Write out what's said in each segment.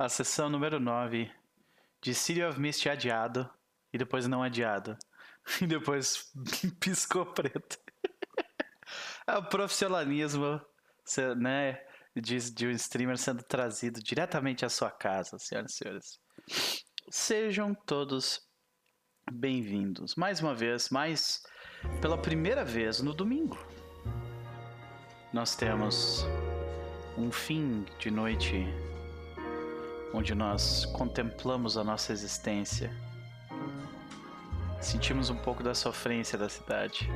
a sessão número 9 de City of Mist adiado e depois não adiado. E depois piscou preto. É o profissionalismo né, de, de um streamer sendo trazido diretamente à sua casa, senhoras e senhores. Sejam todos bem-vindos. Mais uma vez, mais pela primeira vez no domingo. Nós temos um fim de noite onde nós contemplamos a nossa existência. Sentimos um pouco da sofrência da cidade.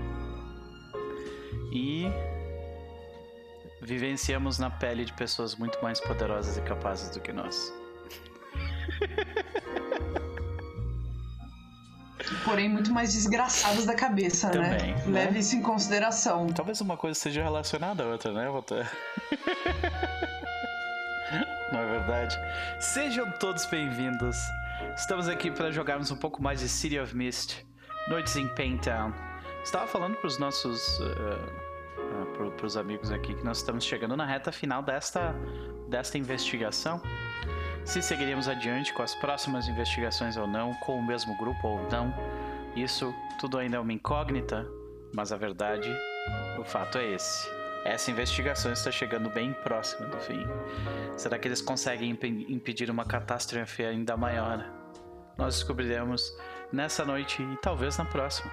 E vivenciamos na pele de pessoas muito mais poderosas e capazes do que nós. Porém, muito mais desgraçadas da cabeça, né? Também, né? Leve isso em consideração. Talvez uma coisa seja relacionada à outra, né, Walter? Verdade? Sejam todos bem-vindos. Estamos aqui para jogarmos um pouco mais de City of Mist, Noites em Paintown. Estava falando para os nossos. Uh, uh, amigos aqui que nós estamos chegando na reta final desta, desta investigação. Se seguiríamos adiante com as próximas investigações ou não, com o mesmo grupo ou não, isso tudo ainda é uma incógnita, mas a verdade, o fato é esse. Essa investigação está chegando bem próxima do fim. Será que eles conseguem imp impedir uma catástrofe ainda maior? Nós descobriremos nessa noite e talvez na próxima.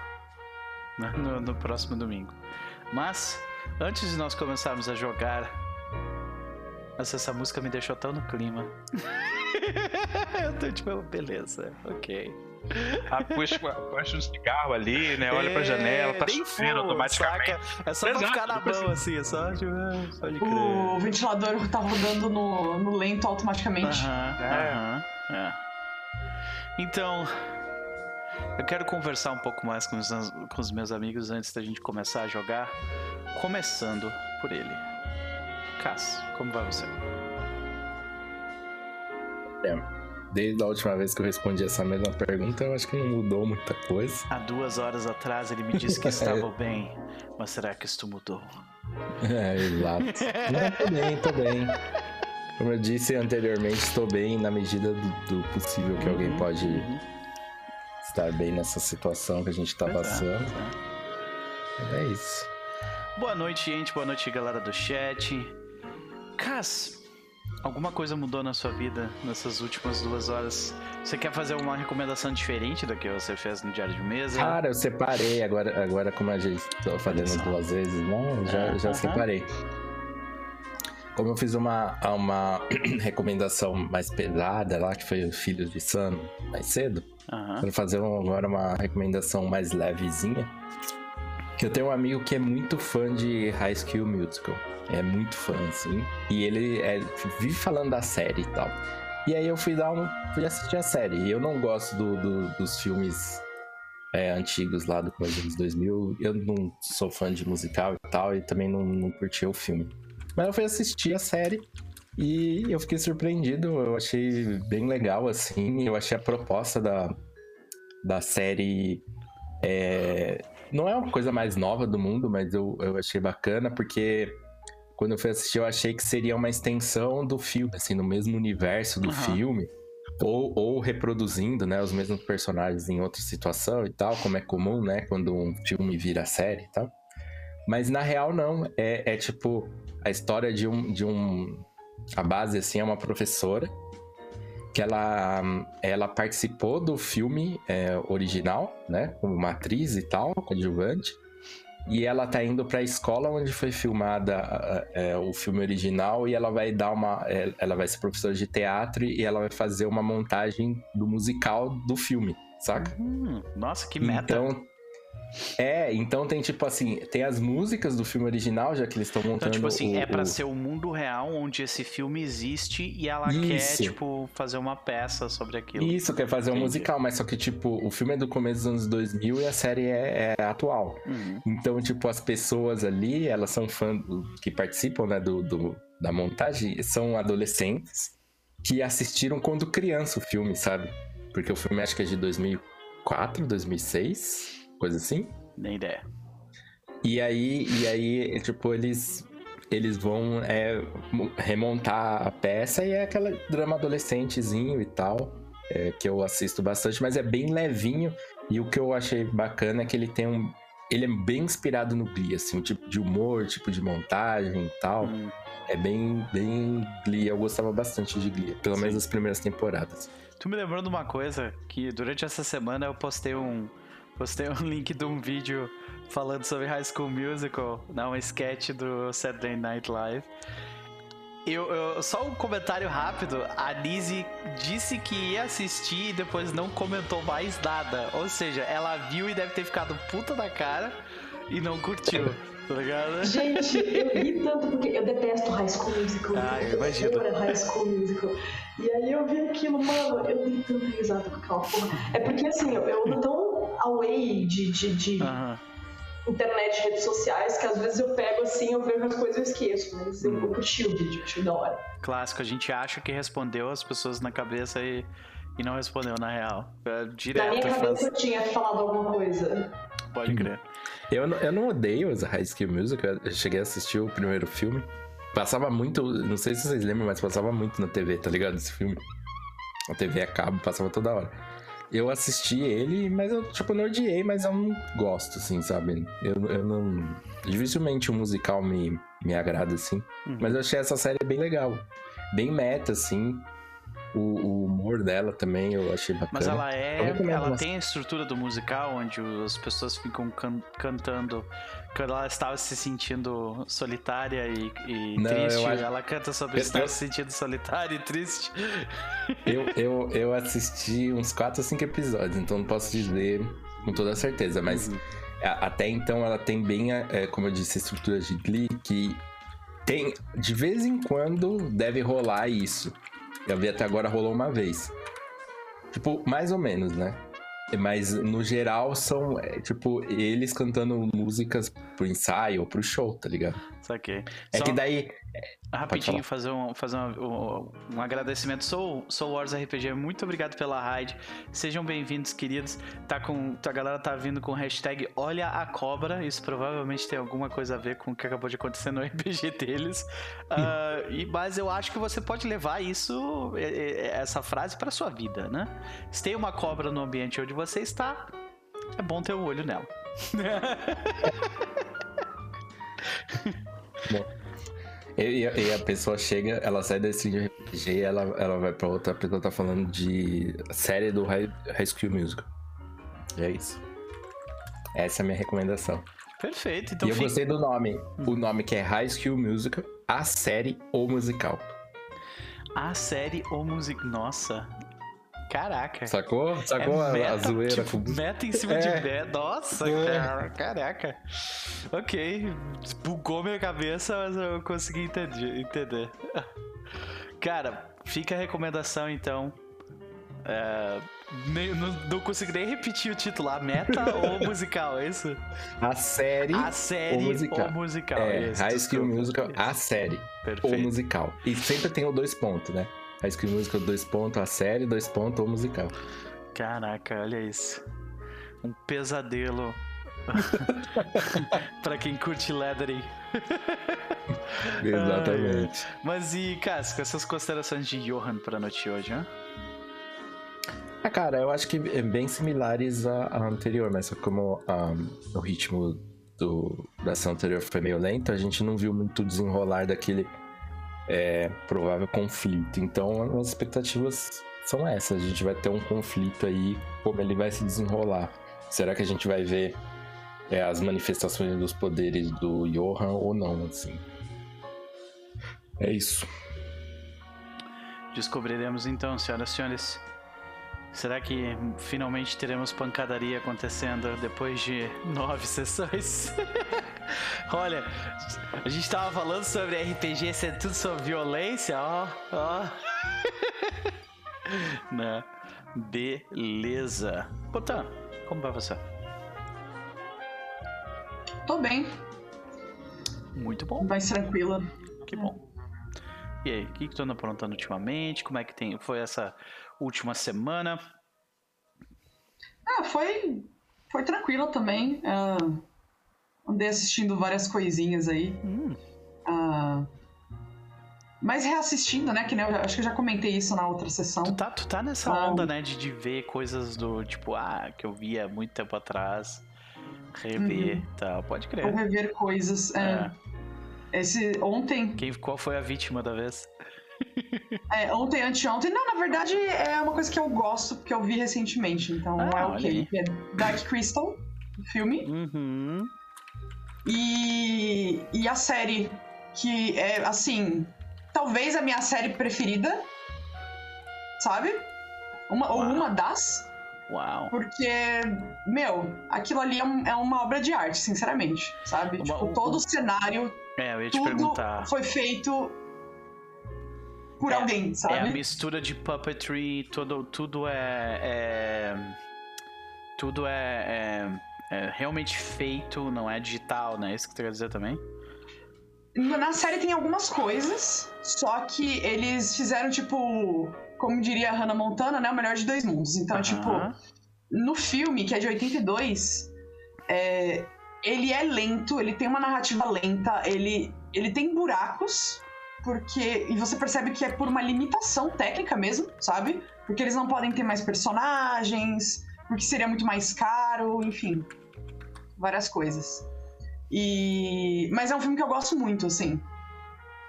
Né? No, no próximo domingo. Mas, antes de nós começarmos a jogar. Nossa, essa música me deixou tão no clima. Eu tô tipo, beleza, ok. Ah, puxa, puxa um cigarro ali, né? Olha é, pra janela, tá chovendo automaticamente. Saca? É só Exato, pra ficar na mão, assim, assim, é só, tipo, ah, só de crer. O ventilador tá rodando no, no lento automaticamente. Aham, uh aham, -huh, é. Então, eu quero conversar um pouco mais com os, com os meus amigos antes da gente começar a jogar. Começando por ele. Cass, como vai você? É desde a última vez que eu respondi essa mesma pergunta, eu acho que não mudou muita coisa. Há duas horas atrás ele me disse que estava bem, mas será que isto mudou? É, exato. não, tô bem, tô bem. Como eu disse anteriormente, estou bem na medida do, do possível que uhum, alguém pode uhum. estar bem nessa situação que a gente está passando. É. é isso. Boa noite, gente. Boa noite, galera do chat. Cas, Alguma coisa mudou na sua vida nessas últimas duas horas? Você quer fazer uma recomendação diferente do que você fez no diário de mesa? Cara, eu separei agora, agora como a gente tá fazendo duas vezes, não, já, já separei. Como eu fiz uma, uma recomendação mais pesada lá, que foi o Filhos de Sam mais cedo, uhum. quero fazer agora uma recomendação mais levezinha. Que eu tenho um amigo que é muito fã de High School Musical. É muito fã, assim. E ele é, vive falando da série e tal. E aí eu fui dar um. fui assistir a série. Eu não gosto do, do, dos filmes é, antigos lá do começo dos 2000. Eu não sou fã de musical e tal, e também não, não curti o filme. Mas eu fui assistir a série e eu fiquei surpreendido. Eu achei bem legal, assim. Eu achei a proposta da, da série. É, não é uma coisa mais nova do mundo, mas eu, eu achei bacana porque quando eu fui assistir, eu achei que seria uma extensão do filme, assim, no mesmo universo do uhum. filme. Ou, ou, reproduzindo, né, os mesmos personagens em outra situação e tal, como é comum, né, quando um filme vira série e tal. Mas na real não, é, é tipo a história de um, de um... A base, assim, é uma professora que ela, ela participou do filme é, original, né, como uma atriz e tal, coadjuvante. E ela tá indo para a escola onde foi filmada é, o filme original e ela vai dar uma. É, ela vai ser professora de teatro e ela vai fazer uma montagem do musical do filme, saca? Hum, nossa, que meta. Então, é, então tem tipo assim, tem as músicas do filme original, já que eles estão montando. Então, tipo assim, o, é para o... ser o mundo real onde esse filme existe e ela Isso. quer, tipo, fazer uma peça sobre aquilo. Isso, quer fazer Entendi. um musical, mas só que, tipo, o filme é do começo dos anos 2000 e a série é, é atual. Uhum. Então, tipo, as pessoas ali, elas são fãs que participam, né, do, do, da montagem, são adolescentes que assistiram quando criança o filme, sabe? Porque o filme acho que é de 2004, 2006 coisa assim. Nem ideia. E aí, e aí, tipo, eles eles vão é, remontar a peça e é aquele drama adolescentezinho e tal, é, que eu assisto bastante, mas é bem levinho. E o que eu achei bacana é que ele tem um. Ele é bem inspirado no Glee, assim, o tipo de humor, tipo de montagem e tal. Hum. É bem, bem Glee. Eu gostava bastante de Glee, pelo Sim. menos as primeiras temporadas. Tu me lembrou de uma coisa que durante essa semana eu postei um. Postei um link de um vídeo falando sobre High School Musical, não, um sketch do Saturday Night Live. Eu, eu, só um comentário rápido. A Lizzie disse que ia assistir e depois não comentou mais nada. Ou seja, ela viu e deve ter ficado puta da cara e não curtiu. Tá ligado? Gente, eu ri tanto porque eu detesto High School Musical. Ah, eu imagino. Eu High School Musical. E aí eu vi aquilo, mano, eu dei tanta risada com aquela porra. É porque assim, eu, eu ando tão away de. de, de... Uh -huh internet, redes sociais, que às vezes eu pego assim, eu vejo as coisas e eu esqueço, mas eu, eu curti o vídeo, achei da hora. Clássico, a gente acha que respondeu as pessoas na cabeça e, e não respondeu na real. É, direto. Na minha cabeça faz... eu tinha falado alguma coisa. Pode crer. Eu, eu não odeio os High School Music, eu cheguei a assistir o primeiro filme. Passava muito, não sei se vocês lembram, mas passava muito na TV, tá ligado? Esse filme. A TV a cabo, passava toda hora eu assisti ele, mas eu, tipo, não odiei, mas eu não gosto, assim, sabe? Eu, eu não. Dificilmente o um musical me, me agrada, assim. Uhum. Mas eu achei essa série bem legal. Bem meta, assim. O, o, humor dela também eu achei bacana. Mas ela é. Ela tem a estrutura do musical onde as pessoas ficam can cantando. Quando ela estava se sentindo solitária e, e Não, triste, acho... ela canta sobre eu, estar eu... se sentindo solitária e triste. Eu, eu, eu assisti uns 4 ou 5 episódios, então não posso dizer com toda certeza, mas uhum. até então ela tem bem, é, como eu disse, a estrutura de Glee que tem, de vez em quando deve rolar isso. Eu vi até agora rolou uma vez. Tipo, mais ou menos, né? Mas no geral são, é, tipo, eles cantando músicas pro ensaio ou pro show, tá ligado? Saquei. É Só... que daí Rapidinho, fazer, um, fazer um, um, agradecimento. Sou, sou Wars RPG, muito obrigado pela raid. Sejam bem-vindos, queridos. Tá com, a galera tá vindo com o hashtag Olha a Cobra. Isso provavelmente tem alguma coisa a ver com o que acabou de acontecer no RPG deles. uh, e, mas eu acho que você pode levar isso, essa frase, para sua vida, né? Se tem uma cobra no ambiente onde você está, é bom ter o um olho nela. Bom. E, e, a pessoa chega, ela sai desse RPG e ela, ela vai pra outra, a pessoa tá falando de série do High, High School Musical. E é isso. Essa é a minha recomendação. Perfeito, então E eu fica... gostei do nome. O nome que é High School Musical, a série ou musical. A série ou musical. Nossa, Caraca. Sacou? Sacou é meta, a, zoeira? Tipo, meta em cima é. de meta. Nossa, é. cara. Caraca. Ok. Bugou minha cabeça, mas eu consegui entender. entender. Cara, fica a recomendação então. É, nem, não, não consigo nem repetir o título. A meta ou musical, é isso? A série. A série ou musical. Ou musical é, isso, High School Musical, a série. Perfeito. Ou musical. E sempre tem o dois pontos, né? High School Musical, dois pontos a série, dois pontos ou musical. Caraca, olha isso. Um pesadelo. pra quem curte lettering. Exatamente. mas e, Casco, essas considerações de Johan pra noite hoje, né? Ah, cara, eu acho que é bem similares à, à anterior, mas como um, o ritmo do, da ação anterior foi meio lento, a gente não viu muito desenrolar daquele é, provável conflito. Então, as expectativas são essas. A gente vai ter um conflito aí, como ele vai se desenrolar. Será que a gente vai ver é, as manifestações dos poderes do Johan ou não, assim? É isso. Descobriremos então, senhoras e senhores. Será que finalmente teremos pancadaria acontecendo depois de nove sessões? Olha, a gente tava falando sobre RPG ser tudo sobre violência, ó, ó. né? Beleza. Botan, como vai você? Tô bem. Muito bom. Mais tranquila. Que bom. E aí, o que, que tu anda aprontando ultimamente? Como é que tem, foi essa última semana? Ah, foi, foi tranquila também. Uh, andei assistindo várias coisinhas aí. Hum. Uh, mas reassistindo, né? Que nem eu acho que eu já comentei isso na outra sessão. Tu tá, tu tá nessa ah, onda, né? De, de ver coisas do tipo, ah, que eu via muito tempo atrás. Rever uhum. tal, pode crer. Ou rever coisas. É. é. Esse, ontem. Quem, qual foi a vítima da vez? É, ontem, anteontem. Não, na verdade é uma coisa que eu gosto, porque eu vi recentemente, então ah, é ok. É Dark Crystal, filme. Uhum. E, e a série, que é assim talvez a minha série preferida, sabe? Uma, ou uma das. Uau. Porque, meu, aquilo ali é, um, é uma obra de arte, sinceramente, sabe? Uma, tipo, todo o cenário. É, eu ia te tudo perguntar. Foi feito por é, alguém, sabe? É a mistura de puppetry, tudo, tudo é, é tudo é, é, é, realmente feito, não é digital, né? É isso que tu quer dizer também? Na série tem algumas coisas, só que eles fizeram, tipo, como diria a Hannah Montana, né? O melhor de dois mundos. Então, uhum. tipo, no filme, que é de 82, é, ele é lento, ele tem uma narrativa lenta, ele, ele tem buracos, porque. E você percebe que é por uma limitação técnica mesmo, sabe? Porque eles não podem ter mais personagens, porque seria muito mais caro, enfim. Várias coisas. E... Mas é um filme que eu gosto muito, assim.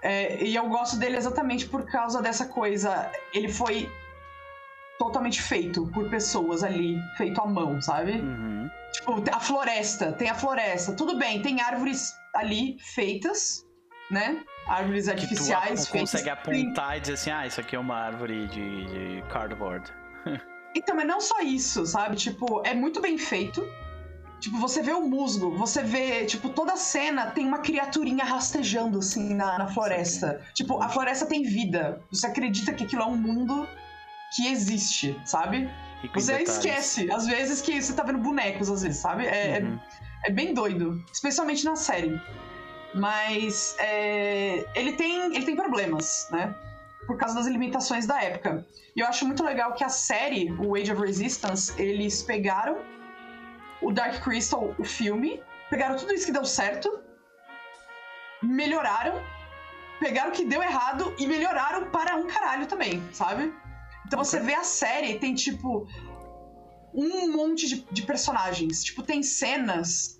É, e eu gosto dele exatamente por causa dessa coisa. Ele foi totalmente feito por pessoas ali, feito à mão, sabe? Uhum. Tipo, a floresta, tem a floresta. Tudo bem, tem árvores ali feitas, né? Árvores artificiais que tu consegue apontar e dizer assim, ah, isso aqui é uma árvore de, de cardboard. então, mas não só isso, sabe? Tipo, é muito bem feito. Tipo, você vê o musgo, você vê, tipo, toda a cena tem uma criaturinha rastejando, assim, na, na floresta. Sim. Tipo, a floresta tem vida. Você acredita que aquilo é um mundo que existe, sabe? Você esquece, às vezes, que você tá vendo bonecos, às vezes, sabe? É, é uhum. é, é bem doido. Especialmente na série. Mas é, ele, tem, ele tem problemas, né? Por causa das limitações da época. E eu acho muito legal que a série, o Age of Resistance, eles pegaram o Dark Crystal, o filme, pegaram tudo isso que deu certo, melhoraram, pegaram o que deu errado e melhoraram para um caralho também, sabe? Então você vê a série, tem tipo um monte de, de personagens. Tipo, tem cenas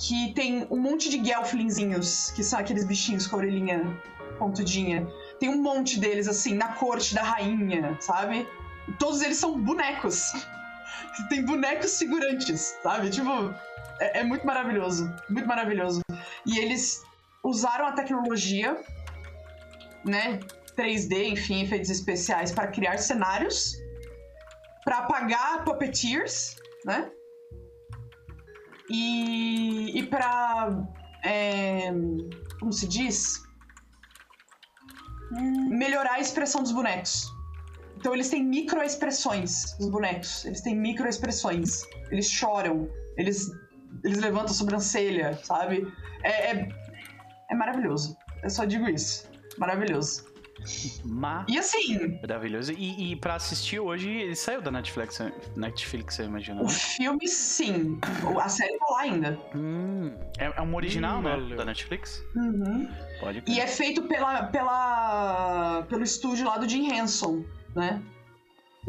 que tem um monte de Gelflingzinhos, que são aqueles bichinhos com a orelhinha pontudinha. Tem um monte deles, assim, na corte da rainha, sabe? Todos eles são bonecos tem bonecos figurantes, sabe? Tipo, é, é muito maravilhoso. Muito maravilhoso. E eles usaram a tecnologia, né? 3D, enfim, efeitos especiais para criar cenários, para apagar puppeteers, né? E, e para. É, como se diz? Melhorar a expressão dos bonecos. Então eles têm microexpressões, os bonecos. Eles têm microexpressões. Eles choram. Eles, eles levantam a sobrancelha, sabe? É, é, é maravilhoso. Eu só digo isso. Maravilhoso. E assim. Maravilhoso. E, e pra assistir hoje, ele saiu da Netflix, Netflix eu imagino. O né? filme, sim. A série tá lá ainda. Hum, é, é um original, hum, né? Valeu. Da Netflix? Uhum. Pode E é feito pela, pela, pelo estúdio lá do Jim Henson né?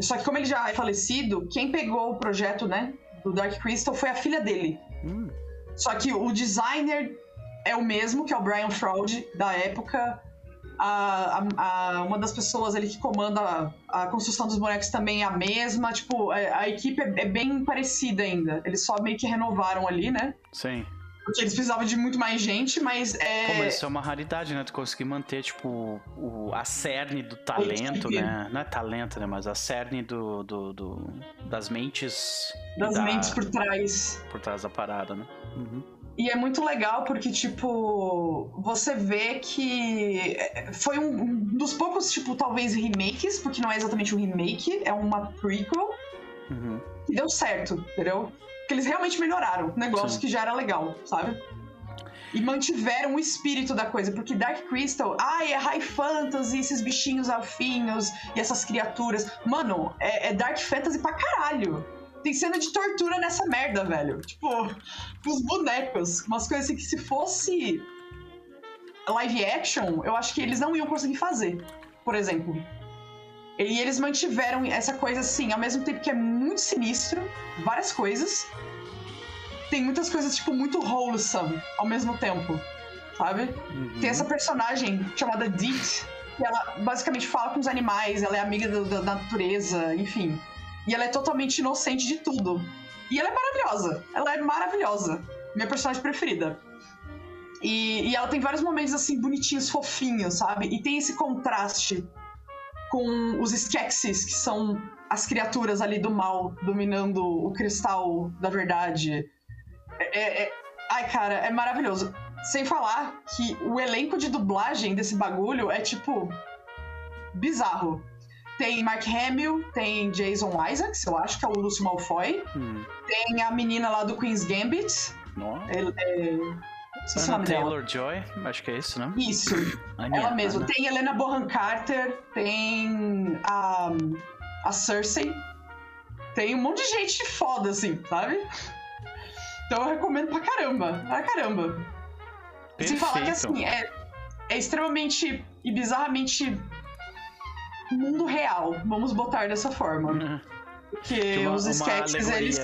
Só que como ele já é falecido, quem pegou o projeto, né, do Dark Crystal foi a filha dele. Hum. Só que o designer é o mesmo, que é o Brian Fraud, da época. A, a, a, uma das pessoas ali que comanda a, a, construção dos bonecos também é a mesma. Tipo, a, a equipe é, é, bem parecida ainda. Eles só meio que renovaram ali, né? Sim. Porque eles precisavam de muito mais gente, mas é. Pô, mas isso é uma raridade, né? Tu conseguir manter, tipo, o, a cerne do talento, né? Não é talento, né? Mas a cerne do, do, do das mentes. Das da... mentes por trás. Por trás da parada, né? Uhum. E é muito legal porque, tipo, você vê que foi um dos poucos, tipo, talvez remakes, porque não é exatamente um remake, é uma prequel. Uhum. Que deu certo, entendeu? que eles realmente melhoraram o negócio Sim. que já era legal, sabe? E mantiveram o espírito da coisa, porque Dark Crystal, ai, é high fantasy, esses bichinhos alfinhos e essas criaturas. Mano, é, é Dark Fantasy pra caralho. Tem cena de tortura nessa merda, velho. Tipo, os bonecos. Umas coisas assim que se fosse live action, eu acho que eles não iam conseguir fazer, por exemplo. E eles mantiveram essa coisa assim, ao mesmo tempo que é muito sinistro, várias coisas. Tem muitas coisas, tipo, muito wholesome ao mesmo tempo, sabe? Uhum. Tem essa personagem chamada Deet, que ela basicamente fala com os animais, ela é amiga da, da natureza, enfim. E ela é totalmente inocente de tudo. E ela é maravilhosa. Ela é maravilhosa. Minha personagem preferida. E, e ela tem vários momentos assim, bonitinhos, fofinhos, sabe? E tem esse contraste com os Skeksis, que são as criaturas ali do mal dominando o cristal da verdade. É, é, é... Ai, cara, é maravilhoso. Sem falar que o elenco de dublagem desse bagulho é tipo. bizarro. Tem Mark Hamill, tem Jason Isaacs, eu acho que é o Lúcio Malfoy. Hum. Tem a menina lá do Queen's Gambit. Nossa. É, é, Taylor Joy, acho que é isso, né? Isso. ela mesma. Tem Helena Bonham Carter, tem a, a Cersei. Tem um monte de gente foda, assim, sabe? Então eu recomendo pra caramba. Pra caramba. Perfeito. Sem falar que, assim, é, é extremamente e bizarramente mundo real. Vamos botar dessa forma. Uhum. Porque uma, os sketches, eles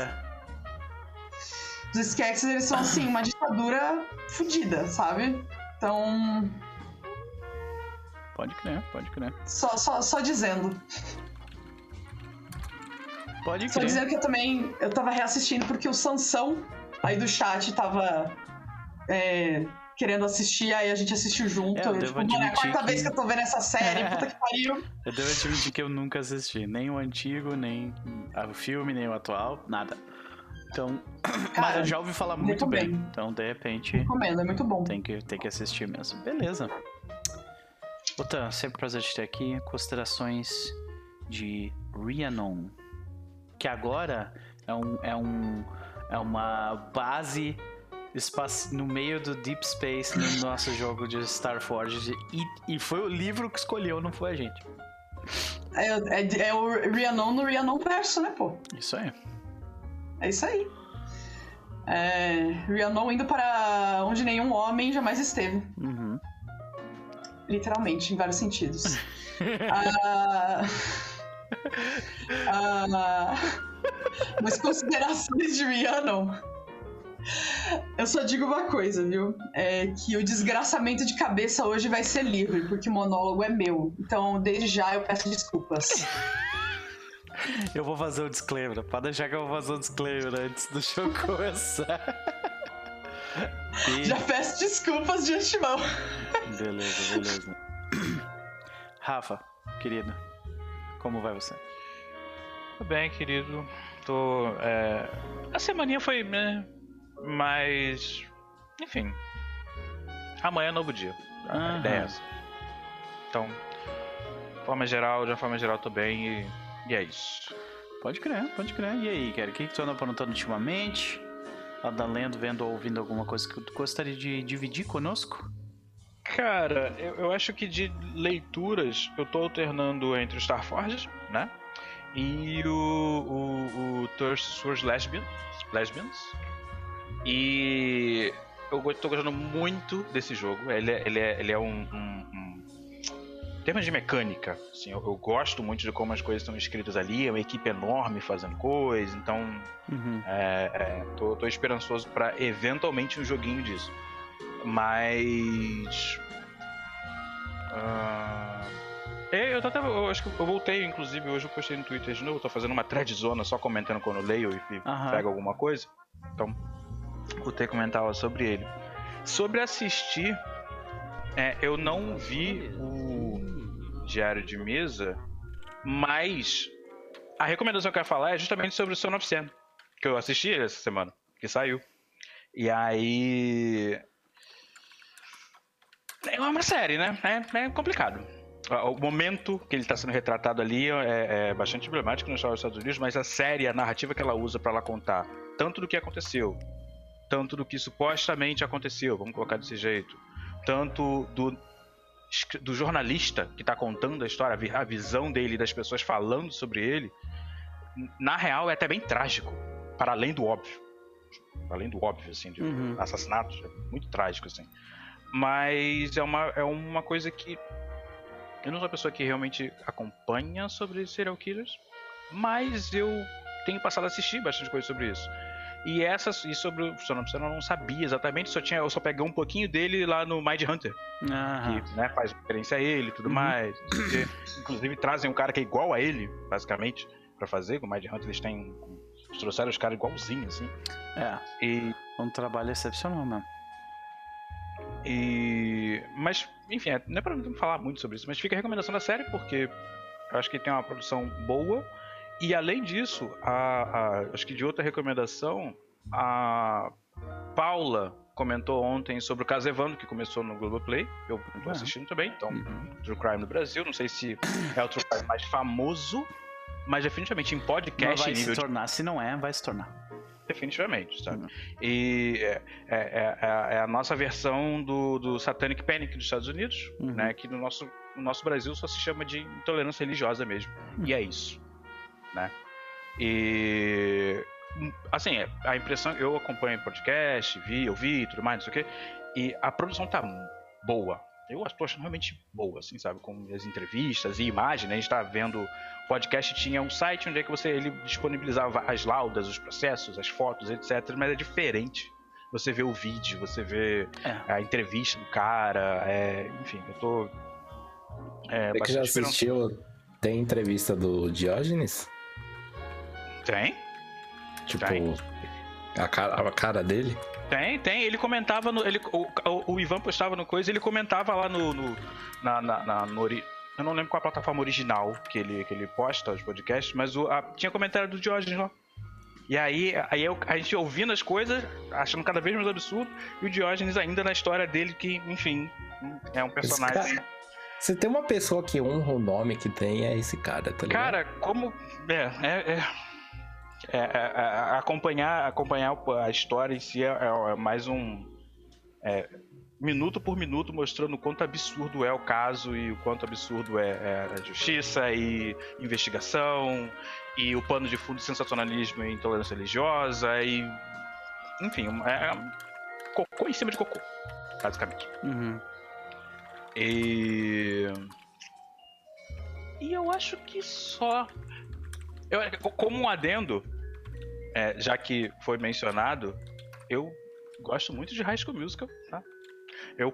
os Skeksis, eles são, assim, uma ditadura fodida, sabe? Então. Pode crer, pode crer. Só, só, só dizendo. Pode crer. Só dizendo que eu também. Eu tava reassistindo porque o Sansão aí do chat tava. É, querendo assistir, aí a gente assistiu junto. É, eu, tipo, mano, é a quarta que... vez que eu tô vendo essa série, puta que pariu. Eu devo admitir que eu nunca assisti, nem o antigo, nem o filme, nem o atual, nada. Então, Cara, mas eu já ouvi falar muito bem. Então, de repente. Recomendo, é muito bom. Tem que, tem que assistir mesmo. Beleza. Outra, sempre prazer te ter aqui. Considerações de Rhiannon. Que agora é, um, é, um, é uma base no meio do Deep Space no nosso jogo de Star Forge. E, e foi o livro que escolheu, não foi a gente. É, é, é o Rhiannon no Rhiannon verso, né, pô? Isso aí. É isso aí. É, Rhiannon indo para onde nenhum homem jamais esteve. Uhum. Literalmente, em vários sentidos. ah, ah, mas considerações de Rhiannon. Eu só digo uma coisa, viu? É que o desgraçamento de cabeça hoje vai ser livre, porque o monólogo é meu. Então, desde já, eu peço desculpas. Eu vou fazer um disclaimer. Pode deixar que eu vou fazer um disclaimer antes do show começar. E... Já peço desculpas de antemão. Beleza, beleza. Rafa, querido, como vai você? Tudo bem, querido. Tô. É... A semaninha foi. Né, mas. Enfim. Amanhã é novo dia. A ideia é essa. Então, de forma geral, de forma geral, tô bem e e é isso. Pode crer, pode crer. E aí, cara, o que, que tu anda aprontando ultimamente? Anda lendo, vendo ou ouvindo alguma coisa que tu gostaria de dividir conosco? Cara, eu, eu acho que de leituras eu tô alternando entre o Star né? E o, o, o Thirst Tours Lesbians, Lesbians. E eu tô gostando muito desse jogo. Ele é, ele é, ele é um, um, um termos de mecânica, assim, eu, eu, gosto muito de como as coisas estão escritas ali, é uma equipe enorme fazendo coisa, então uhum. é, é, tô, tô esperançoso para eventualmente um joguinho disso. Mas. Uh, eu, até, eu acho que eu voltei, inclusive, hoje eu postei no Twitter de novo, tô fazendo uma thread zona só comentando quando eu leio e, e pego alguma coisa. Então, voltei a comentar sobre ele. Sobre assistir, é, eu não vi o diário de mesa, mas a recomendação que eu quero falar é justamente sobre o Son of Sam, que eu assisti essa semana, que saiu. E aí. É uma série, né? É, é complicado. O momento que ele está sendo retratado ali é, é bastante emblemático nos Estados Unidos, mas a série, a narrativa que ela usa para ela contar tanto do que aconteceu, tanto do que supostamente aconteceu, vamos colocar desse jeito, tanto do do jornalista que está contando a história, a visão dele das pessoas falando sobre ele, na real é até bem trágico, para além do óbvio. Para além do óbvio, assim, de uhum. assassinatos, é muito trágico, assim. Mas é uma, é uma coisa que. Eu não sou uma pessoa que realmente acompanha sobre serial killers, mas eu tenho passado a assistir bastante coisa sobre isso. E essas, e sobre o Sonopsano eu não sabia exatamente, só tinha, eu só peguei um pouquinho dele lá no Mind Hunter. Que né, faz referência a ele e tudo uhum. mais. inclusive trazem um cara que é igual a ele, basicamente, para fazer. Com o Mind Hunter eles têm. Eles trouxeram os caras igualzinhos, assim. É. E. Um trabalho excepcional mesmo. E. Mas, enfim, é, não é pra não falar muito sobre isso, mas fica a recomendação da série, porque eu acho que tem uma produção boa e além disso, a, a, acho que de outra recomendação, a Paula comentou ontem sobre o caso Evandro, que começou no Globoplay. Eu estou assistindo também, então, uhum. True Crime no Brasil. Não sei se é o True Crime mais famoso, mas definitivamente em podcast. Não vai se tornar, de... se não é, vai se tornar. Definitivamente, sabe? Uhum. E é, é, é, é, a nossa versão do, do Satanic Panic dos Estados Unidos, uhum. né? Que no nosso, no nosso Brasil só se chama de intolerância religiosa mesmo. E é isso né? E assim, a impressão, eu acompanho podcast, vi, eu vi, tudo mais, não sei o quê, e a produção tá boa. Eu estou achando realmente boa, assim, sabe? Com as entrevistas e imagens, né? A gente tá vendo. O podcast tinha um site onde é que você ele disponibilizava as laudas, os processos, as fotos, etc. Mas é diferente. Você vê o vídeo, você vê é. a entrevista do cara, é, enfim, eu tô. É, você que já assistiu? Tem entrevista do Diógenes? Tem. Tipo, tem. A, cara, a cara dele? Tem, tem. Ele comentava no. Ele, o, o, o Ivan postava no coisa ele comentava lá no. no na, na, na no, eu não lembro qual a plataforma original que ele, que ele posta os podcasts, mas o, a, tinha comentário do Diógenes lá. E aí, aí eu, a gente ouvindo as coisas, achando cada vez mais absurdo, e o Diógenes ainda na história dele, que, enfim, é um personagem. Cara, se tem uma pessoa que honra o nome que tem, é esse cara, tá ligado? Cara, como. É, é, é é, é, é, acompanhar, acompanhar a história em si é, é mais um. É, minuto por minuto mostrando o quanto absurdo é o caso e o quanto absurdo é, a justiça e investigação e o pano de fundo de sensacionalismo e intolerância religiosa e. Enfim, é, cocô em cima de cocô, basicamente. Uhum. E. E eu acho que só. Eu, como um adendo, é, já que foi mencionado, eu gosto muito de High School Musical, tá? Eu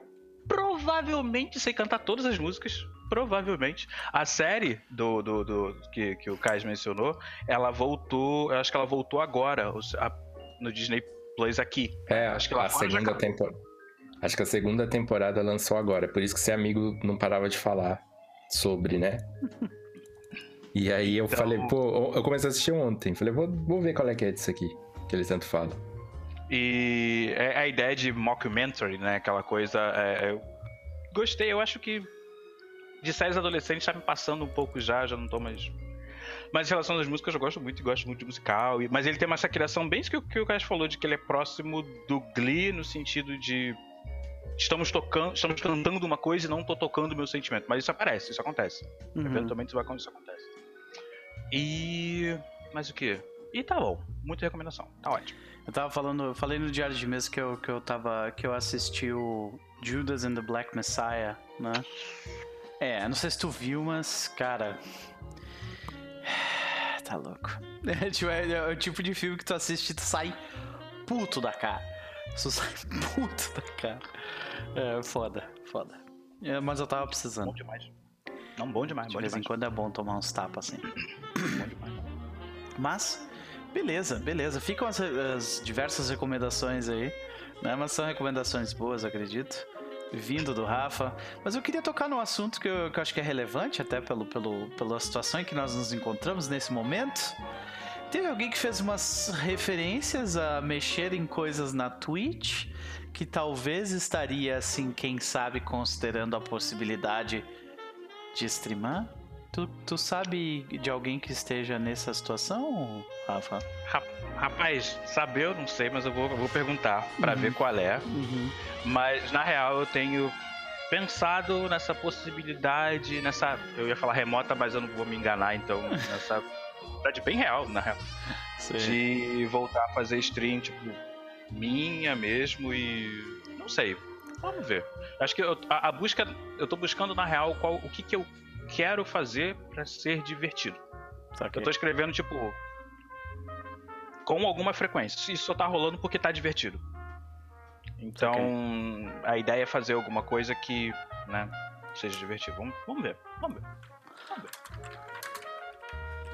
provavelmente sei cantar todas as músicas. Provavelmente. A série do, do, do que, que o Kais mencionou, ela voltou. Eu acho que ela voltou agora a, no Disney Plus aqui. É, acho que a segunda temporada. Acho que a segunda temporada lançou agora. Por isso que seu amigo não parava de falar sobre, né? E aí eu então... falei, pô, eu comecei a assistir ontem. Falei, vou, vou ver qual é que é disso aqui, que eles tanto falam. E é a ideia de mockumentary, né? Aquela coisa. É, eu gostei, eu acho que de séries adolescentes tá me passando um pouco já, já não tô mais. Mas em relação às músicas, eu gosto muito, gosto muito de musical. Mas ele tem uma essa criação bem isso que, que o Caio falou, de que ele é próximo do Glee no sentido de estamos tocando, estamos cantando uma coisa e não tô tocando o meu sentimento. Mas isso aparece, isso acontece. Uhum. Eventualmente isso vai acontecer. E. Mais o que? E tá bom. Muita recomendação. Tá ótimo. Eu tava falando, eu falei no Diário de Mesa que eu, que eu tava. que eu assisti o Judas and the Black Messiah, né? É, não sei se tu viu, mas, cara. Tá louco. É, tipo, é, é, o tipo de filme que tu assiste e tu sai puto da cara. Tu sai puto da cara. É foda, foda. É, mas eu tava precisando. Bom demais. Não, bom demais. De bom vez demais. em quando é bom tomar uns tapas assim. bom demais. Mas, beleza, beleza. Ficam as, as, diversas recomendações aí, né? Mas são recomendações boas, acredito. Vindo do Rafa. Mas eu queria tocar num assunto que eu, que eu acho que é relevante, até pelo, pelo, pela situação em que nós nos encontramos nesse momento. Teve alguém que fez umas referências a mexer em coisas na Twitch que talvez estaria, assim, quem sabe, considerando a possibilidade de streamar? Tu, tu sabe de alguém que esteja nessa situação, Rafa? Rapaz, saber eu não sei, mas eu vou, eu vou perguntar para uhum. ver qual é. Uhum. Mas na real eu tenho pensado nessa possibilidade, nessa. Eu ia falar remota, mas eu não vou me enganar, então, nessa possibilidade bem real, na real. Sim. De voltar a fazer stream, tipo, minha mesmo e. Não sei. Vamos ver. Acho que eu, a, a, busca, eu tô buscando na real qual, o que, que eu quero fazer para ser divertido. Eu tô escrevendo, tipo, com alguma frequência. Isso só tá rolando porque tá divertido. Então, okay. a ideia é fazer alguma coisa que, né, seja divertido. Vamos, vamos ver. Vamos ver. Vamos ver.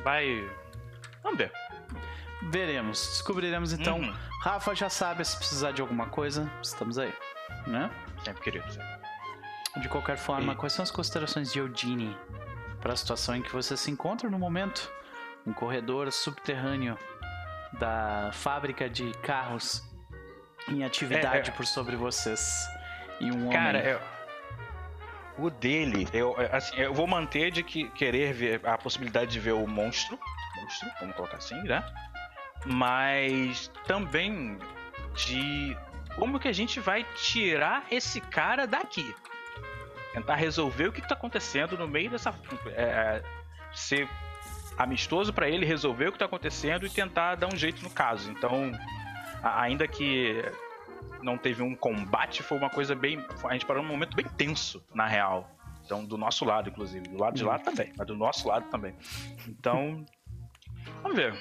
Vai. Vamos ver. Veremos. Descobriremos então. Uhum. Rafa já sabe se precisar de alguma coisa, estamos aí, né? Sempre querido, De qualquer forma, e... quais são as considerações de Eudine para a situação em que você se encontra no momento? Um corredor subterrâneo da fábrica de carros em atividade é, é... por sobre vocês. E um Cara, homem. Eu... O dele, eu, assim, eu vou manter de que querer ver a possibilidade de ver o monstro. Monstro, vamos colocar assim, né? Mas também de como que a gente vai tirar esse cara daqui. Tentar resolver o que está acontecendo no meio dessa. É, ser amistoso para ele resolver o que está acontecendo e tentar dar um jeito no caso. Então, ainda que não teve um combate, foi uma coisa bem. A gente parou num momento bem tenso, na real. Então, do nosso lado, inclusive. Do lado de lá uhum. também, mas do nosso lado também. Então, vamos ver.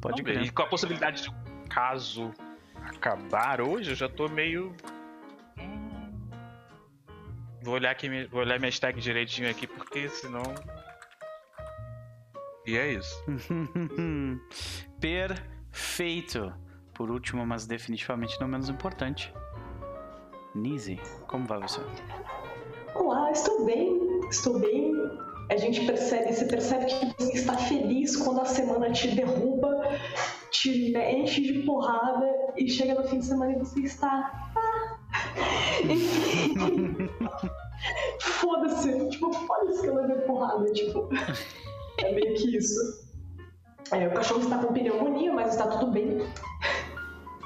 Pode ver. E com a possibilidade de caso acabar hoje, eu já tô meio. Hum, vou olhar aqui, vou olhar minha tag direitinho aqui, porque senão e é isso. Perfeito. Por último, mas definitivamente não menos importante. Nise, como vai você? Olá, estou bem. Estou bem. A gente percebe, você percebe que você está feliz quando a semana te derruba, te enche de porrada e chega no fim de semana e você está. Ah. Foda-se, tipo, foda-se que eu levei porrada, tipo. É meio que isso. É, o cachorro está com pneumonia, mas está tudo bem.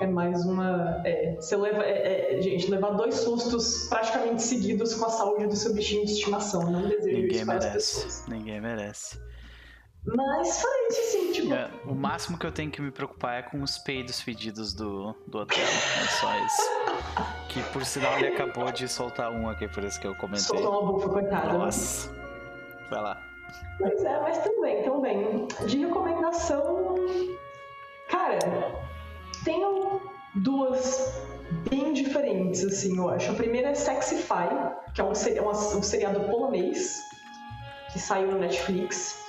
É mais uma. É, você leva. É, é, gente, levar dois sustos praticamente seguidos com a saúde do seu bichinho de estimação. Não desejo Ninguém isso merece. as pessoas. Ninguém merece. Mas fora isso, assim, tipo. É, o máximo que eu tenho que me preocupar é com os peidos fedidos do, do hotel. É só isso. que por sinal ele acabou de soltar um aqui, por isso que eu comentei. Soltou uma bufa, coitado. Nossa. Vai lá. Pois é, mas também, também. De recomendação, cara, tenho duas bem diferentes, assim, eu acho. A primeira é Sexify, que é um, um, seriado polonês que saiu no Netflix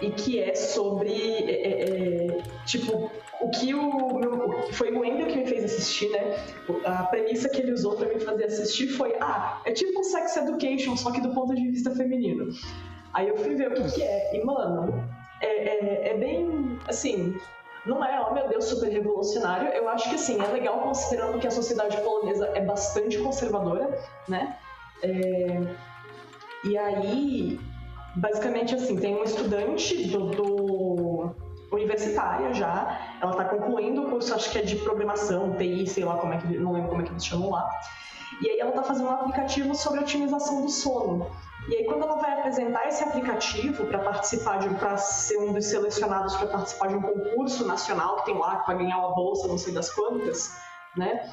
e que é sobre, é, é, é tipo, o que o meu, foi o Wendel que me fez assistir, né? A premissa que ele usou para me fazer assistir foi, ah, é tipo sex education, só que do ponto de vista feminino. Aí eu fui ver o que, que é. E, mano, é, é, é, bem. Assim. Não é, oh meu Deus, super revolucionário. Eu acho que, assim, é legal considerando que a sociedade polonesa é bastante conservadora, né? É, e aí, basicamente, assim, tem um estudante do, do universitária já, ela está concluindo o curso, acho que é de programação, TI, sei lá como é que, não lembro como é que eles chamam lá. E aí ela está fazendo um aplicativo sobre otimização do sono. E aí, quando ela vai apresentar esse aplicativo para participar de, para ser um dos selecionados para participar de um concurso nacional que tem lá para ganhar uma bolsa, não sei das quantas, né?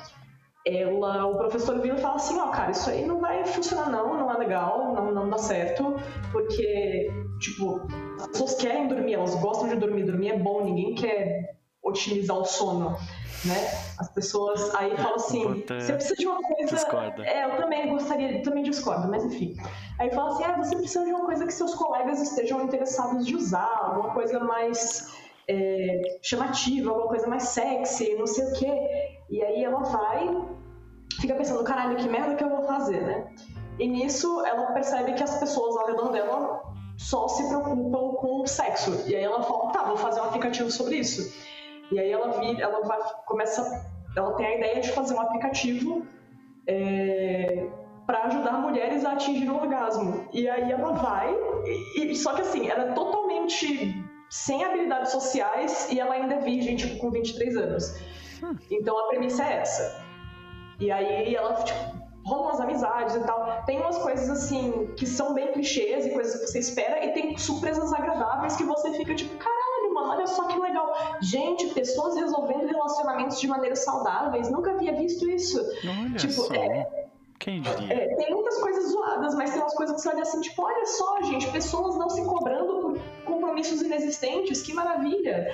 Ela, o professor vira e fala assim, ó, oh, cara, isso aí não vai funcionar não, não é legal, não, não dá certo, porque, tipo, as pessoas querem dormir, elas gostam de dormir, dormir é bom, ninguém quer otimizar o sono né? As pessoas aí falam assim, você precisa de uma coisa. Discorda. É, eu também gostaria, também discordo, mas enfim. Aí fala assim, ah, você precisa de uma coisa que seus colegas estejam interessados de usar, alguma coisa mais é, chamativa, alguma coisa mais sexy, não sei o quê. E aí ela vai, fica pensando, caralho, que merda que eu vou fazer, né? E nisso ela percebe que as pessoas ao redor dela só se preocupam com o sexo. E aí ela fala, tá, vou fazer um aplicativo sobre isso. E aí ela vira, ela vai, começa, ela tem a ideia de fazer um aplicativo é, para ajudar mulheres a atingir o orgasmo. E aí ela vai, e, só que assim, ela é totalmente sem habilidades sociais e ela ainda é virgem, tipo, com 23 anos. Então a premissa é essa. E aí ela, tipo, rolam as amizades e tal. Tem umas coisas assim que são bem clichês e coisas que você espera, e tem surpresas agradáveis que você fica tipo, caralho mano, olha só que legal. Gente, pessoas resolvendo relacionamentos de maneiras saudáveis, nunca havia visto isso. Olha tipo, só. É, Quem diria? É, tem muitas coisas zoadas, mas tem umas coisas que você olha assim, tipo, olha só, gente, pessoas não se cobrando compromissos inexistentes, que maravilha.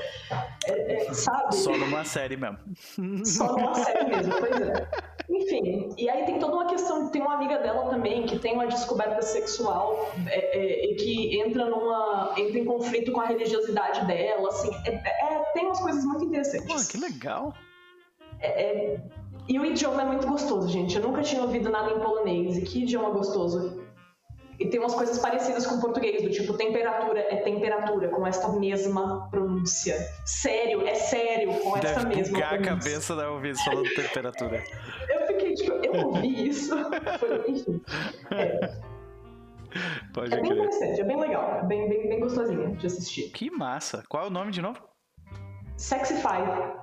É, é, sabe? Só numa série mesmo. Só numa série mesmo, pois é. Enfim, e aí tem toda uma questão, tem uma amiga dela também que tem uma descoberta sexual é, é, e que entra numa. entra em conflito com a religiosidade dela, assim, é, é tem umas coisas muito interessantes. Pô, que legal. É, e o idioma é muito gostoso, gente. Eu nunca tinha ouvido nada em polonês. E que idioma gostoso. E tem umas coisas parecidas com o português, do tipo temperatura é temperatura, com esta mesma pronúncia. Sério, é sério, com Deve essa mesma pronúncia. a cabeça da ouvir falando temperatura. Eu fiquei tipo, eu ouvi isso. Enfim. É. Pode é bem interessante, é bem legal, é bem, bem, bem gostosinha de assistir. Que massa. Qual é o nome de novo? Sexify.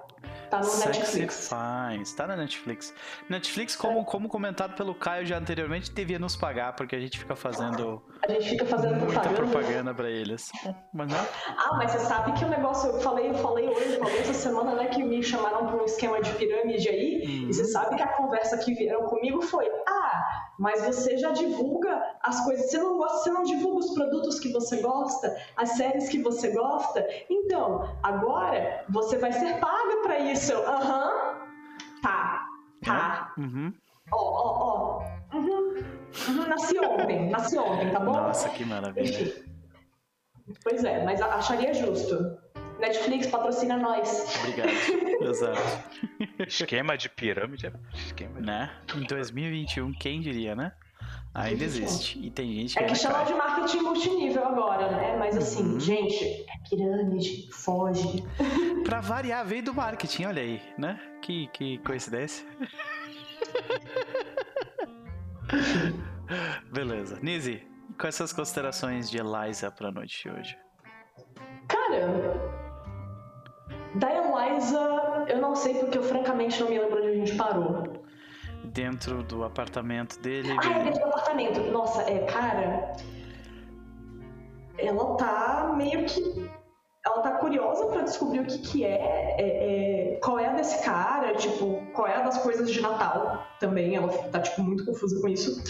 Tá no Netflix. Faz. Tá na Netflix. Netflix, como, como comentado pelo Caio já anteriormente, devia nos pagar, porque a gente fica fazendo. A gente fica fazendo muita propaganda, propaganda pra eles. Mas não. Ah, mas você sabe que o negócio, eu falei, eu falei hoje, falei essa semana, né, que me chamaram pra um esquema de pirâmide aí, uhum. e você sabe que a conversa que vieram comigo foi: ah, mas você já divulga as coisas, você não gosta, você não divulga os produtos que você gosta, as séries que você gosta, então, agora você vai ser paga pra isso isso. Aham. Uhum. Tá. Tá. Uhum. Ó, ó, ó. Uhum. Uhum. Nasci ontem. Nasci ontem, tá bom? Nossa, que maravilha. Pois é, mas acharia justo. Netflix patrocina nós. Obrigado. Exato. Esquema de pirâmide é esquema de... Né? Em 2021, quem diria, né? Ainda existe. E tem gente que. É que chama de marketing multinível agora, né? Mas assim, uhum. gente, é pirâmide, foge. pra variar, veio do marketing, olha aí, né? Que, que coincidência. Beleza. Nise, quais são as considerações de Eliza pra noite de hoje? Cara, da Eliza, eu não sei porque eu francamente não me lembro onde a gente parou dentro do apartamento dele. Ah, é dentro do apartamento. Nossa, é, cara. Ela tá meio que. Ela tá curiosa para descobrir o que que é, é, é, qual é a desse cara, tipo, qual é a das coisas de Natal também. Ela tá, tipo, muito confusa com isso.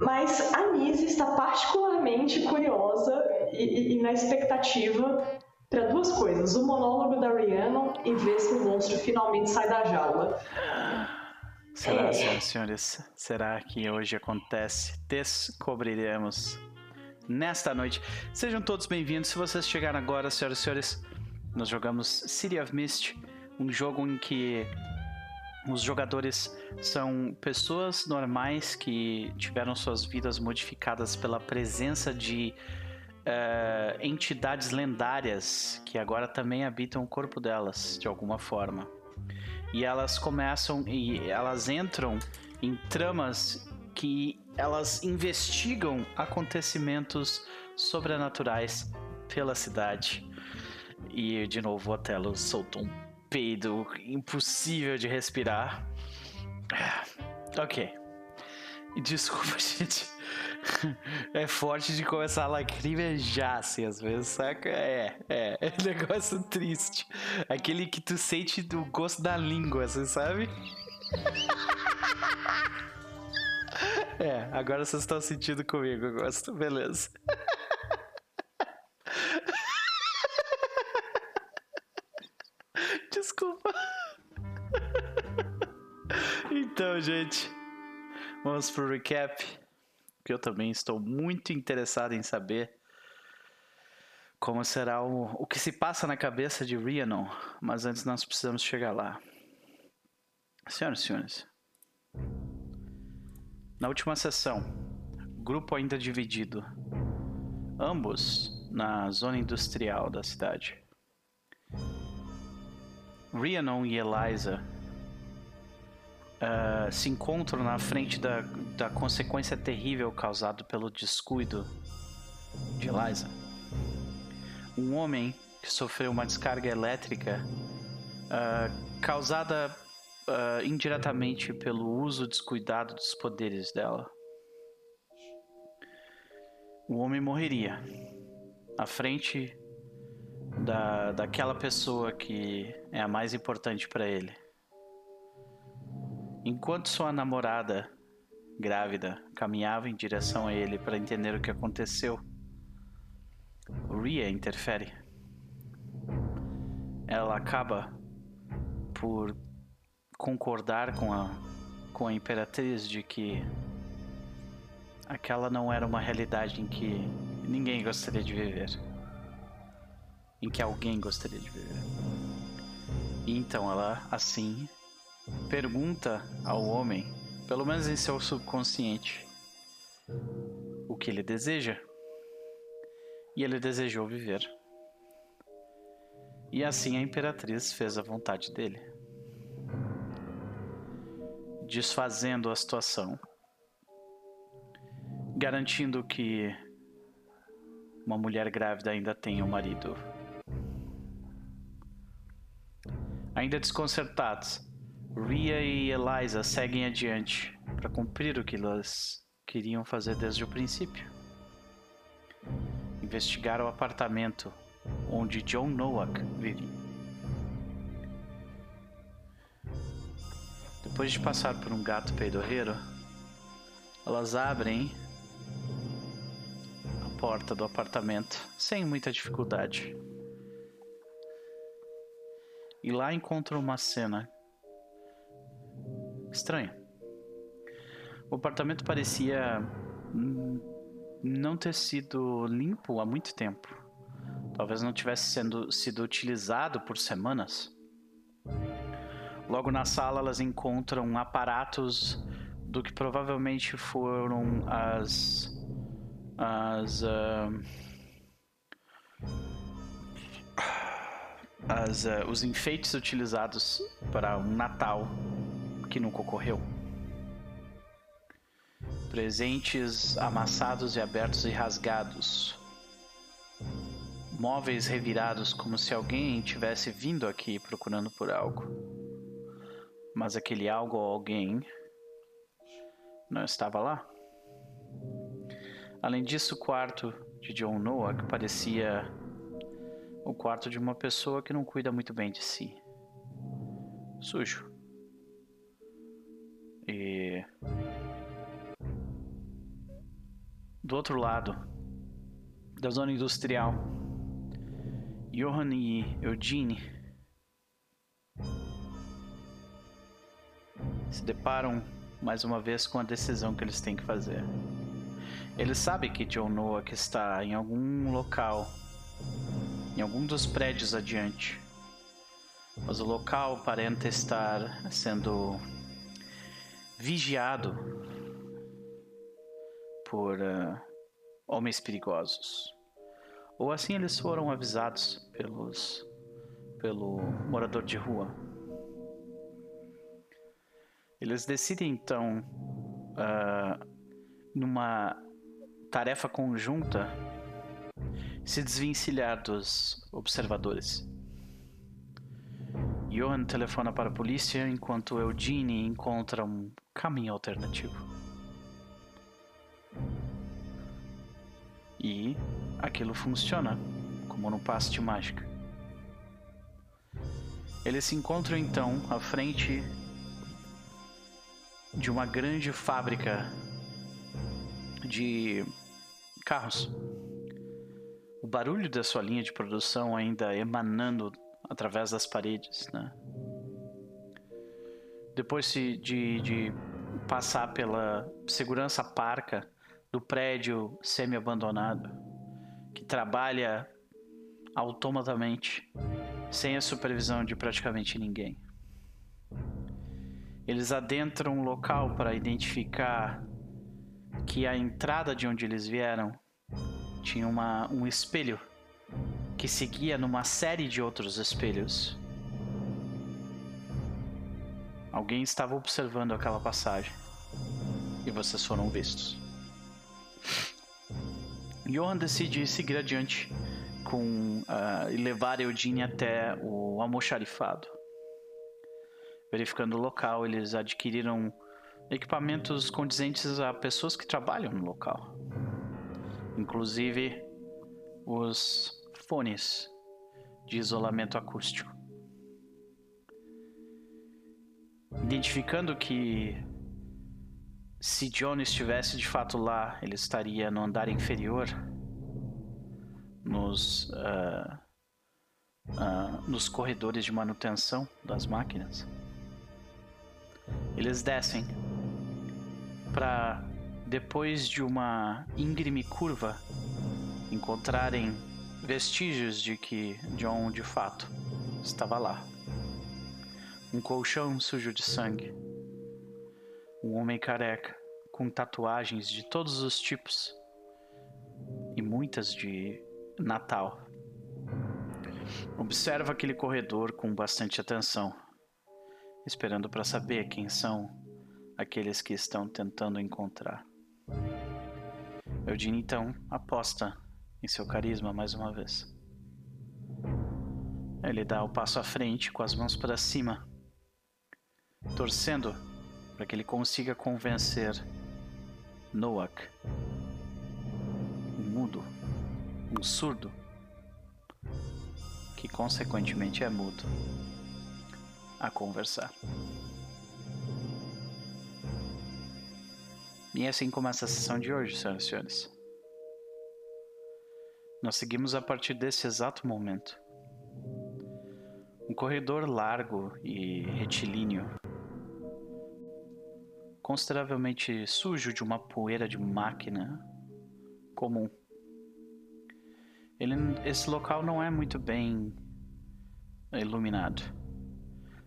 Mas a Nise está particularmente curiosa e, e, e na expectativa para duas coisas: o monólogo da Rihanna e ver se o monstro finalmente sai da jaula. Será, senhoras e senhores? Será que hoje acontece? Descobriremos nesta noite. Sejam todos bem-vindos. Se vocês chegaram agora, senhoras e senhores, nós jogamos City of Mist, um jogo em que os jogadores são pessoas normais que tiveram suas vidas modificadas pela presença de uh, entidades lendárias que agora também habitam o corpo delas, de alguma forma e elas começam e elas entram em tramas que elas investigam acontecimentos sobrenaturais pela cidade. E de novo o Otelo soltou um peido impossível de respirar. Ok. Desculpa, gente. é forte de começar a lacrimejar, assim, às vezes, saca? É, é, é um negócio triste. Aquele que tu sente do gosto da língua, assim, sabe? É, agora vocês estão sentindo comigo, eu gosto, beleza. Desculpa. Então, gente, vamos pro recap que eu também estou muito interessado em saber como será o, o que se passa na cabeça de Rhiannon, mas antes nós precisamos chegar lá. Senhoras e senhores, na última sessão, grupo ainda dividido, ambos na zona industrial da cidade. Rhiannon e Eliza uh, se encontram na frente da, da consequência terrível causada pelo descuido de Eliza. Um homem que sofreu uma descarga elétrica uh, causada uh, indiretamente pelo uso descuidado dos poderes dela. O homem morreria à frente da, daquela pessoa que é a mais importante para ele. Enquanto sua namorada grávida, caminhava em direção a ele para entender o que aconteceu. Ria interfere. Ela acaba por concordar com a, com a imperatriz de que aquela não era uma realidade em que ninguém gostaria de viver. Em que alguém gostaria de viver. E então ela, assim, pergunta ao homem, pelo menos em seu subconsciente, o que ele deseja. E ele desejou viver. E assim a imperatriz fez a vontade dele, desfazendo a situação, garantindo que uma mulher grávida ainda tenha um marido. Ainda desconcertados, Ria e Eliza seguem adiante para cumprir o que elas queriam fazer desde o princípio. Investigar o apartamento onde John Nowak vive. Depois de passar por um gato peidorreiro, elas abrem a porta do apartamento sem muita dificuldade. E lá encontram uma cena estranha. O apartamento parecia não ter sido limpo há muito tempo. Talvez não tivesse sendo, sido utilizado por semanas. Logo na sala, elas encontram aparatos do que provavelmente foram as. as. Uh, as uh, os enfeites utilizados para um Natal que nunca ocorreu. Presentes amassados e abertos e rasgados. Móveis revirados como se alguém tivesse vindo aqui procurando por algo. Mas aquele algo ou alguém não estava lá. Além disso, o quarto de John Noah parecia o quarto de uma pessoa que não cuida muito bem de si. Sujo. E do outro lado da zona industrial, Johan e Eugene se deparam mais uma vez com a decisão que eles têm que fazer. Eles sabem que John Noah está em algum local, em algum dos prédios adiante, mas o local aparenta estar sendo vigiado por uh, homens perigosos. Ou assim eles foram avisados pelos pelo morador de rua. Eles decidem então, uh, numa tarefa conjunta, se desvencilhar dos observadores. Johan telefona para a polícia enquanto Eugene encontra um caminho alternativo. E aquilo funciona, como no passe de mágica. Eles se encontram então à frente de uma grande fábrica de carros. O barulho da sua linha de produção ainda emanando através das paredes, né? Depois de, de passar pela segurança parca do prédio semi-abandonado, que trabalha automaticamente, sem a supervisão de praticamente ninguém. Eles adentram o local para identificar que a entrada de onde eles vieram tinha uma, um espelho que seguia numa série de outros espelhos. Alguém estava observando aquela passagem e vocês foram vistos. Johan decide seguir adiante com uh, e levar Eudine até o almoxarifado. Verificando o local, eles adquiriram equipamentos condizentes a pessoas que trabalham no local, inclusive os fones de isolamento acústico. Identificando que se John estivesse de fato lá, ele estaria no andar inferior, nos, uh, uh, nos corredores de manutenção das máquinas. Eles descem para, depois de uma íngreme curva, encontrarem vestígios de que John de fato estava lá. Um colchão sujo de sangue um homem careca, com tatuagens de todos os tipos e muitas de Natal. Observa aquele corredor com bastante atenção, esperando para saber quem são aqueles que estão tentando encontrar. Eugene então aposta em seu carisma mais uma vez. Ele dá o passo à frente com as mãos para cima, torcendo para que ele consiga convencer Noak, um mudo, um surdo, que consequentemente é mudo, a conversar. E assim começa a sessão de hoje, senhoras e senhores. Nós seguimos a partir desse exato momento. Um corredor largo e retilíneo consideravelmente sujo de uma poeira de máquina comum. Ele, esse local não é muito bem iluminado.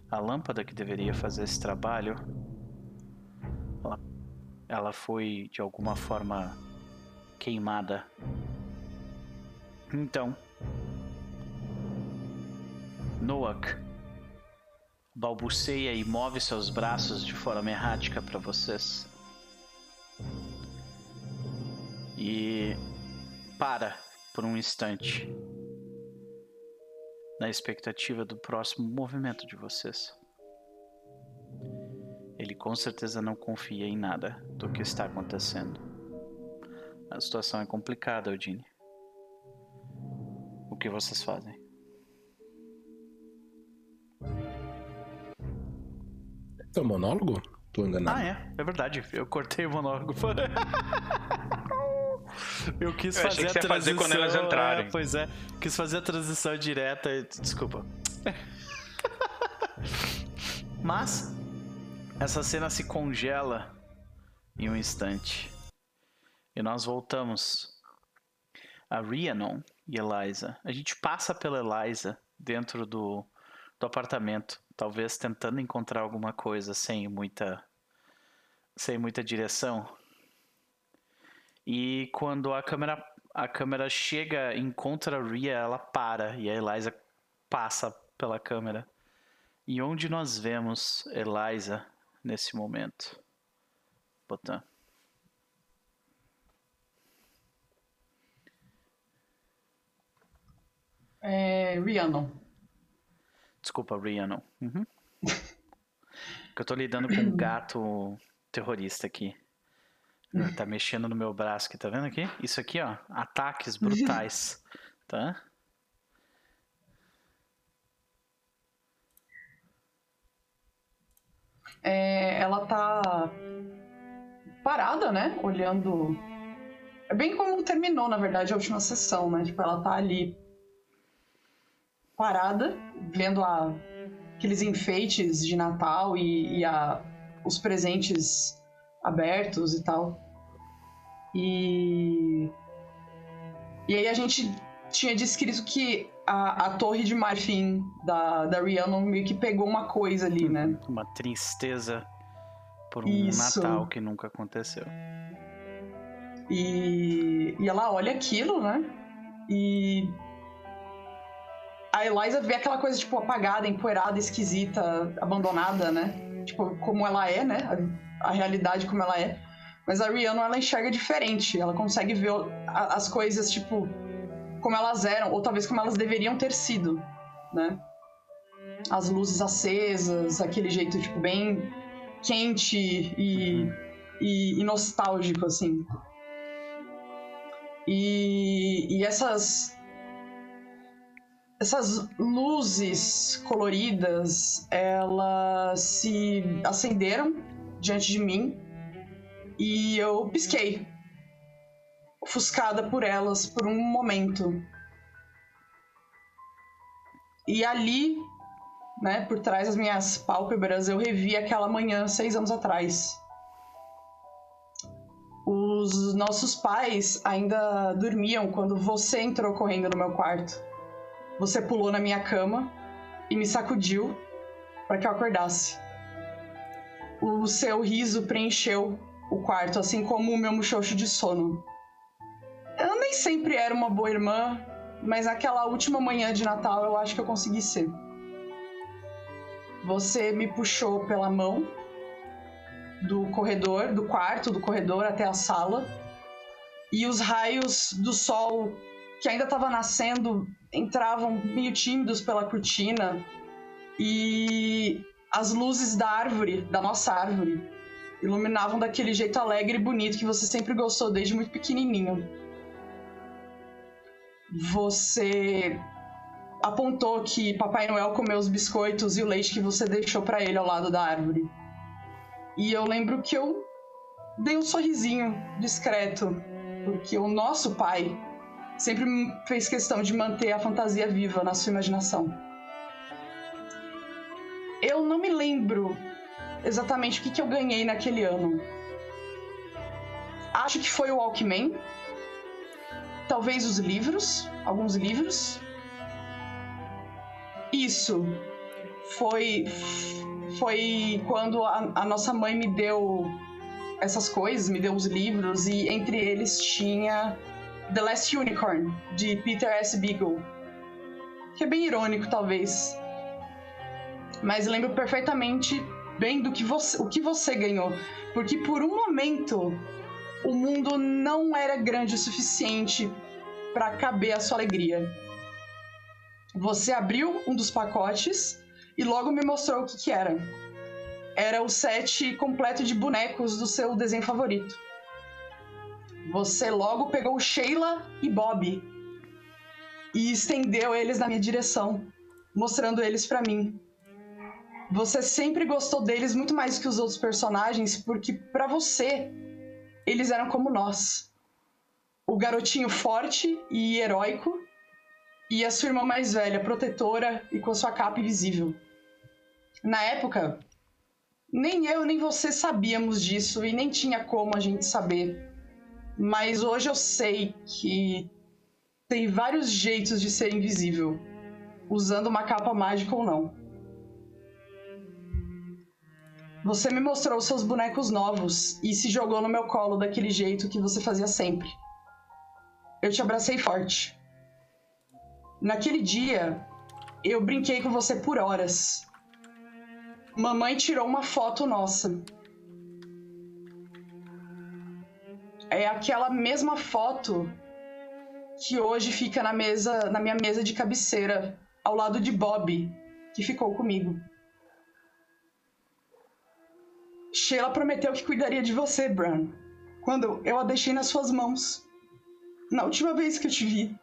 A lâmpada que deveria fazer esse trabalho, ela, ela foi de alguma forma queimada. Então, Noak balbuceia e move seus braços de forma errática para vocês. E para por um instante na expectativa do próximo movimento de vocês. Ele com certeza não confia em nada do que está acontecendo. A situação é complicada, Eugene. O que vocês fazem? É um monólogo? Tô enganado. Ah, é. É verdade. Eu cortei o monólogo. Eu quis eu fazer a transição. fazer quando elas entrarem. É, pois é. Quis fazer a transição direta. Desculpa. Mas essa cena se congela em um instante. E nós voltamos a Rhiannon e Eliza. A gente passa pela Eliza dentro do, do apartamento talvez tentando encontrar alguma coisa sem muita sem muita direção. E quando a câmera a câmera chega, encontra a Ria, ela para e a Eliza passa pela câmera. E onde nós vemos Eliza nesse momento? Botan. É, Rhiannon. Desculpa, Rhiannon. Uhum. eu tô lidando com um gato terrorista aqui. Tá mexendo no meu braço aqui, tá vendo aqui? Isso aqui, ó, ataques brutais, tá? É, ela tá parada, né? Olhando. É bem como terminou, na verdade, a última sessão, né? Tipo, ela tá ali parada, vendo a, aqueles enfeites de Natal e, e a, os presentes abertos e tal. E. E aí a gente tinha descrito que a, a torre de marfim da, da Rihanna meio que pegou uma coisa ali, né? Uma tristeza por um Isso. Natal que nunca aconteceu. E, e ela olha aquilo, né? E a Eliza vê aquela coisa, tipo, apagada, empoeirada, esquisita, abandonada, né? Tipo, como ela é, né? A, a realidade como ela é. Mas a Rihanna, ela enxerga diferente. Ela consegue ver a, as coisas, tipo, como elas eram, ou talvez como elas deveriam ter sido, né? As luzes acesas, aquele jeito, tipo, bem quente e, e, e nostálgico, assim. E, e essas essas luzes coloridas, elas se acenderam diante de mim E eu pisquei, ofuscada por elas por um momento. E ali, né, por trás das minhas pálpebras, eu revi aquela manhã seis anos atrás. Os nossos pais ainda dormiam quando você entrou correndo no meu quarto. Você pulou na minha cama e me sacudiu para que eu acordasse. O seu riso preencheu o quarto, assim como o meu muxoxo de sono. Eu nem sempre era uma boa irmã, mas naquela última manhã de Natal eu acho que eu consegui ser. Você me puxou pela mão do corredor, do quarto, do corredor até a sala, e os raios do sol que ainda estava nascendo entravam meio tímidos pela cortina e as luzes da árvore, da nossa árvore, iluminavam daquele jeito alegre e bonito que você sempre gostou desde muito pequenininho. Você apontou que Papai Noel comeu os biscoitos e o leite que você deixou para ele ao lado da árvore. E eu lembro que eu dei um sorrisinho discreto, porque o nosso pai sempre fez questão de manter a fantasia viva na sua imaginação. Eu não me lembro exatamente o que, que eu ganhei naquele ano. Acho que foi o Walkman. Talvez os livros, alguns livros. Isso foi foi quando a, a nossa mãe me deu essas coisas, me deu os livros e entre eles tinha The Last Unicorn de Peter S. Beagle, que é bem irônico talvez, mas lembro perfeitamente bem do que você, o que você ganhou, porque por um momento o mundo não era grande o suficiente para caber a sua alegria. Você abriu um dos pacotes e logo me mostrou o que, que era. Era o set completo de bonecos do seu desenho favorito. Você logo pegou Sheila e Bob e estendeu eles na minha direção, mostrando eles para mim. Você sempre gostou deles muito mais que os outros personagens, porque para você eles eram como nós. O garotinho forte e heróico, e a sua irmã mais velha, protetora e com a sua capa invisível. Na época, nem eu nem você sabíamos disso e nem tinha como a gente saber. Mas hoje eu sei que tem vários jeitos de ser invisível, usando uma capa mágica ou não. Você me mostrou seus bonecos novos e se jogou no meu colo daquele jeito que você fazia sempre. Eu te abracei forte. Naquele dia, eu brinquei com você por horas. Mamãe tirou uma foto nossa. É aquela mesma foto que hoje fica na mesa, na minha mesa de cabeceira, ao lado de Bob, que ficou comigo. Sheila prometeu que cuidaria de você, Bran, quando eu a deixei nas suas mãos. Na última vez que eu te vi.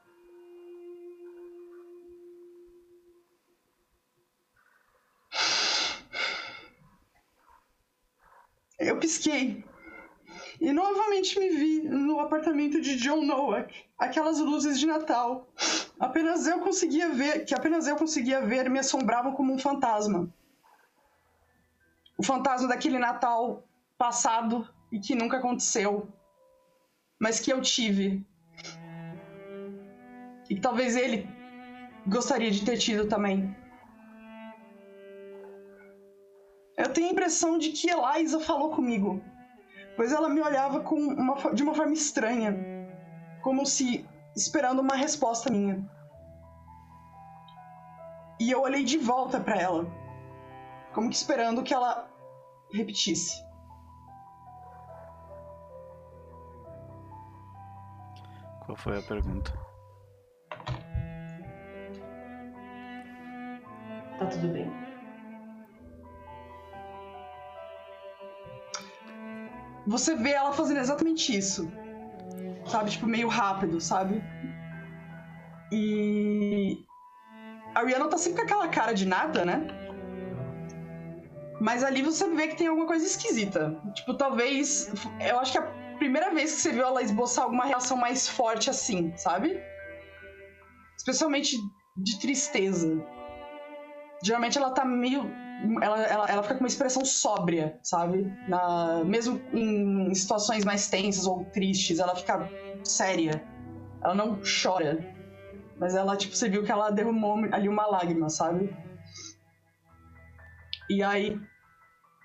Eu pisquei e novamente me vi no apartamento de John Nowak, aquelas luzes de Natal. Apenas eu conseguia ver, que apenas eu conseguia ver me assombravam como um fantasma o fantasma daquele Natal passado e que nunca aconteceu, mas que eu tive. E que talvez ele gostaria de ter tido também. Eu tenho a impressão de que Eliza falou comigo, pois ela me olhava com uma, de uma forma estranha, como se esperando uma resposta minha. E eu olhei de volta para ela como que esperando que ela repetisse. Qual foi a pergunta? Tá tudo bem. Você vê ela fazendo exatamente isso. Sabe? Tipo, meio rápido, sabe? E. A Rihanna tá sempre com aquela cara de nada, né? Mas ali você vê que tem alguma coisa esquisita. Tipo, talvez. Eu acho que é a primeira vez que você viu ela esboçar alguma reação mais forte assim, sabe? Especialmente de tristeza. Geralmente ela tá meio. Ela, ela, ela fica com uma expressão sóbria, sabe? Na, mesmo em situações mais tensas ou tristes, ela fica séria. Ela não chora. Mas ela, tipo, você viu que ela derramou ali uma lágrima, sabe? E aí,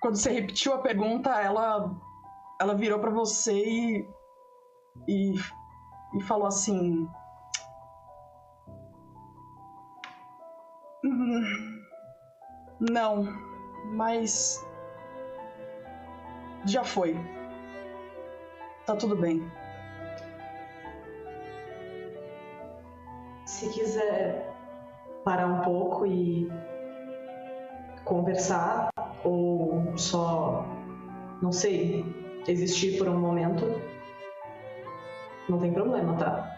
quando você repetiu a pergunta, ela, ela virou para você e, e, e falou assim: hum, Não, mas. Já foi. Tá tudo bem. Se quiser parar um pouco e conversar ou só, não sei, existir por um momento, não tem problema, tá?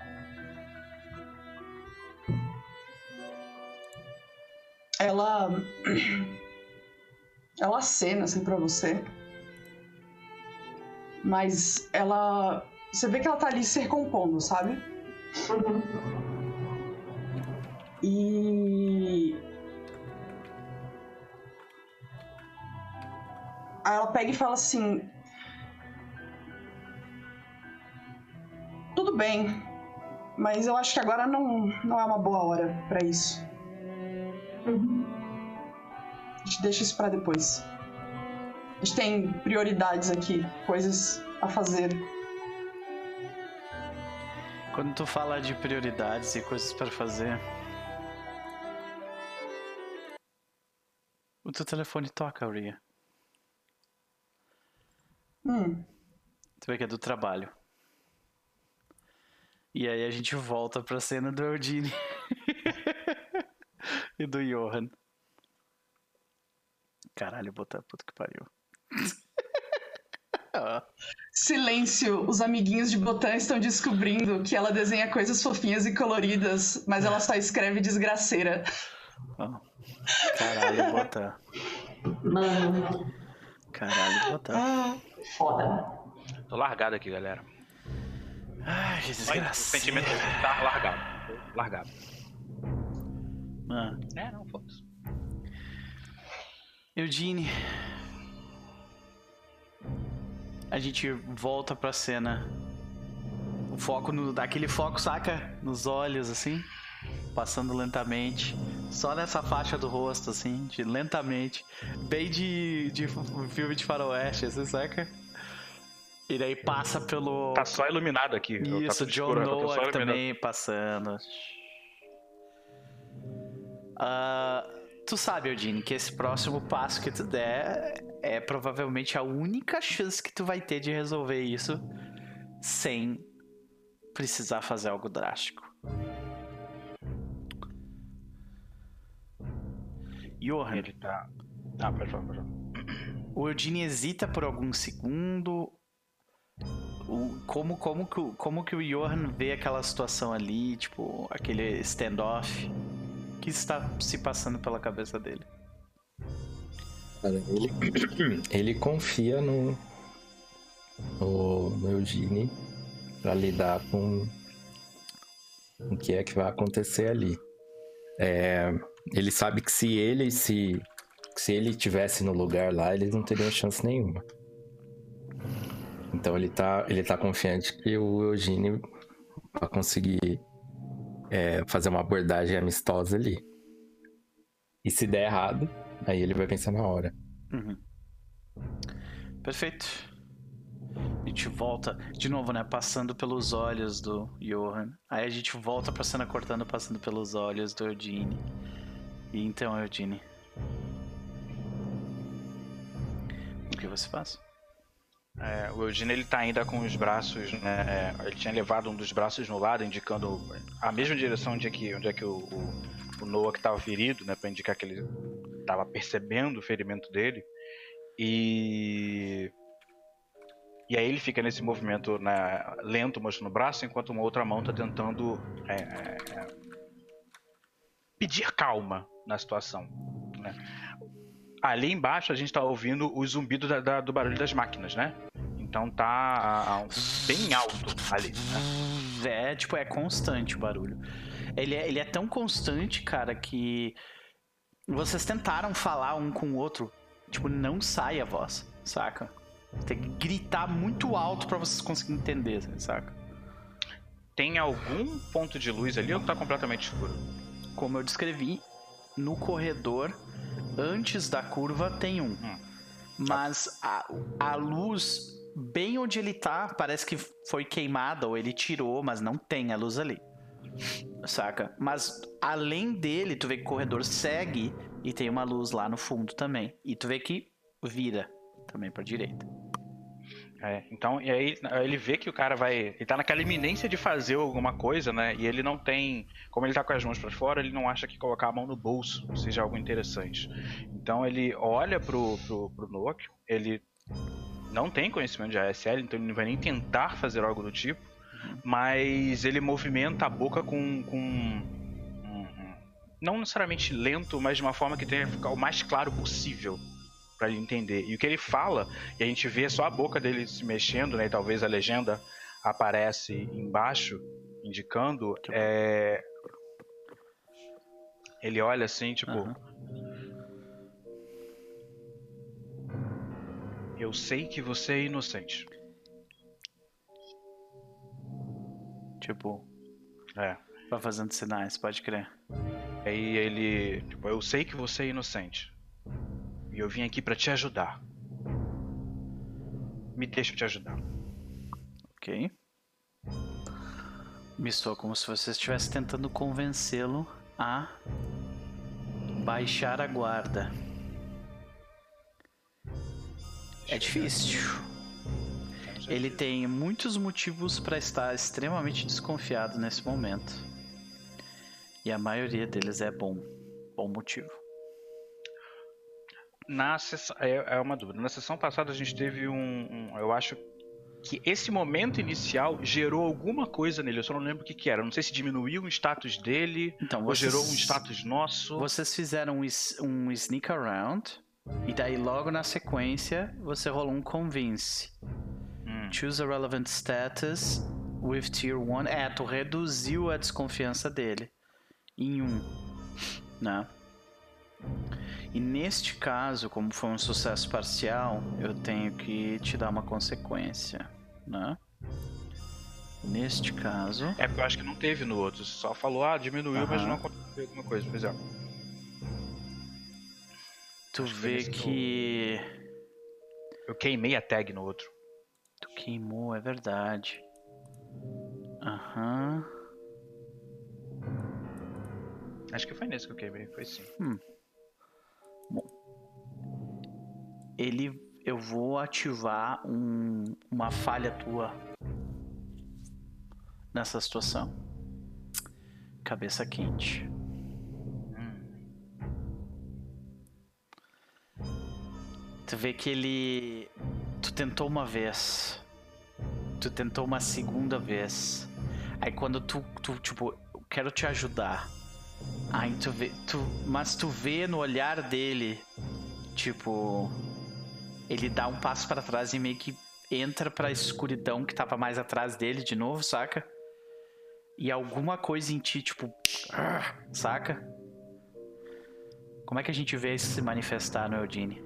Ela. Ela acena assim pra você. Mas ela. Você vê que ela tá ali se recompondo, sabe? E. Aí ela pega e fala assim: Tudo bem, mas eu acho que agora não, não é uma boa hora para isso. Uhum. A gente deixa isso para depois. A gente tem prioridades aqui, coisas a fazer. Quando tu fala de prioridades e coisas para fazer, o teu telefone toca, Ria. Hum. Tu vê que é do trabalho. E aí a gente volta pra cena do Eudine e do Johan. Caralho, botar puta que pariu. Silêncio. Os amiguinhos de Botan estão descobrindo que ela desenha coisas fofinhas e coloridas, mas ela só escreve desgraceira. Oh. Caralho, Botan. Mano. Caralho, Botan. Ah. Foda. Tô largado aqui, galera. Ai, que desgraça. O sentimento de estar largado. Largado. Ah. É, não, foda-se. Eugene. A gente volta pra cena. O foco no. daquele foco, saca? Nos olhos, assim. Passando lentamente. Só nessa faixa do rosto, assim, de lentamente. Bem de, de filme de faroeste, assim, saca? E daí passa pelo. Tá só iluminado aqui. Isso, tá John Noah também passando. Uh, tu sabe, Odine, que esse próximo passo que tu der é provavelmente a única chance que tu vai ter de resolver isso sem precisar fazer algo drástico. Johan. Ele tá. Ah, pode falar, pode falar. O Eugene hesita por algum segundo. O, como, como, que, como que o Johan vê aquela situação ali, tipo, aquele standoff? O que está se passando pela cabeça dele? Cara, ele, ele confia no, no, no Eugene para lidar com o que é que vai acontecer ali. É, ele sabe que se ele se se ele tivesse no lugar lá, eles não teriam chance nenhuma. Então ele tá, ele tá confiante que o Eugênio vai conseguir é, fazer uma abordagem amistosa ali. E se der errado, aí ele vai pensar na hora. Uhum. Perfeito. A gente volta de novo, né? Passando pelos olhos do Johan. Aí a gente volta pra cena cortando, passando pelos olhos do Eugene. E então, Eugene. O que você faz? É, o Eugênio ele tá ainda com os braços, né? É, ele tinha levado um dos braços no lado, indicando a mesma direção onde é que, onde é que o, o, o Noah que estava ferido, né? Para indicar que ele estava percebendo o ferimento dele. E e aí ele fica nesse movimento né, lento, mostrando o braço, enquanto uma outra mão está tentando é, é, pedir calma na situação. Né? Ali embaixo a gente tá ouvindo o zumbido da, da, do barulho das máquinas, né? Então tá bem alto ali, né? É, tipo, é constante o barulho. Ele é, ele é tão constante, cara, que vocês tentaram falar um com o outro, tipo, não sai a voz, saca? Tem que gritar muito alto para vocês conseguirem entender, saca? Tem algum ponto de luz ali ou tá completamente escuro? Como eu descrevi, no corredor, antes da curva, tem um. Hum. Mas a, a luz, bem onde ele tá, parece que foi queimada ou ele tirou, mas não tem a luz ali. Saca? Mas além dele, tu vê que o corredor segue e tem uma luz lá no fundo também. E tu vê que vira também pra direita. É, então, e aí ele vê que o cara vai. Ele tá naquela iminência de fazer alguma coisa, né? E ele não tem. Como ele tá com as mãos para fora, ele não acha que colocar a mão no bolso seja algo interessante. Então ele olha pro, pro, pro Nook, ele não tem conhecimento de ASL, então ele não vai nem tentar fazer algo do tipo, mas ele movimenta a boca com. com não necessariamente lento, mas de uma forma que tenha que ficar o mais claro possível para ele entender. E o que ele fala, e a gente vê só a boca dele se mexendo, né? E talvez a legenda aparece embaixo, indicando, é... ele olha assim, tipo, uhum. eu sei que você é inocente. Tipo, é. Vai fazendo sinais, pode crer. Aí ele, tipo, eu sei que você é inocente. E eu vim aqui para te ajudar. Me deixa te ajudar. Ok. Me soa como se você estivesse tentando convencê-lo a baixar a guarda. É difícil. Ele tem muitos motivos para estar extremamente desconfiado nesse momento. E a maioria deles é bom. Bom motivo. Na sessão, é, é, uma dúvida. Na sessão passada a gente teve um, um, Eu acho que esse momento inicial gerou alguma coisa nele. Eu só não lembro o que, que era. Não sei se diminuiu o status dele então, ou gerou um status nosso. Vocês fizeram um, um sneak around. E daí logo na sequência você rolou um convince. Hum. Choose a relevant status with tier 1. É, tu reduziu a desconfiança dele em 1. Um, né? E neste caso, como foi um sucesso parcial, eu tenho que te dar uma consequência, né? Neste caso. É porque eu acho que não teve no outro. Só falou, ah, diminuiu, mas não aconteceu alguma coisa, por exemplo. Tu acho vê que. Eu queimei a tag no outro. Tu queimou, é verdade. Aham. Acho que foi nesse que eu queimei, foi sim. Hum. Ele, eu vou ativar um, uma falha tua nessa situação. Cabeça quente. Tu vê que ele. Tu tentou uma vez. Tu tentou uma segunda vez. Aí quando tu, tu tipo, quero te ajudar. Aí tu vê. Tu, mas tu vê no olhar dele, tipo. Ele dá um passo para trás e meio que entra pra escuridão que tava mais atrás dele de novo, saca? E alguma coisa em ti, tipo. Saca? Como é que a gente vê isso se manifestar no Eudine?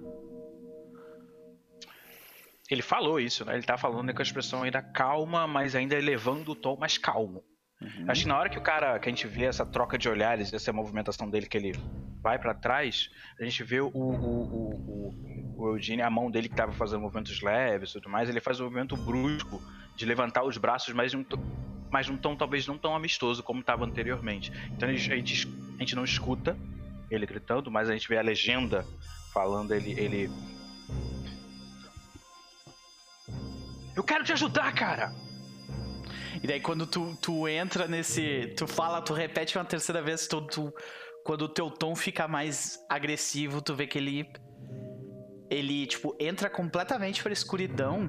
Ele falou isso, né? Ele tá falando com a expressão ainda calma, mas ainda elevando o tom mais calmo. Uhum. Acho que na hora que o cara, que a gente vê essa troca de olhares, essa movimentação dele que ele vai para trás, a gente vê o, o, o, o, Eugene, a mão dele que tava fazendo movimentos leves e tudo mais, ele faz um movimento brusco de levantar os braços, mas um, mas num tom talvez não tão amistoso como estava anteriormente. Então a gente, a gente não escuta ele gritando, mas a gente vê a legenda falando ele, ele Eu quero te ajudar, cara! E daí quando tu, tu entra nesse. Tu fala, tu repete uma terceira vez, tu, tu, quando o teu tom fica mais agressivo, tu vê que ele. Ele, tipo, entra completamente pra escuridão.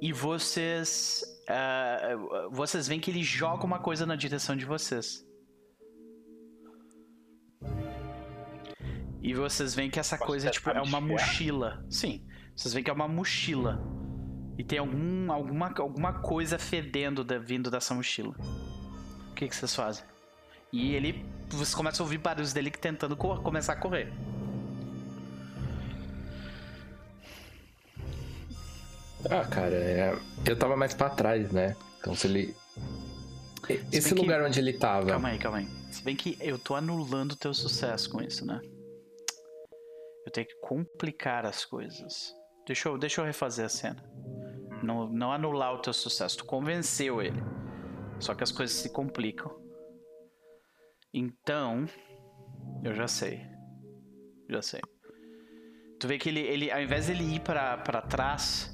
E vocês. Uh, vocês veem que ele joga uma coisa na direção de vocês. E vocês veem que essa Posso coisa tipo, é uma mochila. Sim. Vocês veem que é uma mochila. E tem algum, alguma, alguma coisa fedendo de, vindo dessa mochila. O que, que vocês fazem? E ele. Você começa a ouvir barulhos dele tentando começar a correr. Ah, cara, é... eu tava mais pra trás, né? Então se ele. Esse lugar que... onde ele tava. Calma aí, calma aí. Se bem que eu tô anulando o teu sucesso com isso, né? Eu tenho que complicar as coisas. Deixa eu, deixa eu refazer a cena. Não, não anular o teu sucesso. Tu convenceu ele. Só que as coisas se complicam. Então. Eu já sei. Já sei. Tu vê que ele, ele ao invés dele ir para trás,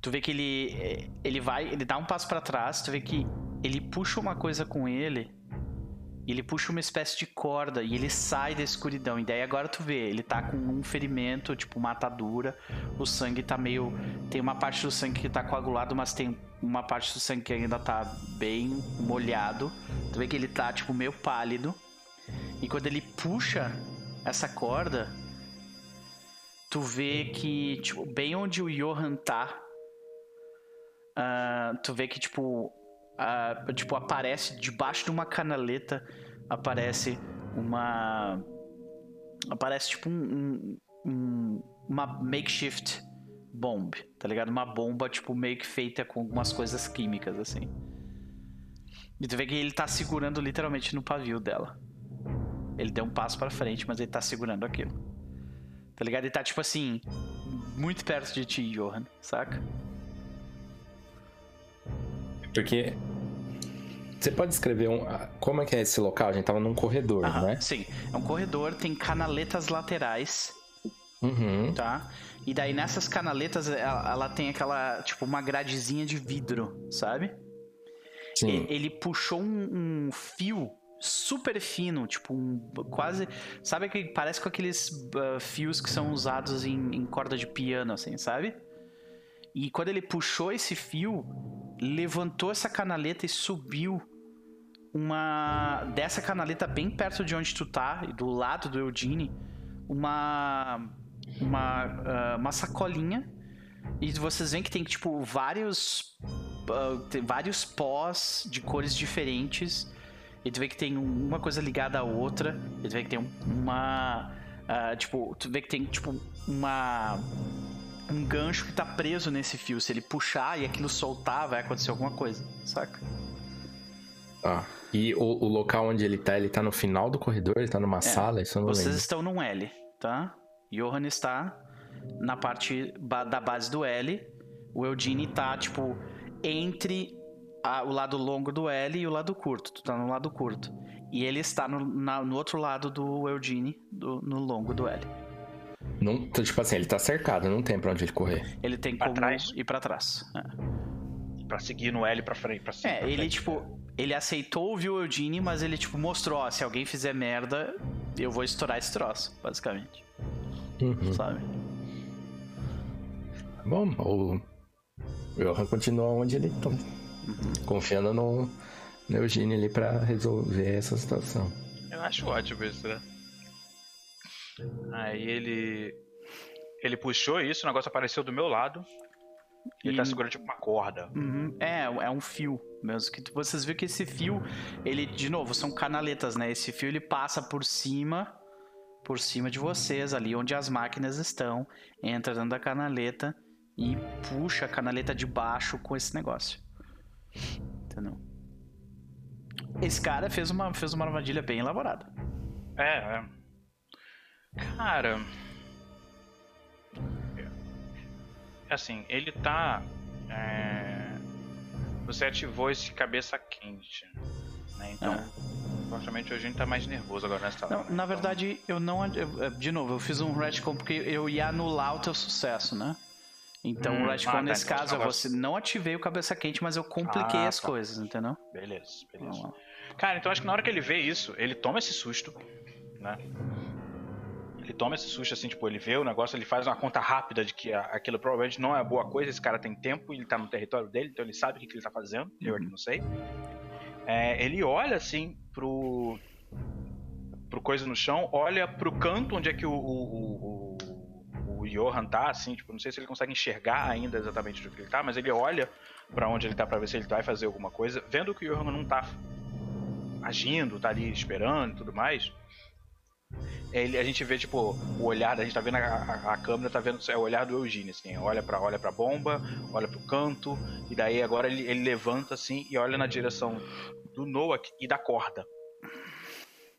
tu vê que ele ele vai, ele dá um passo para trás, tu vê que ele puxa uma coisa com ele ele puxa uma espécie de corda e ele sai da escuridão. E daí agora tu vê, ele tá com um ferimento, tipo uma atadura. O sangue tá meio. Tem uma parte do sangue que tá coagulado, mas tem uma parte do sangue que ainda tá bem molhado. Tu vê que ele tá, tipo, meio pálido. E quando ele puxa essa corda, tu vê que, tipo, bem onde o Johan tá, uh, tu vê que, tipo, tipo, aparece debaixo de uma canaleta, aparece uma. Aparece tipo um, um, uma makeshift bomb, tá ligado? Uma bomba, tipo, meio que feita com algumas coisas químicas, assim. E tu vê que ele tá segurando literalmente no pavio dela. Ele deu um passo para frente, mas ele tá segurando aquilo. Tá ligado? Ele tá, tipo assim, muito perto de ti, Johan, saca? Porque você pode descrever um, como é que é esse local? A gente tava num corredor, Aham, né? Sim, é um corredor, tem canaletas laterais. Uhum. Tá? E daí nessas canaletas ela, ela, tem aquela, tipo, uma gradezinha de vidro, sabe? Sim. ele puxou um, um, fio super fino, tipo, um, quase. Sabe que parece com aqueles uh, fios que são usados em, em corda de piano, assim, sabe? E quando ele puxou esse fio, levantou essa canaleta e subiu uma dessa canaleta bem perto de onde tu tá, do lado do Eudine, uma uma, uh, uma sacolinha e vocês veem que tem tipo vários uh, tem vários pós de cores diferentes. E tu vê que tem uma coisa ligada à outra. E tu vê que tem uma uh, tipo, tu vê que tem tipo uma um gancho que tá preso nesse fio. Se ele puxar e aquilo soltar, vai acontecer alguma coisa, saca? Ah, e o, o local onde ele tá, ele tá no final do corredor, ele tá numa é, sala, isso eu não Vocês lembro. estão num L, tá? Johan está na parte da base do L. O Eudine tá, tipo, entre a, o lado longo do L e o lado curto. Tu tá no lado curto. E ele está no, na, no outro lado do Eudine, do, no longo do L. Não, então, tipo assim, ele tá cercado, não tem pra onde ele correr. Ele tem pra como trás. ir pra trás. É. Pra seguir no L pra frente, pra cima. É, pra ele, frente. tipo, ele aceitou ouvir o Eugene, mas ele, tipo, mostrou, ó, se alguém fizer merda, eu vou estourar esse troço, basicamente. Uhum. Sabe? Bom, o Johan continua onde ele tá. Uhum. Confiando no, no Eugênio ali pra resolver essa situação. Eu acho ótimo isso, né? Aí ele. Ele puxou isso, o negócio apareceu do meu lado. Ele e... tá segurando tipo uma corda. Uhum. É, é um fio mesmo. Que vocês viram que esse fio, ele, de novo, são canaletas, né? Esse fio ele passa por cima, por cima de vocês, ali onde as máquinas estão, entra dentro da canaleta e puxa a canaleta de baixo com esse negócio. Entendeu? Esse cara fez uma, fez uma armadilha bem elaborada. É, é. Cara. Assim, ele tá. É... Você ativou esse cabeça quente. Né? Então, é. provavelmente hoje a gente tá mais nervoso agora nessa não, Na verdade, eu não. Eu, de novo, eu fiz um retcon porque eu ia anular o teu sucesso, né? Então, hum, o retcon, ah, tá, nesse então, caso, é você não ativei o cabeça quente, mas eu compliquei ah, as tá. coisas, entendeu? Beleza, beleza. Cara, então acho que na hora que ele vê isso, ele toma esse susto, né? Ele toma esse susto assim, tipo, ele vê o negócio, ele faz uma conta rápida de que aquilo provavelmente não é boa coisa, esse cara tem tempo, ele tá no território dele, então ele sabe o que, que ele tá fazendo, eu aqui não sei. É, ele olha assim pro. pro coisa no chão, olha pro canto onde é que o, o, o, o Johan tá, assim, tipo, não sei se ele consegue enxergar ainda exatamente onde ele tá, mas ele olha para onde ele tá para ver se ele vai fazer alguma coisa, vendo que o Johan não tá agindo, tá ali esperando e tudo mais. Ele, a gente vê, tipo, o olhar, a gente tá vendo a, a, a, câmera, tá vendo é o olhar do Eugênio, assim, olha pra, olha pra bomba, olha pro canto, e daí agora ele, ele levanta assim e olha na direção do Noah e da corda.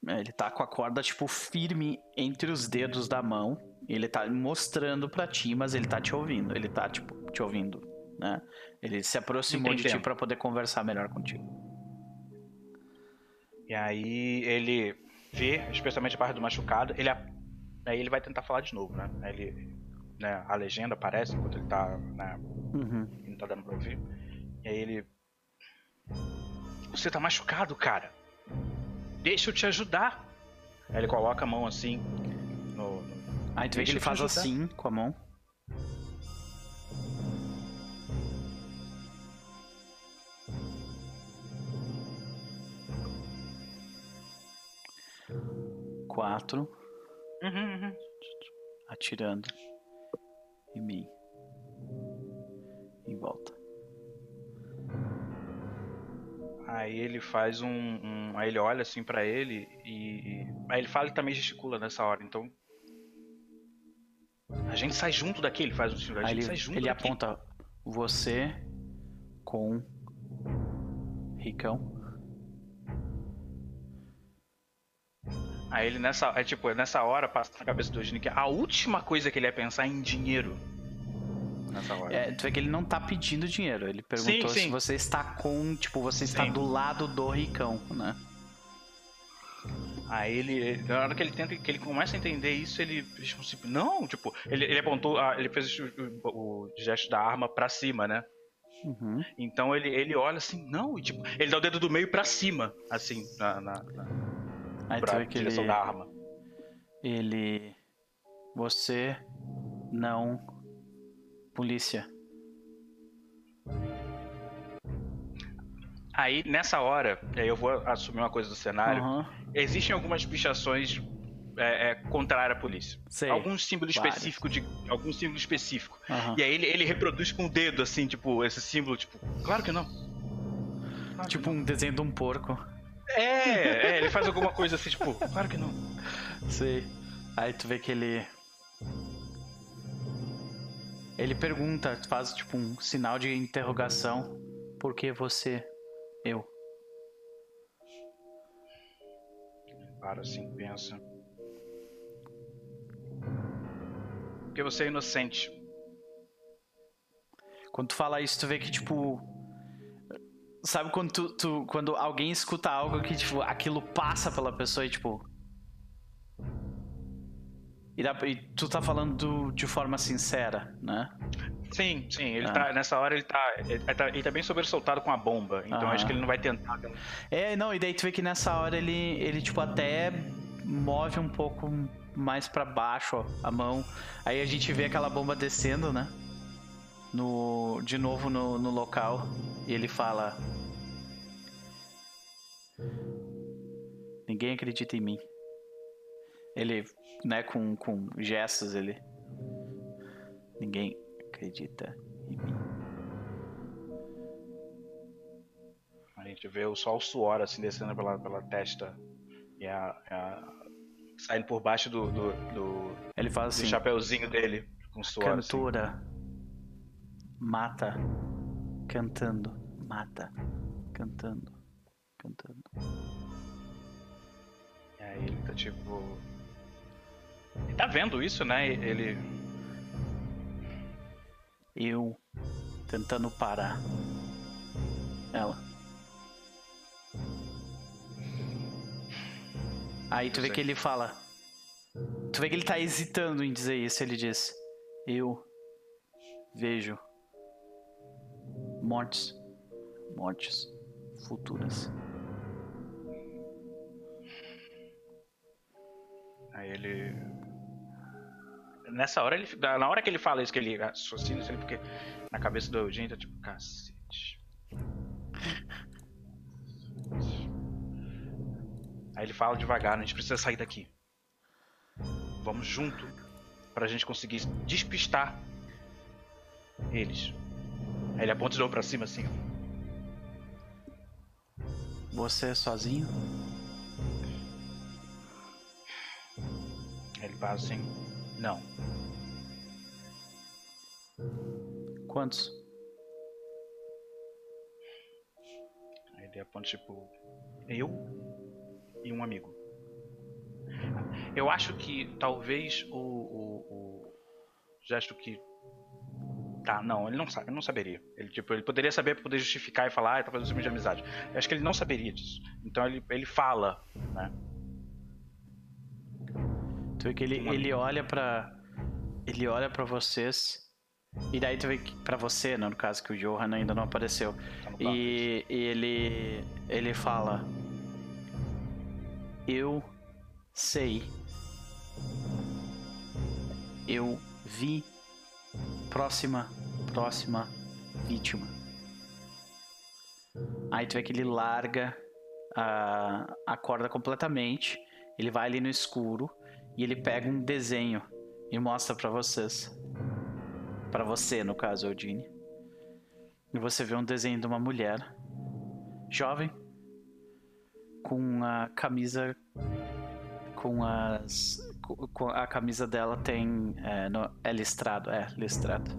É, ele tá com a corda, tipo, firme entre os dedos da mão. Ele tá mostrando pra ti, mas ele tá te ouvindo. Ele tá, tipo, te ouvindo, né? Ele se aproximou Entendendo. de ti para poder conversar melhor contigo. E aí ele vê, especialmente a parte do machucado, ele aí ele vai tentar falar de novo, né? Ele, né, a legenda aparece enquanto ele tá, né, uhum. não tá dando pra ouvir. E aí ele Você tá machucado, cara. Deixa eu te ajudar. Aí ele coloca a mão assim no, no... Aí tu vê que ele faz ajudar. assim com a mão. Quatro. Uhum, uhum. Atirando em mim. Em volta. Aí ele faz um, um aí ele olha assim para ele e, e, aí ele fala e também gesticula nessa hora. Então a gente sai junto daqui. Ele faz um sinal. A gente ele, sai junto. Ele daqui. aponta você com Ricão Aí ele nessa, é, tipo, nessa hora passa na cabeça do Eugênio que a última coisa que ele ia pensar é em dinheiro. Nessa hora. É, tu vê que ele não tá pedindo dinheiro. Ele perguntou sim, sim. se você está com, tipo, você está sim. do lado do ricão, né? Aí ele, na hora que ele tenta, que ele começa a entender isso, ele tipo, não, tipo, ele, ele apontou, ele fez o, o, o gesto da arma para cima, né? Uhum. Então ele, ele olha assim, não, e, tipo, ele dá o dedo do meio para cima, assim, na, na, na Aí pra tu direção ele, da arma. Ele. Você não. Polícia. Aí, nessa hora, eu vou assumir uma coisa do cenário. Uhum. Existem algumas pichações é, é, contrária à polícia. Sei. Algum símbolo específico de. Algum símbolo específico. Uhum. E aí ele, ele reproduz com o dedo, assim, tipo, esse símbolo, tipo, claro que não. Claro tipo que não. um desenho de um porco. É, é, ele faz alguma coisa assim, tipo, claro que não. Sei. Aí tu vê que ele. Ele pergunta, faz tipo um sinal de interrogação. Por que você? Eu. Para assim, pensa. Porque você é inocente. Quando tu fala isso, tu vê que, tipo, Sabe quando, tu, tu, quando alguém escuta algo que, tipo, aquilo passa pela pessoa e, tipo. E, dá, e tu tá falando do, de forma sincera, né? Sim, sim. Ele ah. tá, nessa hora ele tá, ele tá, ele tá bem sobressaltado com a bomba. Então ah. acho que ele não vai tentar. É, não, e daí tu vê que nessa hora ele, ele tipo, até move um pouco mais para baixo ó, a mão. Aí a gente vê aquela bomba descendo, né? No, de novo no, no local. E ele fala: Ninguém acredita em mim. Ele, né, com, com gestos, ele. Ninguém acredita em mim. A gente vê só o suor assim descendo pela, pela testa e a, a saindo por baixo do, do, do, ele fala assim, do chapeuzinho dele com suor. Assim. Cantora assim. mata cantando, mata, cantando, E aí ele tá tipo. Ele tá vendo isso, né? Ele. Eu tentando parar ela. Aí tu vê que ele fala. Tu vê que ele tá hesitando em dizer isso. Ele diz: Eu vejo mortes, mortes futuras. Aí ele. Nessa hora ele. Na hora que ele fala isso, que ele raciocina isso, porque na cabeça do Eugênio tá tipo, cacete. Aí ele fala devagar, a gente precisa sair daqui. Vamos junto pra gente conseguir despistar eles. Aí ele aponta de novo pra cima assim. Você é sozinho? Assim: Não. Quantos? Ele aponta tipo: Eu e um amigo. Eu acho que talvez o, o, o gesto que Tá, não, ele não sabe, ele não saberia. Ele, tipo, ele poderia saber para poder justificar e falar, ah, tá fazendo de amizade. Eu acho que ele não saberia disso. Então ele, ele fala, né? Tu vê que ele, ele olha para ele olha para vocês e daí tu vê que para você, né, no caso que o Johan ainda não apareceu. Tá e, e ele ele fala: "Eu sei. Eu vi próxima, próxima vítima. Aí tu vê que ele larga a, a corda completamente. Ele vai ali no escuro e ele pega um desenho e mostra para vocês. Para você, no caso, Eudine. E você vê um desenho de uma mulher jovem com a camisa com as a camisa dela tem. É, no, é listrado, é, listrado.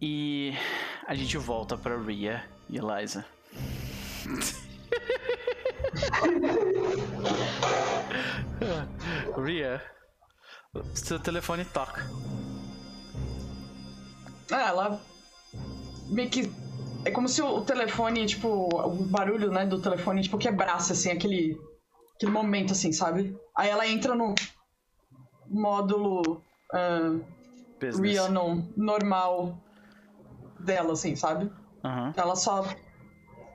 E a gente volta pra Ria e Eliza. Ria, seu telefone toca. Ah, ela meio que. É como se o telefone, tipo, o barulho, né, do telefone, tipo, quebrasse, assim, aquele aquele momento, assim, sabe? Aí ela entra no módulo uh, Rhiannon normal dela, assim, sabe? Uhum. Ela só.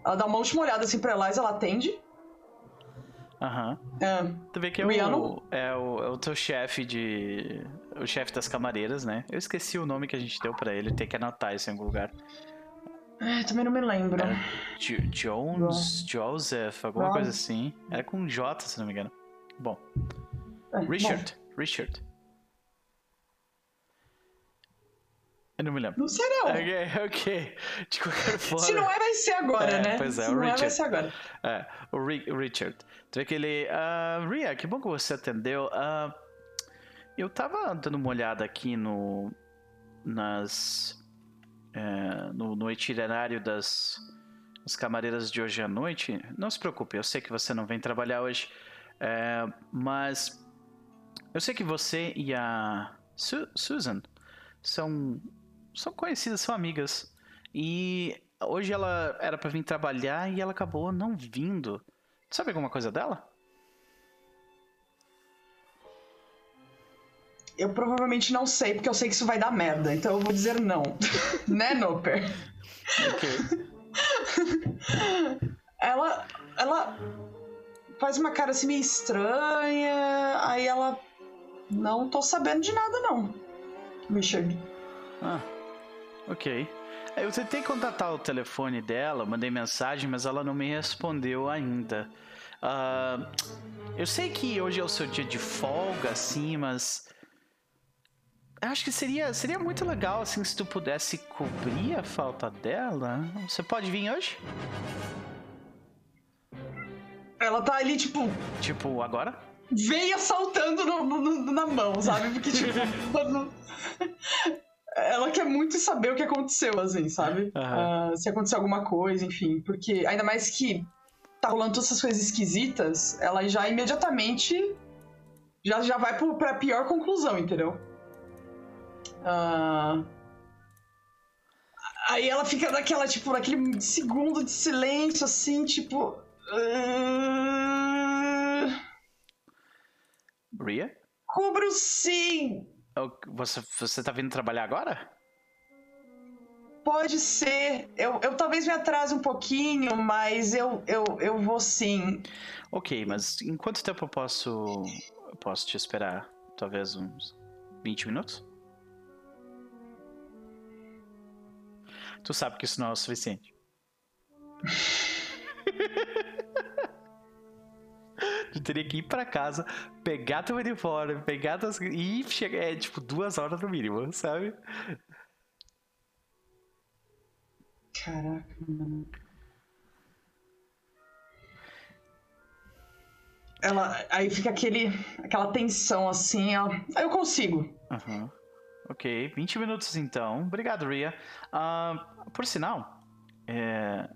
Ela dá uma última olhada assim pra Eliza, ela atende. Aham. Uhum. Uh, tu vê que é o, é o, é o teu chefe de. O chefe das camareiras, né? Eu esqueci o nome que a gente deu para ele, tem que anotar isso em algum lugar. É, também não me lembro. É, Jones, Joseph, alguma coisa assim. Era com J, se não me engano. Bom. É, Richard. Bom. Richard. Eu não me lembro. Não sei não. Ok, ok. De qualquer forma. Se não é, vai ser agora, é, né? Pois é, Se o não Richard. É, vai ser agora. É, o Ri Richard. Tu vê que ele. Uh, Ria, que bom que você atendeu. Uh, eu tava dando uma olhada aqui no. Nas é, no, no, itinerário das, das, camareiras de hoje à noite, não se preocupe, eu sei que você não vem trabalhar hoje, é, mas eu sei que você e a Su Susan são, são conhecidas, são amigas. E hoje ela era para vir trabalhar e ela acabou não vindo. Sabe alguma coisa dela? Eu provavelmente não sei, porque eu sei que isso vai dar merda, então eu vou dizer não. né, Noper? Ok. ela. Ela faz uma cara assim meio estranha, aí ela. Não tô sabendo de nada, não. Richard. Ah, ok. Eu tentei contatar o telefone dela, mandei mensagem, mas ela não me respondeu ainda. Uh, eu sei que hoje é o seu dia de folga, assim, mas acho que seria, seria muito legal, assim, se tu pudesse cobrir a falta dela. Você pode vir hoje? Ela tá ali, tipo. Tipo, agora? Veia saltando no, no, na mão, sabe? Porque, tipo, quando... ela quer muito saber o que aconteceu, assim, sabe? Uhum. Uh, se aconteceu alguma coisa, enfim. Porque, ainda mais que tá rolando todas essas coisas esquisitas, ela já imediatamente já, já vai pro, pra pior conclusão, entendeu? Uh... Aí ela fica naquela, tipo, naquele segundo de silêncio, assim, tipo. Uh... Ria? Cubro sim! Você, você tá vindo trabalhar agora? Pode ser. Eu, eu talvez me atrase um pouquinho, mas eu, eu, eu vou sim. Ok, mas em quanto tempo eu posso, eu posso te esperar? Talvez uns 20 minutos? Tu sabe que isso não é o suficiente. Tu teria que ir pra casa, pegar teu uniforme, pegar tuas... e chegar. É tipo duas horas no mínimo, sabe? Caraca, mano. Ela, aí fica aquele, aquela tensão assim, ó. Aí eu consigo. Uhum. Ok, 20 minutos então. Obrigado, Ria. Uh, por sinal, é...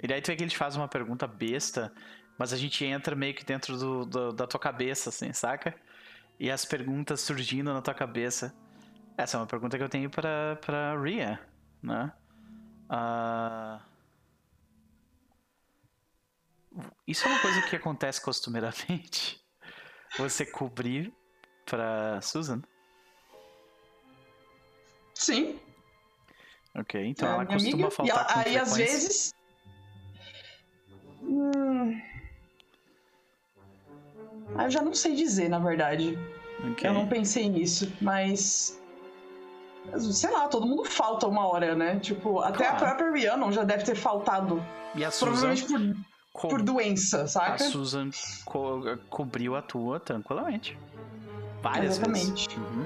e daí tu vê que ele te faz uma pergunta besta, mas a gente entra meio que dentro do, do, da tua cabeça, assim, saca? E as perguntas surgindo na tua cabeça. Essa é uma pergunta que eu tenho pra, pra Ria, né? Uh... Isso é uma coisa que acontece costumeiramente? Você cobrir pra Susan? Sim. Ok, então é, ela costuma amiga. faltar ela, com Aí às vezes. Hum... eu já não sei dizer, na verdade. Okay. Eu não pensei nisso, mas. Sei lá, todo mundo falta uma hora, né? Tipo, até claro. a própria Rhiannon já deve ter faltado. E a Provavelmente Susan... por, Co... por doença, saca? A Susan co cobriu a tua tranquilamente. Várias Exatamente. vezes. Uhum.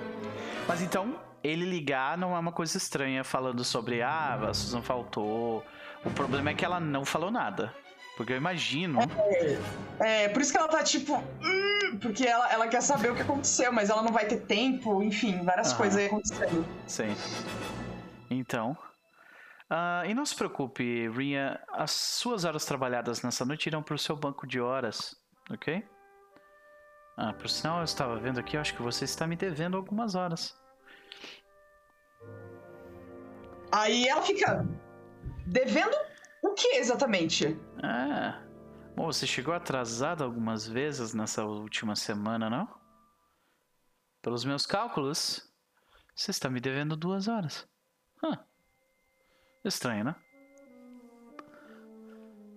Mas então, ele ligar não é uma coisa estranha falando sobre ah, a Susan faltou. O problema é que ela não falou nada. Porque eu imagino. É, é por isso que ela tá tipo. Hum, porque ela, ela quer saber o que aconteceu, mas ela não vai ter tempo, enfim, várias coisas aí acontecendo. Sim. Então. Uh, e não se preocupe, Ria, as suas horas trabalhadas nessa noite irão pro seu banco de horas, ok? Ah, por sinal, eu estava vendo aqui, eu acho que você está me devendo algumas horas. Aí ela fica devendo o que exatamente? Ah, bom, você chegou atrasado algumas vezes nessa última semana, não? Pelos meus cálculos, você está me devendo duas horas. Estranho, né?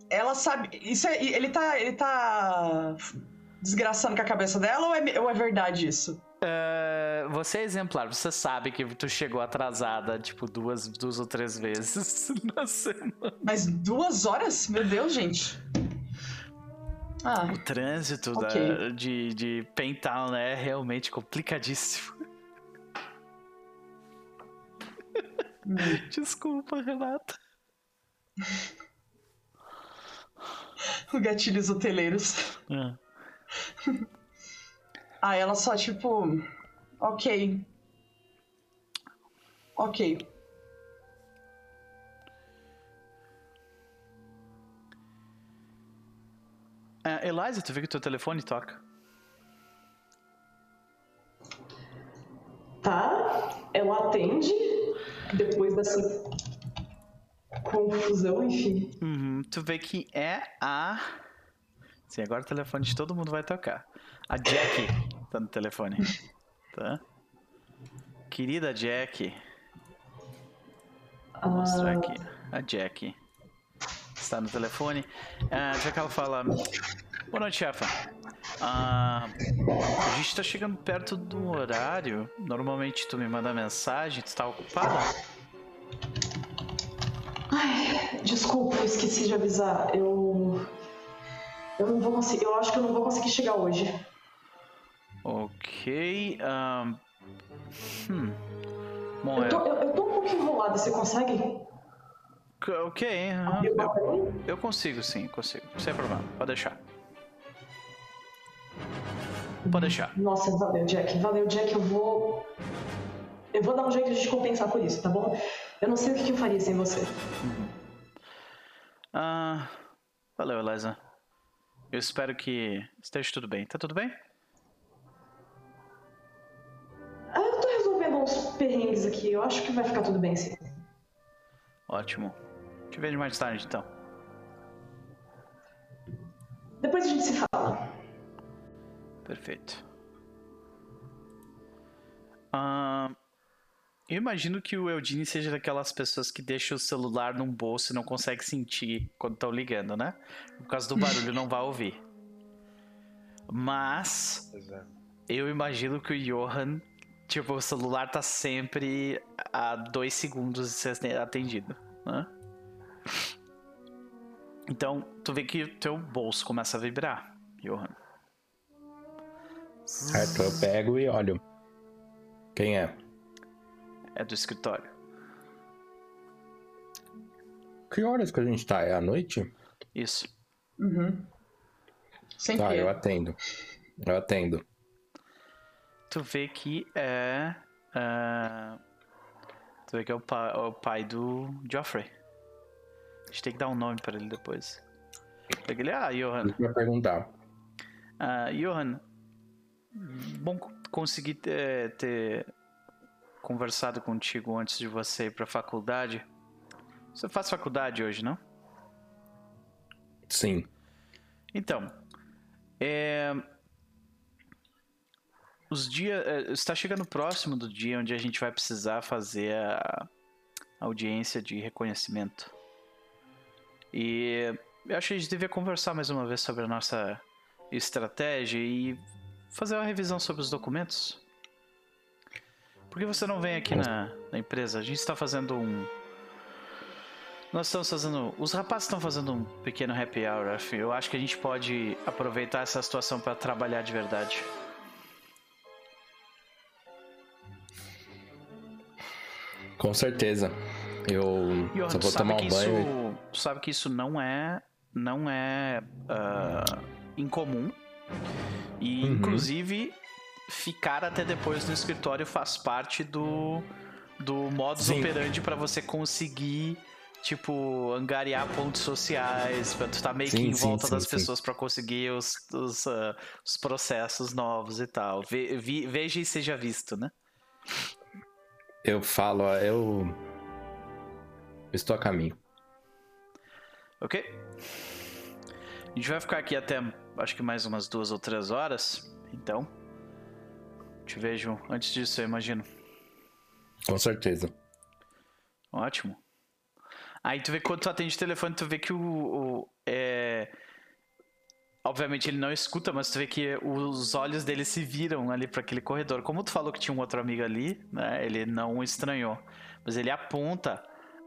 Ela sabe. Isso é, ele tá. Ele tá desgraçando com a cabeça dela ou é, ou é verdade isso? Uh, você é exemplar, você sabe que tu chegou atrasada, tipo, duas, duas ou três vezes na semana. Mas duas horas? Meu Deus, gente. Ah, o trânsito okay. da, de, de Pentown né, é realmente complicadíssimo. Hum. Desculpa, Renata. o gatilhos hoteleiros. É. Aí ela só, tipo. Ok. Ok. Uh, Eliza, tu vê que teu telefone toca. Tá, ela atende depois dessa confusão, enfim. Uhum, tu vê que é a. Sim, agora o telefone de todo mundo vai tocar. A Jack tá no telefone. Tá? Querida Jack. Vou mostrar ah. aqui. A Jack. Está no telefone. Ah, já que ela fala. Boa noite, chefa. Ah, a gente está chegando perto do horário. Normalmente tu me manda mensagem, tu está ocupada? Ai, desculpa, eu esqueci de avisar. Eu. Eu não vou conseguir. Eu acho que eu não vou conseguir chegar hoje. Ok. Um... Hum. Bom, eu, tô, eu, eu tô um pouco enrolada, você consegue? Ok, uhum. eu, eu, consigo sim, consigo. Sem problema, pode deixar. Pode deixar. Nossa, valeu, Jack. Valeu, Jack. Eu vou. Eu vou dar um jeito de compensar por isso, tá bom? Eu não sei o que eu faria sem você. Uhum. Ah, valeu, Eliza. Eu espero que esteja tudo bem. Tá tudo bem? Perrengues aqui. Eu acho que vai ficar tudo bem sim. Ótimo. Te vejo mais tarde então. Depois a gente se fala. Perfeito. Uh, eu imagino que o Eudine seja daquelas pessoas que deixam o celular num bolso e não consegue sentir quando estão ligando, né? Por causa do barulho não vai ouvir. Mas eu imagino que o Johan Tipo, o celular tá sempre a dois segundos de ser atendido, né? Então, tu vê que o teu bolso começa a vibrar, Johan. Certo, eu pego e olho. Quem é? É do escritório. Que horas que a gente tá? É à noite? Isso. Uhum. Sempre. Tá, eu atendo. Eu atendo. Tu vê que é. Uh, tu vê que é o, pa, o pai do Geoffrey. A gente tem que dar um nome pra ele depois. Ele, ah, Johan. Eu perguntar. Uh, Johan, bom conseguir ter, ter, conversado contigo antes de você ir pra faculdade. Você faz faculdade hoje, não? Sim. Então, é, os dias é, está chegando próximo do dia onde a gente vai precisar fazer a audiência de reconhecimento. E eu acho que a gente devia conversar mais uma vez sobre a nossa estratégia e fazer uma revisão sobre os documentos. Por que você não vem aqui na, na empresa? A gente está fazendo um. Nós estamos fazendo. Os rapazes estão fazendo um pequeno happy hour. Eu acho que a gente pode aproveitar essa situação para trabalhar de verdade. Com certeza. Eu Johan, só vou tomar um banho. Isso, sabe que isso não é não é uh, incomum. E uhum. inclusive ficar até depois no escritório faz parte do do modus Sim. operandi para você conseguir tipo angariar pontos sociais, para tu estar tá meio sim, que em volta sim, das sim, pessoas para conseguir os, os, uh, os, processos novos e tal. Ve, vi, veja e seja visto, né? Eu falo, eu estou a caminho. Ok. A gente vai ficar aqui até acho que mais umas duas ou três horas. Então, te vejo antes disso, eu imagino. Com certeza. Ótimo. Aí tu vê quando tu atende o telefone, tu vê que o. o é... Obviamente ele não escuta, mas tu vê que os olhos dele se viram ali para aquele corredor. Como tu falou que tinha um outro amigo ali, né? Ele não estranhou. Mas ele aponta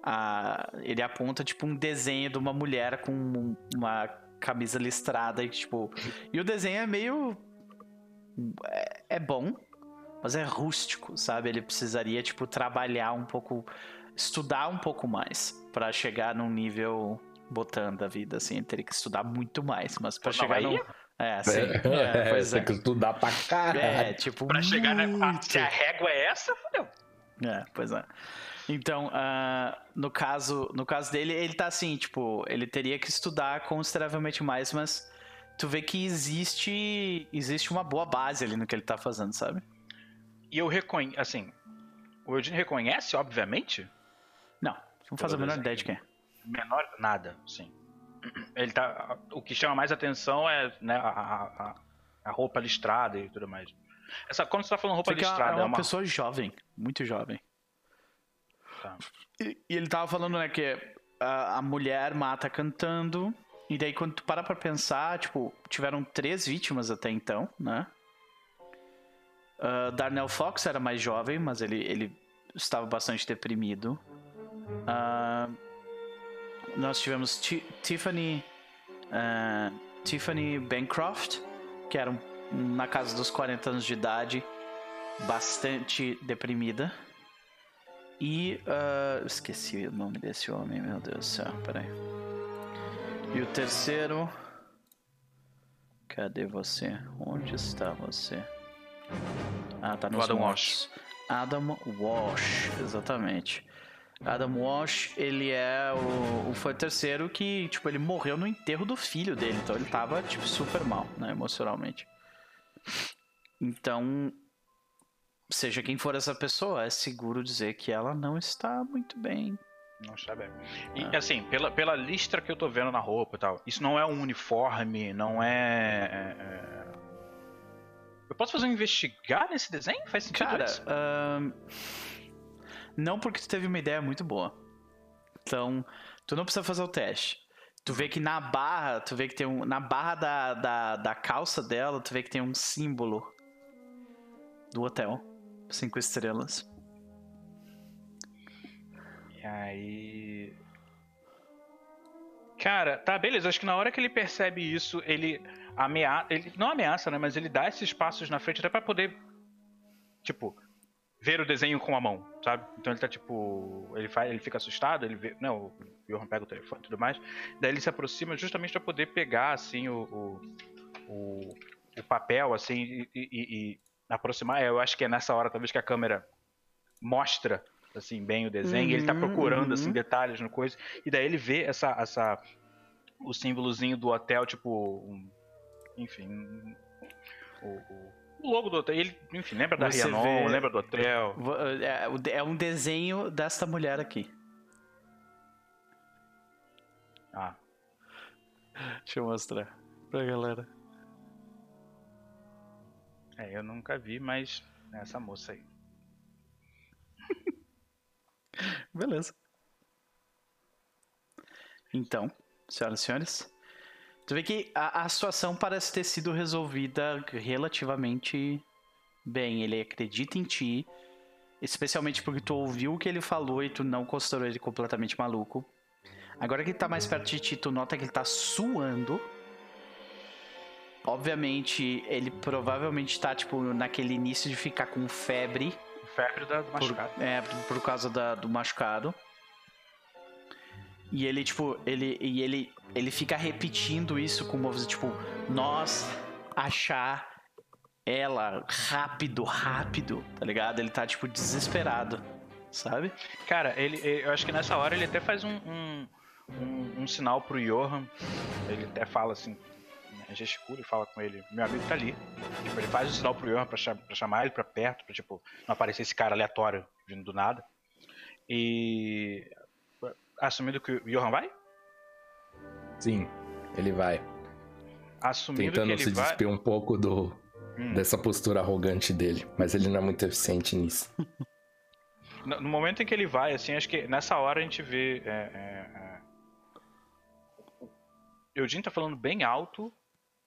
a, ele aponta tipo um desenho de uma mulher com uma camisa listrada e tipo e o desenho é meio é, é bom mas é rústico sabe ele precisaria tipo trabalhar um pouco estudar um pouco mais para chegar num nível botando da vida assim ele teria que estudar muito mais mas para chegar no é, sim. É, é, pois é. Tem que estudar pra caralho. É, tipo. Pra chegar na. Se a régua é essa, fodeu. É, pois é. Então, uh, no, caso, no caso dele, ele tá assim, tipo, ele teria que estudar consideravelmente mais, mas tu vê que existe existe uma boa base ali no que ele tá fazendo, sabe? E eu reconheço, assim, o Eugene reconhece, obviamente? Não, não faz a menor ideia de quem é. Menor, nada, sim. Ele tá, o que chama mais atenção é né, a, a, a roupa listrada e tudo mais. Essa, quando você tá falando roupa listrada, é uma, é uma pessoa jovem, muito jovem. Tá. E, e, ele tava falando, né, que a, a, mulher mata cantando. E daí, quando tu para pra pensar, tipo, tiveram três vítimas até então, né? Uh, Darnell Fox era mais jovem, mas ele, ele estava bastante deprimido. Uh, nós tivemos T Tiffany. Uh, Tiffany Bancroft, que era um, na casa dos 40 anos de idade, bastante deprimida. E. Uh, esqueci o nome desse homem, meu Deus do céu, peraí. E o terceiro. Cadê você? Onde está você? Ah, tá no Adam Walsh. Adam Walsh, exatamente. Adam Walsh, ele é o, o, foi o terceiro que, tipo, ele morreu no enterro do filho dele, então ele tava, tipo, super mal, né, emocionalmente. Então, seja quem for essa pessoa, é seguro dizer que ela não está muito bem. Não está bem. E ah. assim, pela, pela listra que eu tô vendo na roupa e tal, isso não é um uniforme, não é. é... é eu posso fazer um investigar nesse desenho? Faz sentido Cara, isso? Uh... não porque tu teve uma ideia muito boa. Então, tu não precisa fazer o teste. Tu vê que na barra, tu vê que tem um. Na barra da, da, da calça dela, tu vê que tem um símbolo do hotel. Cinco estrelas. E aí. Cara, tá, beleza. Acho que na hora que ele percebe isso, ele. ameaça. Ele não ameaça, né? Mas ele dá esses passos na frente até pra poder. Tipo, ver o desenho com a mão, sabe? Então ele tá tipo. Ele, faz, ele fica assustado, ele vê. Não, o Johan pega o telefone e tudo mais. Daí ele se aproxima justamente para poder pegar, assim, o, o, o, papel, assim, e, e, e, aproximar. Eu acho que é nessa hora, talvez, que a câmera mostra assim bem o desenho, uhum, ele tá uhum, procurando assim, uhum. assim detalhes no coisa, e daí ele vê essa essa o símbolozinho do hotel, tipo, um, enfim, o, o, o, logo do hotel, ele, enfim, lembra da Rianon, vê... lembra do hotel. É, é um desenho desta mulher aqui. Ah. Deixa eu mostrar pra galera. É, eu nunca vi, mas é essa moça aí. Beleza. Então, senhoras e senhores, tu vê que a, a situação parece ter sido resolvida relativamente bem. Ele acredita em ti, especialmente porque tu ouviu o que ele falou e tu não considerou ele completamente maluco. Agora que ele tá mais perto de ti, tu nota que ele tá suando. Obviamente, ele provavelmente tá, tipo, naquele início de ficar com febre febre do machucado. Por, é, por, por causa da, do machucado. E ele, tipo, ele, e ele, ele fica repetindo isso com uma voz, tipo, nós achar ela rápido, rápido, tá ligado? Ele tá, tipo, desesperado, sabe? Cara, ele, eu acho que nessa hora ele até faz um, um, um, um sinal pro Johan. Ele até fala assim, gesticula e fala com ele, meu amigo tá ali. Tipo, ele faz o sinal pro Johan pra, pra chamar ele pra perto, pra tipo, não aparecer esse cara aleatório vindo do nada. E. Assumindo que o Johan vai? Sim, ele vai. Assumindo Tentando que ele se vai... despir um pouco do, hum. dessa postura arrogante dele. Mas ele não é muito eficiente nisso. No momento em que ele vai, assim, acho que nessa hora a gente vê. É, é, é... Eugene tá falando bem alto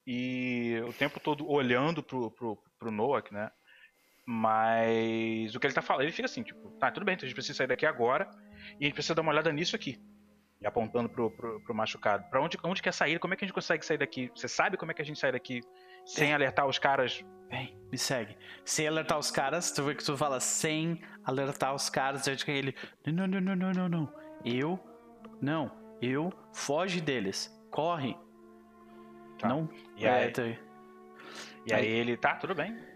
e o tempo todo olhando pro, pro, pro Noah, né? Mas o que ele tá falando, ele fica assim, tipo, tá, tudo bem, então a gente precisa sair daqui agora e a gente precisa dar uma olhada nisso aqui. E apontando pro, pro, pro machucado. Pra onde, onde quer sair? Como é que a gente consegue sair daqui? Você sabe como é que a gente sai daqui sem alertar os caras? Vem, me segue. Sem alertar os caras, tu vê que tu fala sem alertar os caras, eu que ele. Não, não, não, não, não, não. Eu. Não. Eu. Foge deles. Corre. Tá. Não? E aí, é. E aí, aí ele, tá, tudo bem.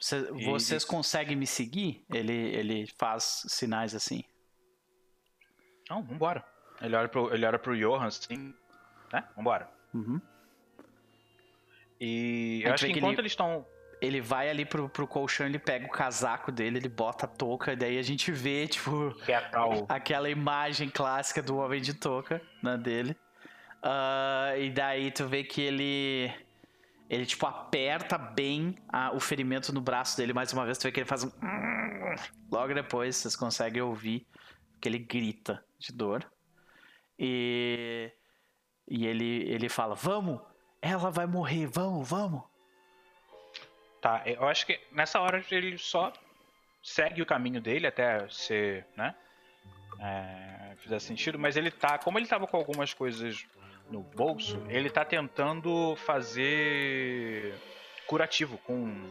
Cê, e, vocês conseguem me seguir? Ele, ele faz sinais assim. Não, vambora. Ele olha pro, ele olha pro Johan assim, né? Vambora. Uhum. E eu acho que enquanto ele, eles estão. Ele vai ali pro, pro colchão, ele pega o casaco dele, ele bota a touca, e daí a gente vê, tipo, aquela imagem clássica do homem de touca, né, dele. Uh, e daí tu vê que ele. Ele, tipo, aperta bem a, o ferimento no braço dele mais uma vez. Tu vê que ele faz um. Logo depois, vocês conseguem ouvir que ele grita de dor. E. E ele, ele fala: Vamos! Ela vai morrer, vamos, vamos! Tá, eu acho que nessa hora ele só segue o caminho dele até ser, né? É, fizer sentido, mas ele tá. Como ele tava com algumas coisas no bolso, ele tá tentando fazer curativo com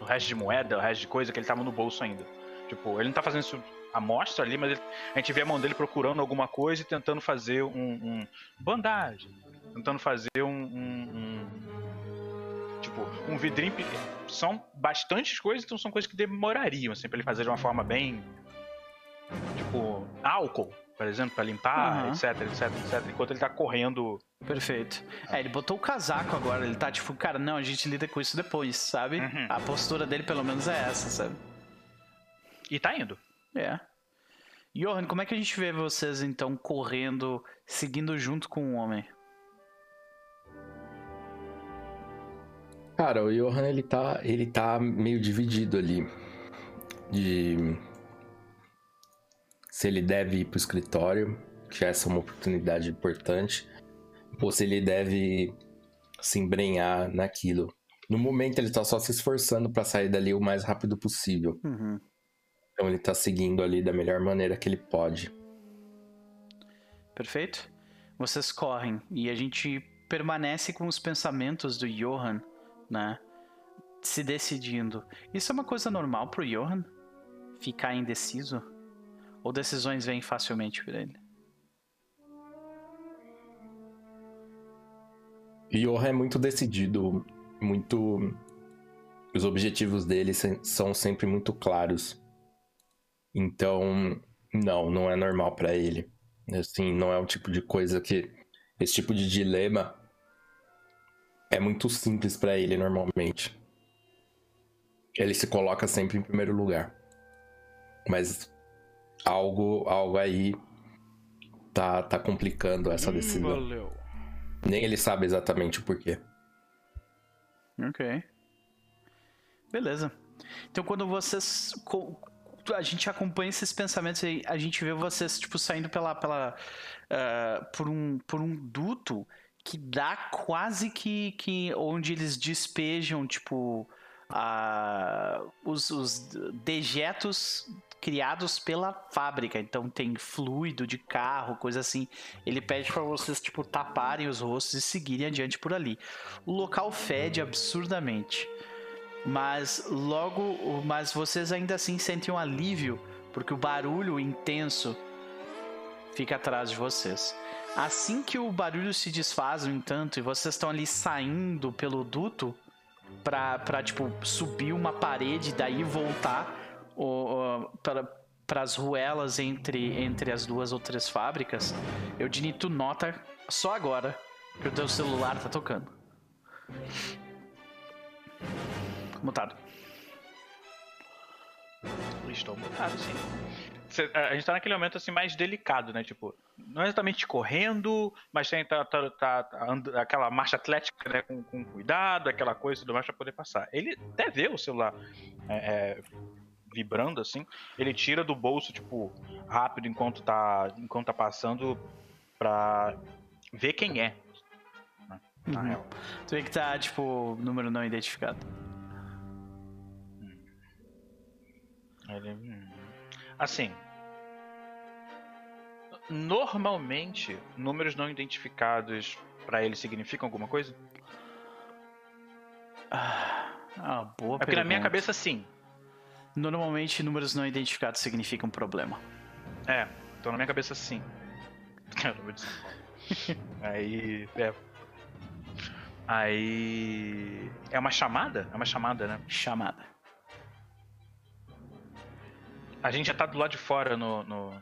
o resto de moeda, o resto de coisa que ele tava no bolso ainda. Tipo, ele não tá fazendo isso à mostra ali, mas ele, a gente vê a mão dele procurando alguma coisa e tentando fazer um, um bandagem, tentando fazer um, um, um tipo, um vidrinho. São bastantes coisas, então são coisas que demorariam, assim, pra ele fazer de uma forma bem. Tipo, álcool, por exemplo, para limpar, uhum. etc, etc, etc, enquanto ele tá correndo. Perfeito. É, ele botou o casaco agora, ele tá tipo, cara, não, a gente lida com isso depois, sabe? Uhum. A postura dele pelo menos é essa, sabe? E tá indo. É. Johan, como é que a gente vê vocês então correndo, seguindo junto com o homem? Cara, o Johan ele tá, ele tá meio dividido ali. De se ele deve ir para o escritório, que essa é uma oportunidade importante, ou se ele deve se embrenhar naquilo. No momento ele está só se esforçando para sair dali o mais rápido possível. Uhum. Então ele está seguindo ali da melhor maneira que ele pode. Perfeito. Vocês correm e a gente permanece com os pensamentos do Johan, né? Se decidindo. Isso é uma coisa normal pro Johan? Ficar indeciso? Ou decisões vêm facilmente para ele? Johan é muito decidido, muito. Os objetivos dele são sempre muito claros. Então, não, não é normal para ele. Assim, não é o tipo de coisa que. Esse tipo de dilema é muito simples para ele normalmente. Ele se coloca sempre em primeiro lugar. Mas algo, algo aí tá, tá complicando essa hum, decisão. Valeu. Nem ele sabe exatamente o porquê. Ok. Beleza. Então quando vocês a gente acompanha esses pensamentos e a gente vê vocês, tipo, saindo pela. pela uh, por, um, por um duto que dá quase que. que onde eles despejam, tipo. Uh, os, os dejetos criados pela fábrica. Então tem fluido de carro, coisa assim. Ele pede para vocês tipo taparem os rostos e seguirem adiante por ali. O local fede absurdamente. Mas logo, mas vocês ainda assim sentem um alívio, porque o barulho intenso fica atrás de vocês. Assim que o barulho se desfaz, no entanto, e vocês estão ali saindo pelo duto pra, pra tipo, subir uma parede e daí voltar para para as ruelas entre, entre as duas ou três fábricas, eu tu nota só agora que o teu celular tá tocando. Mutado. Estou mutado, sim. A gente tá naquele momento assim mais delicado, né? Tipo, não é exatamente correndo, mas tem tá, tá, tá, tá aquela marcha atlética, né? Com, com, cuidado, aquela coisa e tudo mais pra poder passar. Ele até vê o celular é, é, vibrando assim. Ele tira do bolso, tipo, rápido enquanto tá, enquanto tá passando pra ver quem é. Né? Na uhum. real. Tu vê que tá, tipo, número não identificado. Ele... Hum. Assim. Normalmente, números não identificados para ele significam alguma coisa? Ah, ah boa é porque na minha cabeça, sim. Normalmente, números não identificados significam problema. É, então na minha cabeça, sim. Aí. É. Aí. É uma chamada? É uma chamada, né? Chamada. A gente já tá do lado de fora no. no...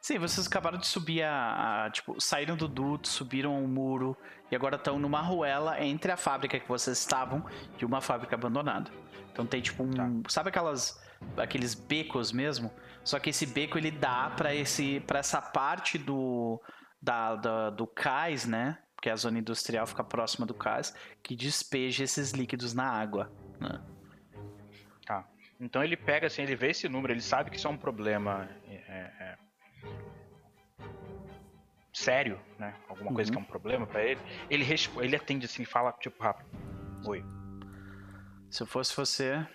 Sim, vocês acabaram de subir a, a, Tipo, saíram do duto, subiram o muro e agora estão numa ruela entre a fábrica que vocês estavam e uma fábrica abandonada. Então tem tipo um. Tá. Sabe aquelas. Aqueles becos mesmo? Só que esse beco ele dá para esse para essa parte do. Da, da, do cais, né? Porque a zona industrial fica próxima do cais, que despeja esses líquidos na água. Né? Então ele pega assim, ele vê esse número, ele sabe que isso é um problema é, é, sério, né? Alguma coisa que é um uhum. problema para ele. Ele ele atende assim, fala tipo rápido. Oi. Se eu fosse você,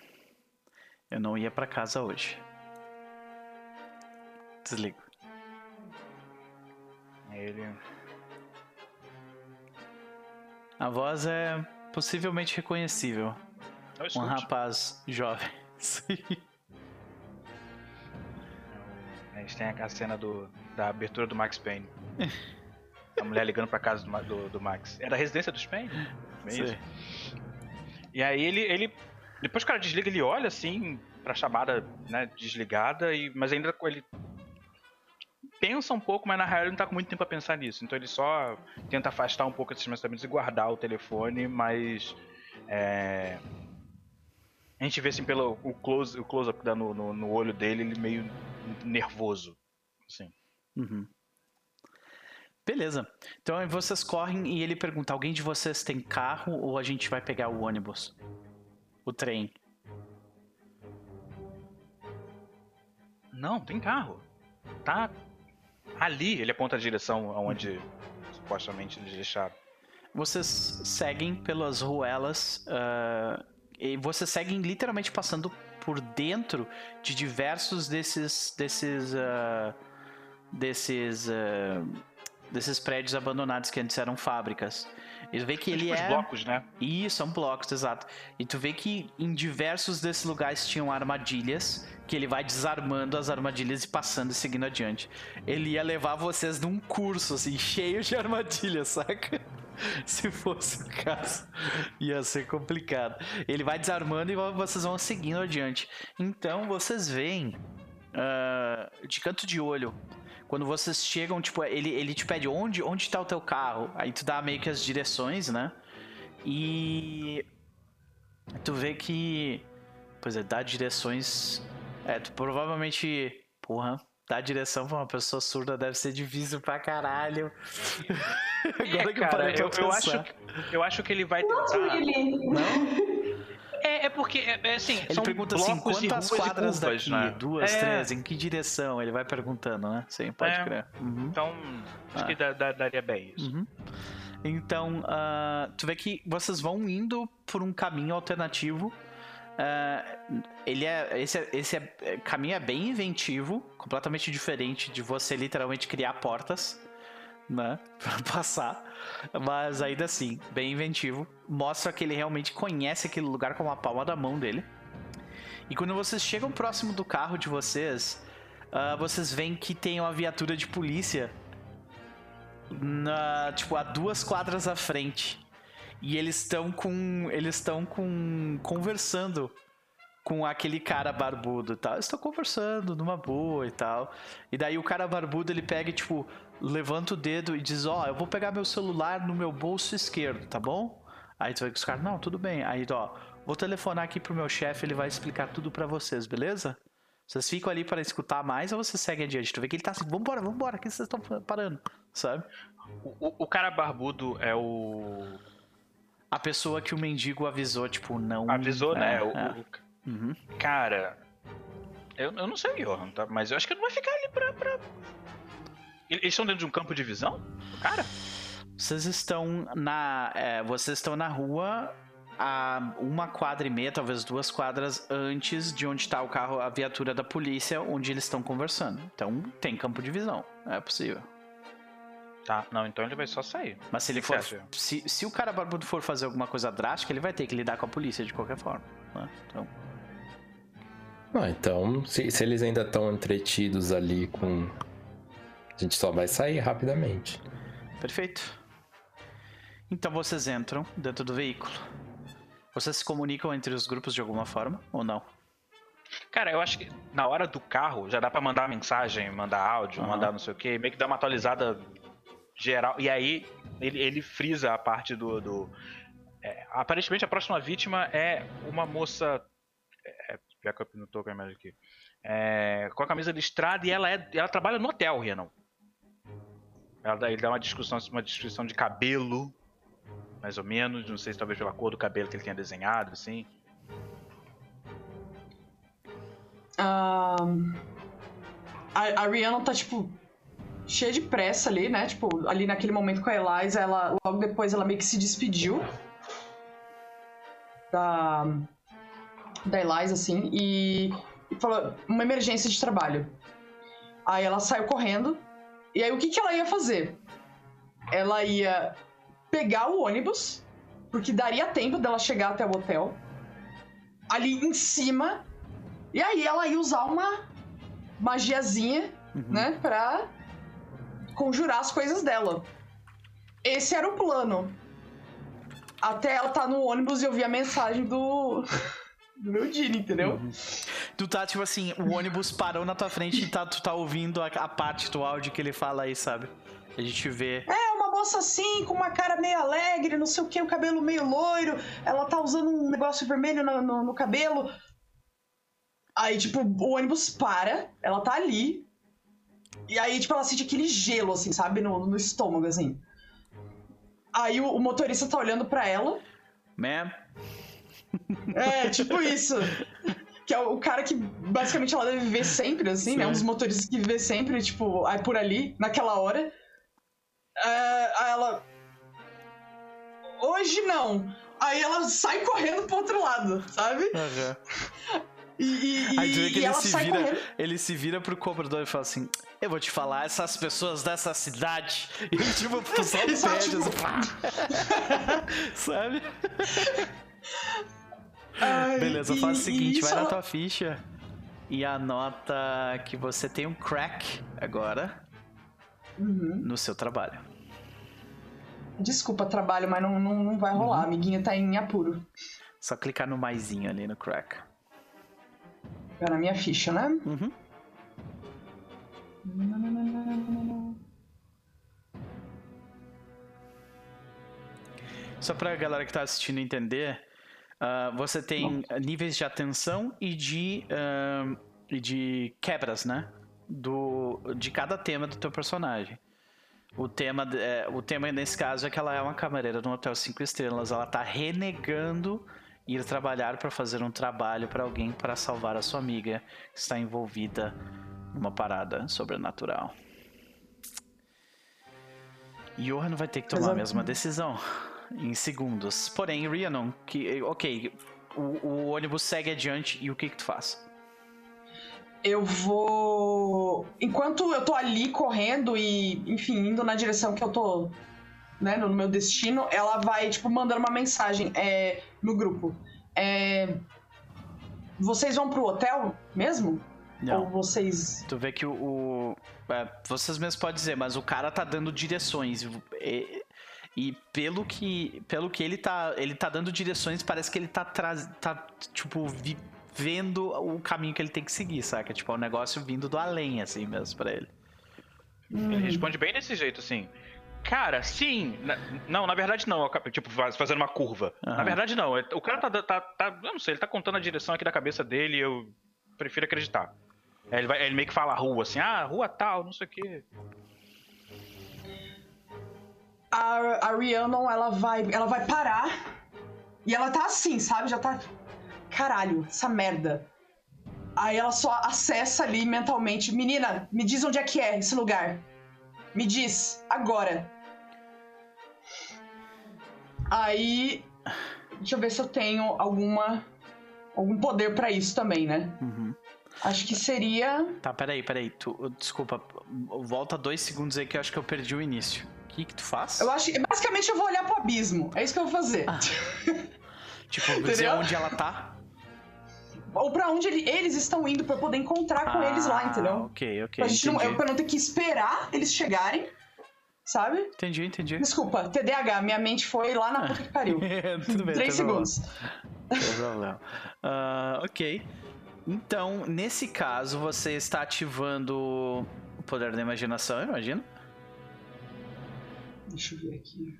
eu não ia para casa hoje. Desligo. Ele. A voz é possivelmente reconhecível. Um rapaz jovem. Sim. A gente tem a cena do, da abertura do Max Payne. a mulher ligando pra casa do, do, do Max. Era a residência dos Payne? Sim. E aí ele, ele. Depois que o cara desliga, ele olha assim pra chamada né, desligada, e, mas ainda ele pensa um pouco, mas na real ele não tá com muito tempo a pensar nisso. Então ele só tenta afastar um pouco esses pensamentos e guardar o telefone, mas. É, a gente vê assim pelo o close, o close up dá no, no, no, olho dele, ele meio nervoso, assim. Uhum. Beleza. Então vocês correm e ele pergunta: alguém de vocês tem carro ou a gente vai pegar o ônibus? O trem? Não, tem carro. Tá ali. Ele aponta a direção aonde supostamente eles deixaram. Vocês seguem pelas ruelas uh, e você segue literalmente passando por dentro de diversos desses desses uh, desses uh, desses prédios abandonados que antes eram fábricas. E tu vê que ele tipo é. blocos, né? Isso, são blocos, exato. E tu vê que em diversos desses lugares tinham armadilhas, que ele vai desarmando as armadilhas e passando e seguindo adiante. Ele ia levar vocês num curso, assim, cheio de armadilhas, saca? Se fosse o caso, ia ser complicado. Ele vai desarmando e vocês vão seguindo adiante. Então vocês veem uh, de canto de olho quando vocês chegam, tipo, ele, ele te pede onde, onde tá o teu carro. Aí tu dá meio que as direções, né? E tu vê que. Pois é, dá direções. É, tu provavelmente. Porra, dar direção pra uma pessoa surda deve ser difícil pra caralho. Agora é, que cara, eu, eu, acho, eu acho que ele vai tentar. Não? É, é porque, é, é assim, Ele são pergunta assim, quantas quadras curvas, daqui? Né? Duas, é. três, em que direção? Ele vai perguntando, né? Sim, pode é. crer. Uhum. Então, acho ah. que dá, dá, daria bem isso. Uhum. Então, uh, tu vê que vocês vão indo por um caminho alternativo. Uh, ele é esse, esse é, caminho é bem inventivo, completamente diferente de você literalmente criar portas, né, para passar. Mas ainda assim, bem inventivo. Mostra que ele realmente conhece aquele lugar com a palma da mão dele. E quando vocês chegam próximo do carro de vocês, uh, vocês veem que tem uma viatura de polícia na, tipo, a duas quadras à frente. E eles estão com. Eles estão com. conversando com aquele cara barbudo e tal. Estou conversando numa boa e tal. E daí o cara barbudo ele pega e, tipo, levanta o dedo e diz: Ó, oh, eu vou pegar meu celular no meu bolso esquerdo, tá bom? Aí tu vê que os caras, não, tudo bem. Aí, ó, vou telefonar aqui pro meu chefe, ele vai explicar tudo para vocês, beleza? Vocês ficam ali para escutar mais ou vocês seguem adiante? Tu vê que ele tá assim, vambora, vambora, que vocês estão parando, sabe? O, o, cara barbudo é o. A pessoa que o mendigo avisou, tipo, não. Avisou, né? é, né? O, é. Uhum. Cara, eu, eu não sei, Johan, tá? mas eu acho que não vai ficar ali pra, pra... Eles estão dentro de um campo de visão? Cara? Vocês estão na. É, vocês estão na rua a uma quadra e meia, talvez duas quadras antes de onde está o carro, a viatura da polícia, onde eles estão conversando. Então tem campo de visão. É possível. Tá, não, então ele vai só sair. Mas se ele for. Se, se o cara barbudo for fazer alguma coisa drástica, ele vai ter que lidar com a polícia de qualquer forma. Né? Então. Ah, então, se, se eles ainda estão entretidos ali com. A gente só vai sair rapidamente. Perfeito. Então vocês entram dentro do veículo. Vocês se comunicam entre os grupos de alguma forma ou não? Cara, eu acho que na hora do carro já dá para mandar mensagem, mandar áudio, uhum. mandar não sei o que, meio que dá uma atualizada geral. E aí ele, ele frisa a parte do. do é, aparentemente a próxima vítima é uma moça já que eu não tô com a imagem aqui. É, com a camisa listrada e ela, é, ela trabalha no hotel, Renan. Ele dá uma descrição, uma descrição de cabelo, mais ou menos. Não sei se talvez pela cor do cabelo que ele tenha desenhado, assim. Um, a, a Rihanna tá, tipo, cheia de pressa ali, né? Tipo, ali naquele momento com a Eliza, ela, logo depois ela meio que se despediu da, da Eliza, assim, e, e falou: uma emergência de trabalho. Aí ela saiu correndo. E aí o que, que ela ia fazer? Ela ia pegar o ônibus, porque daria tempo dela chegar até o hotel, ali em cima, e aí ela ia usar uma magiazinha, uhum. né, pra conjurar as coisas dela. Esse era o plano. Até ela tá no ônibus e eu vi a mensagem do do meu Dini, entendeu? Uhum. Tu tá, tipo assim, o ônibus parou na tua frente e tá, tu tá ouvindo a, a, parte do áudio que ele fala aí, sabe? A gente vê. É, uma moça assim, com uma cara meio alegre, não sei o que, o cabelo meio loiro. Ela tá usando um negócio vermelho no, no, no cabelo. Aí, tipo, o ônibus para, ela tá ali. E aí, tipo, ela sente aquele gelo, assim, sabe? No, no estômago, assim. Aí o, o motorista tá olhando para ela. Ma'am, é, tipo isso. Que é o cara que basicamente ela deve viver sempre, assim, Sim. né? Um dos motoristas que vive sempre, tipo, aí por ali, naquela hora. É, aí ela. Hoje não. Aí ela sai correndo pro outro lado, sabe? Uhum. E, e, Aí tu vê que ele se, vira, ele se vira pro cobrador e fala assim: Eu vou te falar, essas pessoas dessa cidade. E ele, tipo, só pede, tipo... assim, sabe? Ai, Beleza, faz o seguinte: vai na tua ficha e anota que você tem um crack agora uhum. no seu trabalho. Desculpa, trabalho, mas não, não, não vai rolar. Uhum. Amiguinho tá em apuro. Só clicar no maisinho ali no crack. É na minha ficha, né? Uhum. Só pra galera que tá assistindo entender, uh, você tem Bom. níveis de atenção e de, uh, e de quebras, né? Do, de cada tema do teu personagem. O tema, é, o tema nesse caso é que ela é uma camareira no hotel 5 estrelas. Ela tá renegando ir trabalhar para fazer um trabalho para alguém para salvar a sua amiga que está envolvida numa parada sobrenatural. Johan vai ter que tomar a mesma decisão em segundos. Porém, Rhiannon, que ok, o, o, ônibus segue adiante e o que que tu faz? eu vou. Enquanto eu tô ali correndo e, enfim, indo na direção que eu tô, né, no meu destino, ela vai, tipo, mandando uma mensagem é, no grupo. É... Vocês vão pro hotel mesmo? Não. Ou vocês. Tu vê que o. o é, vocês mesmos podem dizer, mas o cara tá dando direções. E, e, pelo que. Pelo que ele tá. Ele tá dando direções, parece que ele tá, tá tipo, vi vendo o caminho que ele tem que seguir, saca? Tipo, é um negócio vindo do além, assim mesmo, pra ele. Ele responde bem desse jeito, assim. Cara, sim. Na, não, na verdade não. Tipo, fazendo uma curva. Uhum. Na verdade não. É, o cara tá, tá, tá, Eu não sei, ele tá contando a direção aqui da cabeça dele e eu prefiro acreditar. Ele, vai, ele meio que fala a rua, assim, ah, rua tal, não sei o quê. A, a Rhiannon, ela vai, ela vai parar e ela tá assim, sabe? Já tá caralho, essa merda. Aí ela só acessa ali mentalmente. Menina, me diz onde é que é esse lugar. Me diz, agora. Aí. Deixa eu ver se eu tenho alguma. algum poder para isso também, né? Uhum. Acho que seria. Tá, peraí, peraí. Tu, desculpa, volta dois segundos aí que eu acho que eu perdi o início. O que, que tu faz? Eu acho que. Basicamente eu vou olhar pro abismo. É isso que eu vou fazer. Ah. tipo, dizer onde ela tá? ou para onde ele, eles estão indo para poder encontrar com ah, eles lá, entendeu? Ok, ok. Pra, gente não, pra não ter que esperar eles chegarem, sabe? Entendi, entendi. Desculpa, TDAH, minha mente foi lá na puta que pariu. Tudo bem, Três segundos. Problema. Uh, ok. Então, nesse caso, você está ativando o poder da imaginação, eu imagino? Deixa eu ver aqui.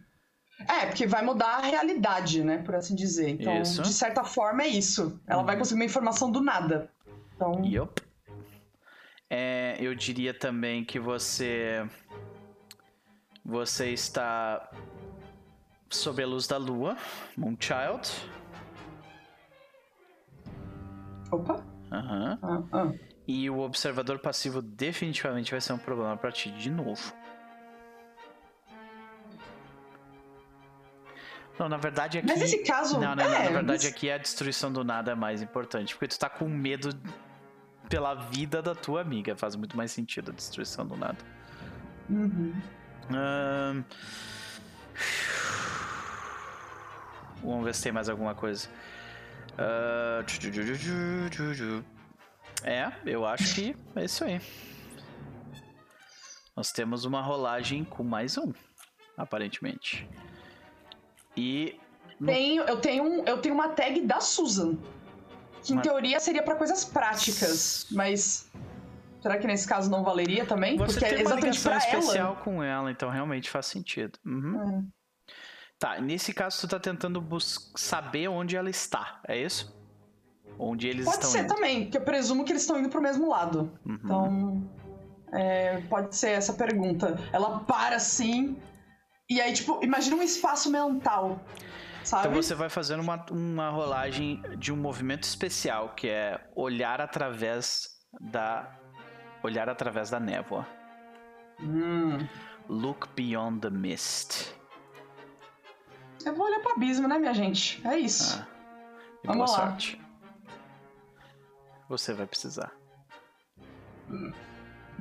É, porque vai mudar a realidade, né? Por assim dizer. Então, isso. de certa forma, é isso. Ela uhum. vai conseguir uma informação do nada. Então. Yep. É, eu diria também que você. Você está sob a luz da lua, Moonchild. Opa! Aham. Uhum. Ah, ah. E o observador passivo definitivamente vai ser um problema para ti de novo. Não, na verdade aqui. Mas nesse caso. Não, não, é, não na verdade mas... aqui a destruição do nada é mais importante. Porque tu tá com medo pela vida da tua amiga. Faz muito mais sentido a destruição do nada. Uhum. Um... Vamos ver se tem mais alguma coisa. Uh... É, eu acho que é isso aí. Nós temos uma rolagem com mais um, aparentemente. E. Tenho, eu, tenho, eu tenho uma tag da Susan. Que em mas... teoria seria para coisas práticas, mas. Será que nesse caso não valeria também? Você Porque tem é exatamente uma ligação especial ela. com ela, então realmente faz sentido. Uhum. É. Tá, nesse caso tu tá tentando saber onde ela está, é isso? Onde eles pode estão ser indo. também, porque eu presumo que eles estão indo pro mesmo lado. Uhum. Então, é, pode ser essa pergunta. Ela para assim, e aí, tipo, imagina um espaço mental. Sabe? Então você vai fazendo uma, uma rolagem de um movimento especial, que é olhar através da. Olhar através da névoa. Hum. Look beyond the mist. Eu vou olhar pro abismo, né, minha gente? É isso. Ah. Vamos boa lá. sorte. você vai precisar.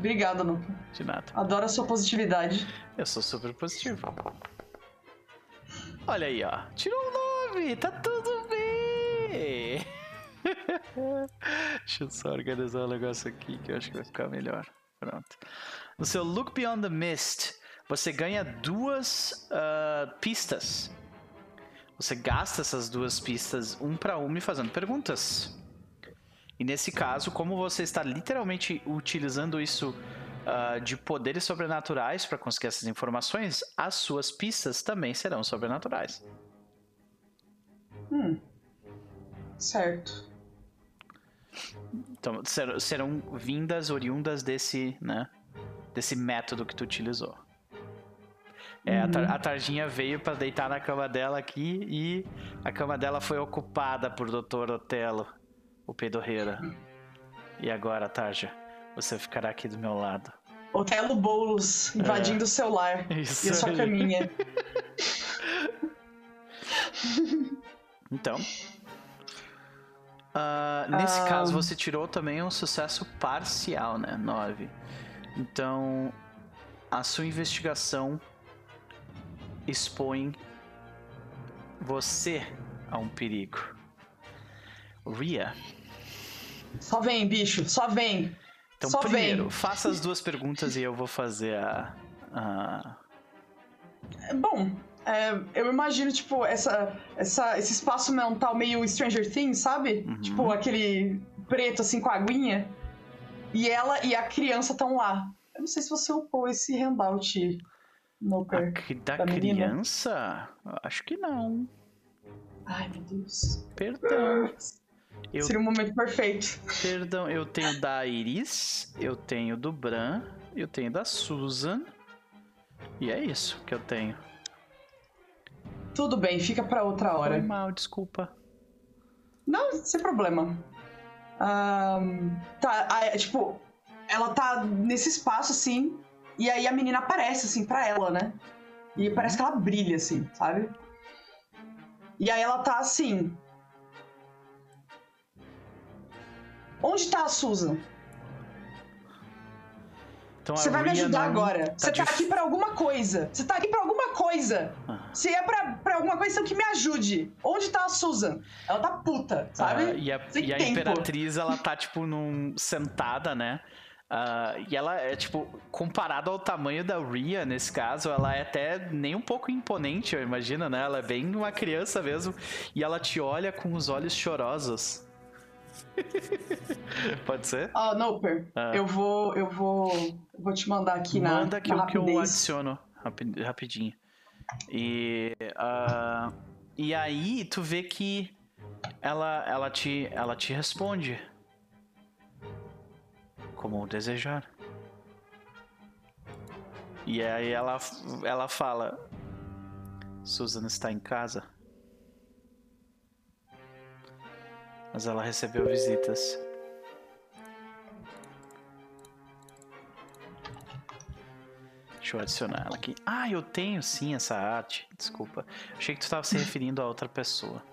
Obrigado, Nuka. De nada. Adoro a sua positividade. Eu sou super positivo. Olha aí, ó. Tirou um nome, tá tudo bem. Deixa eu só organizar o um negócio aqui que eu acho que vai ficar melhor. Pronto. No seu Look Beyond the Mist, você ganha duas uh, pistas. Você gasta essas duas pistas um para um e fazendo perguntas. E nesse caso, como você está literalmente utilizando isso uh, de poderes sobrenaturais para conseguir essas informações, as suas pistas também serão sobrenaturais. Hum. Certo. Então, ser, serão vindas oriundas desse, né, desse método que tu utilizou. É, uhum. a, tar, a Targinha veio para deitar na cama dela aqui e a cama dela foi ocupada por Dr. Otelo, o pedorreira. E agora, Tarja, você ficará aqui do meu lado. Otelo Boulos invadindo é. o seu lar Isso e a sua aí. caminha. então, Uh, nesse ah. caso, você tirou também um sucesso parcial, né? 9. Então, a sua investigação expõe você a um perigo. Ria. Só vem, bicho, só vem. Então, só primeiro, vem. faça as duas perguntas e eu vou fazer a. a... Bom, é, eu imagino, tipo, essa, essa, esse espaço mental meio Stranger Things, sabe? Uhum. Tipo, aquele preto, assim, com a aguinha. E ela e a criança estão lá. Eu não sei se você upou esse handout, Noper. Da, da criança? Acho que não. Ai, meu Deus. Perdão. Eu... Seria o um momento perfeito. Perdão, eu tenho da Iris, eu tenho do Bran, eu tenho da Susan. E é isso que eu tenho. Tudo bem, fica para outra hora. Foi mal, desculpa. Não, sem problema. Um, tá, a, tipo, ela tá nesse espaço assim, e aí a menina aparece assim para ela, né? E parece que ela brilha assim, sabe? E aí ela tá assim. Onde tá a Susan? Então, você vai me ajudar agora. Tá você tá aqui para alguma coisa. Você tá aqui para alguma coisa. Ah. Se é pra, pra alguma coisa, então que me ajude. Onde tá a Susan? Ela tá puta, sabe? Ah, e a, e a Imperatriz, ela tá, tipo, num, sentada, né? Uh, e ela é, tipo, comparado ao tamanho da Ria, nesse caso, ela é até nem um pouco imponente, eu imagino, né? Ela é bem uma criança mesmo. E ela te olha com os olhos chorosos. Pode ser? Ah, uh, Noper, ah. eu vou. Eu vou. Vou te mandar aqui Manda na. Manda que, na que eu adiciono rapidinho. E. Uh, e aí tu vê que ela, ela, te, ela te responde. Como desejar. E aí ela, ela fala: Susan está em casa. Mas ela recebeu visitas. Deixa eu adicionar ela aqui. Ah, eu tenho sim essa arte. Desculpa. Achei que tu estava se referindo a outra pessoa.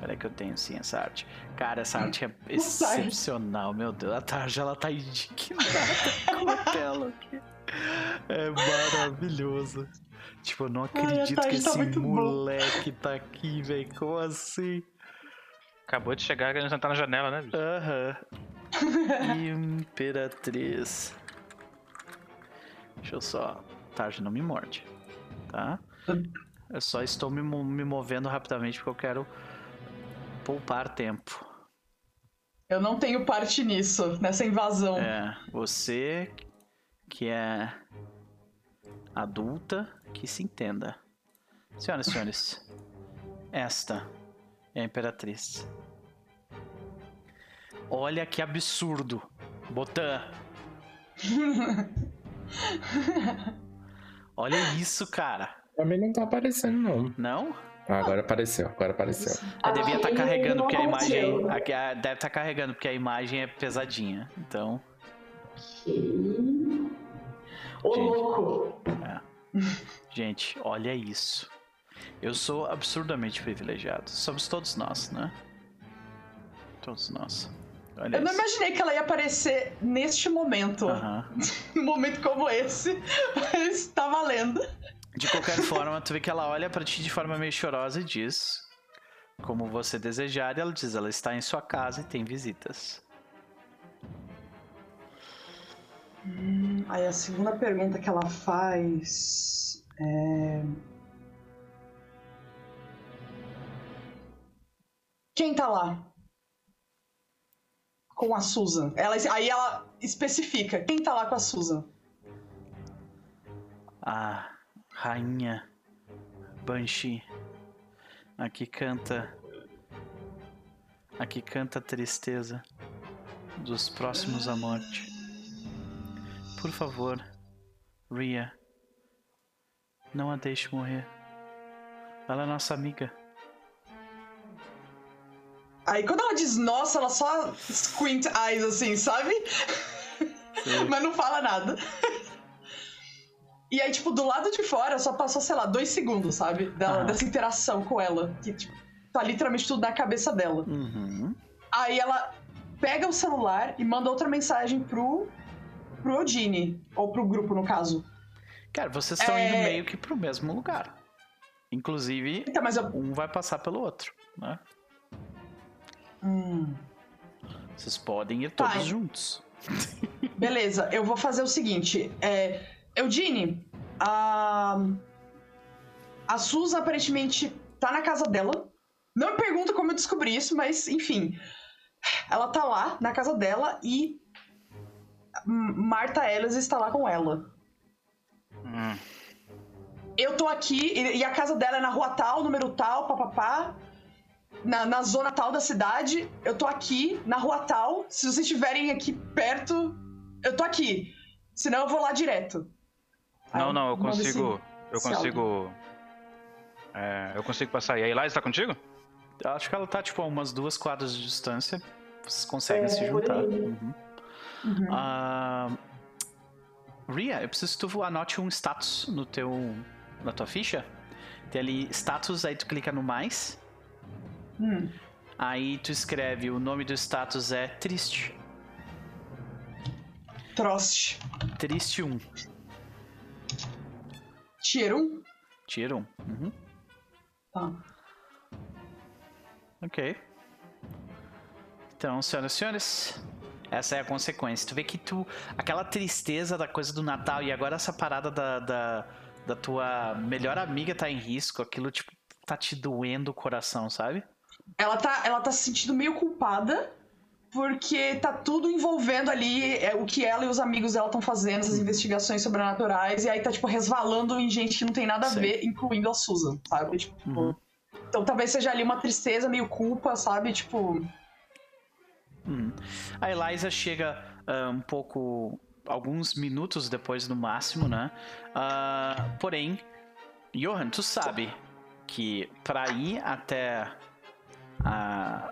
Peraí que eu tenho sim essa arte. Cara, essa arte é excepcional, meu Deus. A Tarja ela tá indignada com a tela aqui. É maravilhoso. Tipo, eu não acredito Ai, que tá esse moleque bom. tá aqui, velho. Como assim? Acabou de chegar querendo sentar na janela, né, bicho? Aham. Uhum. Imperatriz. Deixa eu só. Tarde não me morde. Tá? Eu só estou me, me movendo rapidamente porque eu quero poupar tempo. Eu não tenho parte nisso, nessa invasão. É, você que é adulta, que se entenda. Senhoras e senhores, esta é a Imperatriz. Olha que absurdo. Botan. Olha isso, cara. Pra mim não tá aparecendo, não. Não? Ah, agora apareceu, agora apareceu. Eu devia estar tá carregando porque a imagem. deve estar tá carregando porque a imagem é pesadinha. Então. Ô louco! É. Gente, olha isso. Eu sou absurdamente privilegiado. Somos todos nós, né? Todos nós. Olha eu isso. não imaginei que ela ia aparecer neste momento. Num momento como esse. Mas tá valendo. De qualquer forma, tu vê que ela olha para ti de forma meio chorosa e diz: Como você desejar, e ela diz: Ela está em sua casa e tem visitas. Hum, aí a segunda pergunta que ela faz é. Quem tá lá? Com a Susan. Ela, aí ela especifica. Quem tá lá com a Susan? A rainha Banshee. Aqui canta. Aqui canta a tristeza dos próximos à morte. Por favor, Ria, não a deixe morrer. Ela é nossa amiga. Aí quando ela diz nossa, ela só squint eyes assim, sabe? Mas não fala nada. E aí, tipo, do lado de fora só passou, sei lá, dois segundos, sabe? Dela, ah. Dessa interação com ela. Que, tipo, tá literalmente tudo na cabeça dela. Uhum. Aí ela pega o celular e manda outra mensagem pro, pro Odine. Ou pro grupo, no caso. Cara, vocês estão é... indo meio que pro mesmo lugar. Inclusive, então, eu... um vai passar pelo outro, né? Hum. Vocês podem ir todos juntos. Beleza, eu vou fazer o seguinte. É, Eudine, a. A Susan aparentemente tá na casa dela. Não me pergunta como eu descobri isso, mas enfim. Ela tá lá, na casa dela, e. Marta Ellis está lá com ela. Hum. Eu tô aqui, e a casa dela é na rua tal, número tal, papapá na, na zona tal da cidade, eu tô aqui, na rua tal. Se vocês estiverem aqui perto, eu tô aqui. Senão eu vou lá direto. Não, não, eu consigo. Eu consigo. É, eu consigo passar. E a Eliza tá contigo? Acho que ela tá, tipo, a umas duas quadras de distância. Vocês conseguem é, se juntar. Uhum. Uhum. Uh, Ria, eu preciso que tu anote um status no teu, na tua ficha. Tem ali status, aí tu clica no mais. Hum. Aí tu escreve, o nome do status é triste. Troste. Triste 1. Tier 1? Tier 1. Uhum. Tá. Ok. Então, senhoras e senhores, essa é a consequência. Tu vê que tu. Aquela tristeza da coisa do Natal e agora essa parada da, da, da tua melhor amiga tá em risco, aquilo, tipo, tá te doendo o coração, sabe? ela tá, ela tá se sentindo meio culpada porque tá tudo envolvendo ali é, o que ela e os amigos dela estão fazendo, essas investigações sobrenaturais, e aí tá, tipo, resvalando em gente que não tem nada a Sim. ver, incluindo a Susan, sabe? Tipo, uhum. Então talvez seja ali uma tristeza, meio culpa, sabe? Tipo. Hum. A Eliza chega uh, um pouco. alguns minutos depois no máximo, né? Uh, porém, Johan, tu sabe que para ir até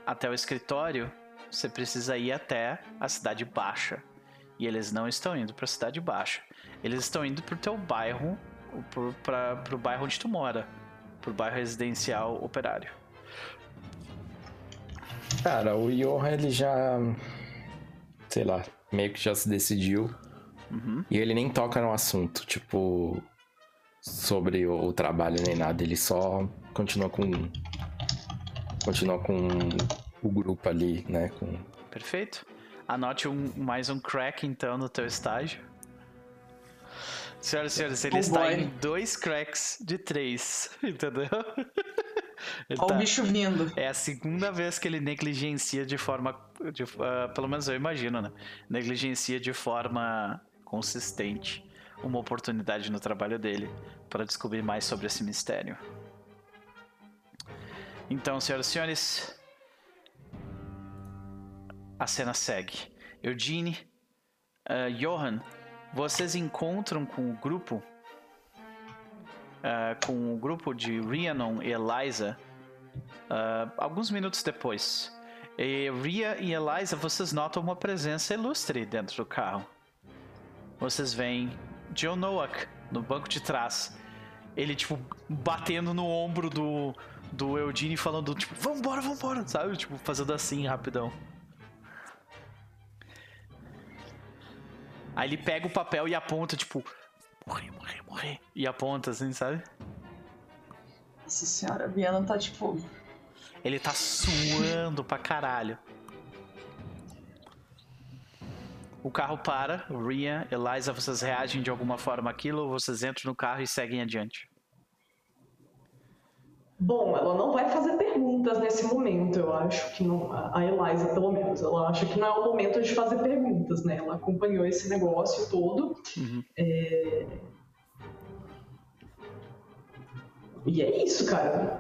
até o escritório, você precisa ir até a cidade baixa. E eles não estão indo para a cidade baixa. Eles estão indo para o teu bairro, para o bairro onde tu mora, para o bairro residencial operário. Cara, o Johan ele já, sei lá, meio que já se decidiu. Uhum. E ele nem toca no assunto, tipo, sobre o, o trabalho nem nada. Ele só continua com continuar com o grupo ali, né? Com... Perfeito. Anote um, mais um crack então no teu estágio. Senhoras e senhores, ele oh está boy. em dois cracks de três, entendeu? Olha tá... o bicho vindo. É a segunda vez que ele negligencia de forma. De, uh, pelo menos eu imagino, né? Negligencia de forma consistente uma oportunidade no trabalho dele para descobrir mais sobre esse mistério. Então, senhoras e senhores, a cena segue. Eugene, uh, Johan, vocês encontram com o grupo, uh, com o grupo de Rhiannon e Eliza, uh, alguns minutos depois. E Ria e Eliza, vocês notam uma presença ilustre dentro do carro. Vocês veem John Nowak no banco de trás. Ele, tipo, batendo no ombro do, do Eugene falando, tipo, vambora, vambora, sabe? Tipo, fazendo assim, rapidão. Aí ele pega o papel e aponta, tipo, morrer, morrer, morrer. E aponta assim, sabe? Nossa senhora, a Viana tá tipo. Ele tá suando pra caralho. O carro para, Rian, Eliza, vocês reagem de alguma forma àquilo ou vocês entram no carro e seguem adiante? Bom, ela não vai fazer perguntas nesse momento, eu acho que não. A Eliza, pelo menos, ela acha que não é o momento de fazer perguntas, né? Ela acompanhou esse negócio todo. Uhum. É... E é isso, cara.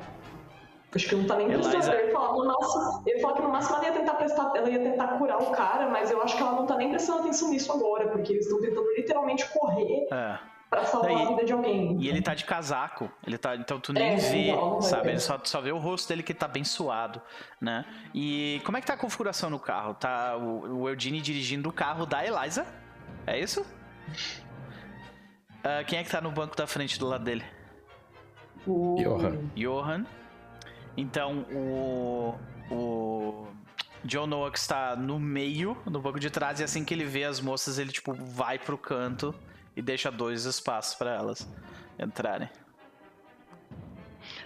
Acho que não tá nem prestando. Eliza... Ele fala, máximo, ele fala que no máximo ela ia tentar prestar, ela ia tentar curar o cara, mas eu acho que ela não tá nem prestando atenção nisso agora, porque eles estão tentando literalmente correr é. Pra salvar a vida de alguém. E ele tá de casaco, ele tá, então tu nem é, vê, então, sabe? Ele só, só vê o rosto dele que tá bem suado, né? E como é que tá a configuração no carro? Tá o, o Eugene dirigindo o carro da Eliza? É isso? Uh, quem é que tá no banco da frente do lado dele? O... Johan. Johan. Então o. O. John Noah está no meio, no banco de trás, e assim que ele vê as moças, ele tipo vai pro canto e deixa dois espaços para elas entrarem.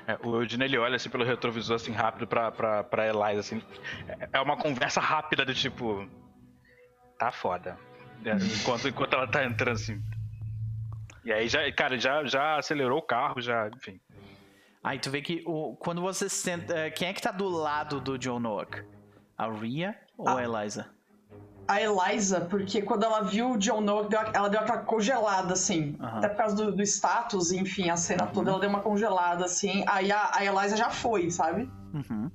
É, o Eugene ele olha assim pelo retrovisor assim rápido pra, pra, pra Eliza assim. É uma conversa rápida do tipo. Tá foda. É, enquanto, enquanto ela tá entrando assim. E aí já, cara, já, já acelerou o carro, já, enfim. Aí tu vê que o, quando você senta. Eh, quem é que tá do lado do John Noak? A Ria ou a, a Eliza? A Eliza, porque quando ela viu o John Noak, ela deu aquela congelada, assim. Uhum. Até por causa do, do status, enfim, a cena toda, ela deu uma congelada, assim. Aí a, a Eliza já foi, sabe? Uhum.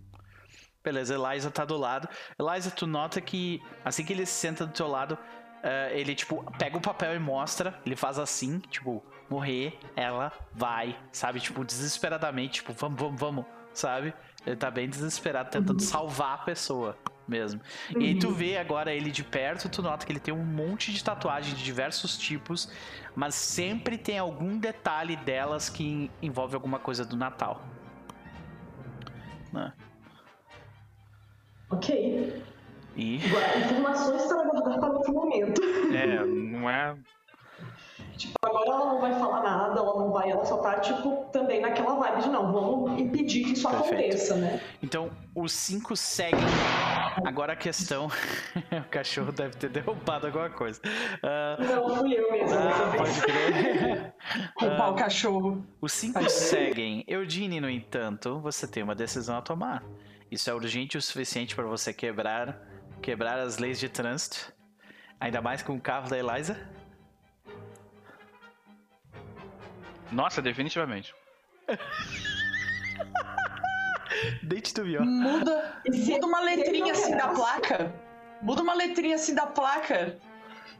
Beleza, Eliza tá do lado. Eliza, tu nota que assim que ele se senta do teu lado, uh, ele, tipo, pega o papel e mostra. Ele faz assim, tipo, morrer, ela vai, sabe? Tipo, desesperadamente, tipo, vamos, vamos, vamos, sabe? Ele tá bem desesperado, tentando uhum. salvar a pessoa mesmo. Uhum. E aí tu vê agora ele de perto, tu nota que ele tem um monte de tatuagem de diversos tipos, mas sempre tem algum detalhe delas que envolve alguma coisa do Natal. Né? Ok. E... Informações para guardar para outro momento. É, não é Tipo, agora ela não vai falar nada, ela não vai, ela só tá, tipo, também naquela vibe de não, vamos impedir que isso Perfeito. aconteça, né? Então, os cinco seguem. Agora a questão. o cachorro deve ter derrubado alguma coisa. Uh... Não, fui eu mesmo. Ah, pode crer. Roubar uh... o cachorro. Os cinco seguem. Eugene, no entanto, você tem uma decisão a tomar. Isso é urgente o suficiente para você quebrar, quebrar as leis de trânsito. Ainda mais com o carro da Eliza? Nossa, definitivamente. Date to be Muda, muda uma letrinha assim da placa. Muda uma letrinha assim da placa.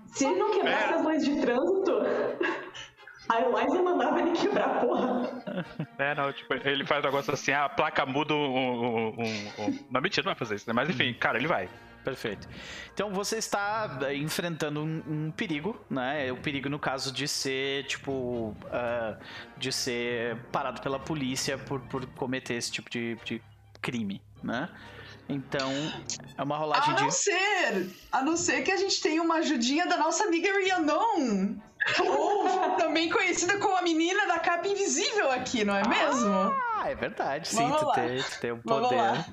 Se ele não quebrasse é. as leis de trânsito, a Eliza mandava ele quebrar, porra. É, não, tipo, ele faz um negócio assim, a placa muda um. um, um, um... Não, mentira, não vai fazer isso, né? Mas enfim, cara, ele vai. Perfeito. Então você está eh, enfrentando um, um, perigo, né? O perigo no caso de ser, tipo, uh, de ser parado pela polícia por, por cometer esse tipo de, de crime, né? Então, é uma rolagem a de. A não ser! A não ser que a gente tenha uma ajudinha da nossa amiga Rhiannon! Ou também conhecida como a menina da capa invisível aqui, não é mesmo? Ah, é verdade, sim, tu tem, tu tem um poder.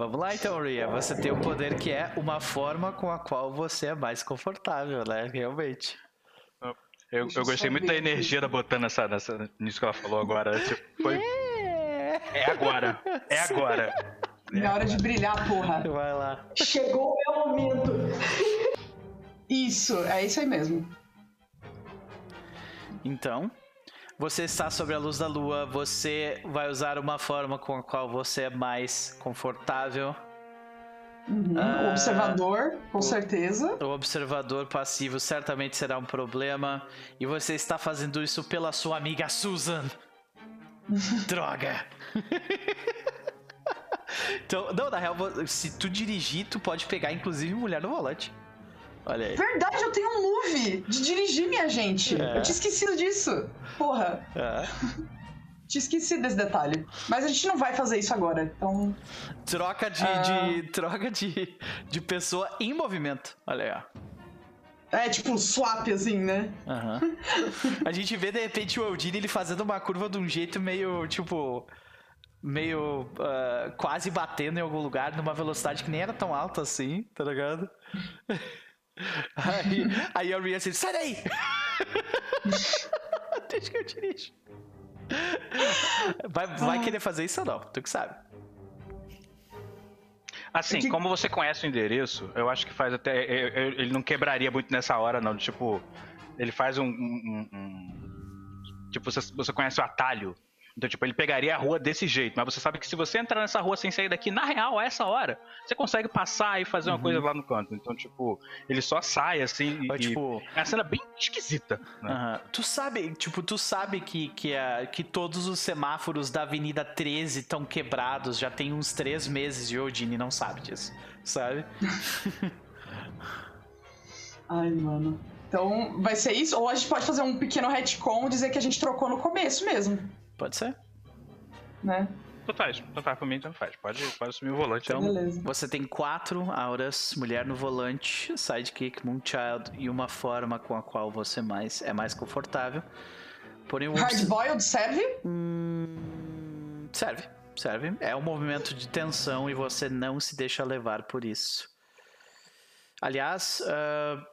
Vamos lá então, Ria. Você tem o um poder que é uma forma com a qual você é mais confortável, né? Realmente. Eu, eu gostei muito da energia da Botana nessa, nessa, nisso que ela falou agora. Tipo, foi... É. é agora. É agora. É hora de brilhar, porra. Vai lá. Chegou o meu momento. Isso, é isso aí mesmo. Então, você está sobre a luz da lua, você vai usar uma forma com a qual você é mais confortável. Uhum. Uh, o observador, com o, certeza. O observador passivo certamente será um problema. E você está fazendo isso pela sua amiga Susan. Droga! então, não, na real, se tu dirigir, tu pode pegar inclusive mulher no volante. Olha aí. Verdade, eu tenho um move de dirigir, minha gente. É. Eu tinha esquecido disso. Porra. É. Tinha esquecido desse detalhe. Mas a gente não vai fazer isso agora, então. Troca de. Uh... de troca de, de pessoa em movimento. Olha aí, ó. É, tipo um swap, assim, né? Uhum. A gente vê, de repente, o Eldine ele fazendo uma curva de um jeito meio, tipo... Meio... Uh, quase batendo em algum lugar, numa velocidade que nem era tão alta assim, tá ligado? Aí, aí a Rhea assim, sai daí! Deixa que eu dirijo. Vai, vai ah. querer fazer isso ou não? Tu que sabe. Assim, como você conhece o endereço, eu acho que faz até. Ele não quebraria muito nessa hora, não. Tipo, ele faz um. um, um tipo, você, você conhece o atalho então, tipo, ele pegaria a rua desse jeito, mas você sabe que se você entrar nessa rua sem sair daqui, na real, a essa hora, você consegue passar e fazer uma uhum. coisa lá no canto. Então, tipo, ele só sai assim e, tipo, é uma cena bem esquisita. Né? Uhum. Tu sabe, tipo, tu sabe que, que, a, que todos os semáforos da Avenida 13 estão quebrados já tem uns três meses e o Odine não sabe disso, sabe? Ai, mano. Então, vai ser isso? Ou a gente pode fazer um pequeno retcon e dizer que a gente trocou no começo mesmo. Pode ser. Né? Totais, total, pra mim tanto faz. Pode, pode assumir o volante. Então, Beleza. você tem quatro auras, mulher no volante, sidekick, moonchild e uma forma com a qual você mais é mais confortável. Porém, o Hardboiled serve? Hum, serve, serve. É um movimento de tensão e você não se deixa levar por isso. Aliás, uh,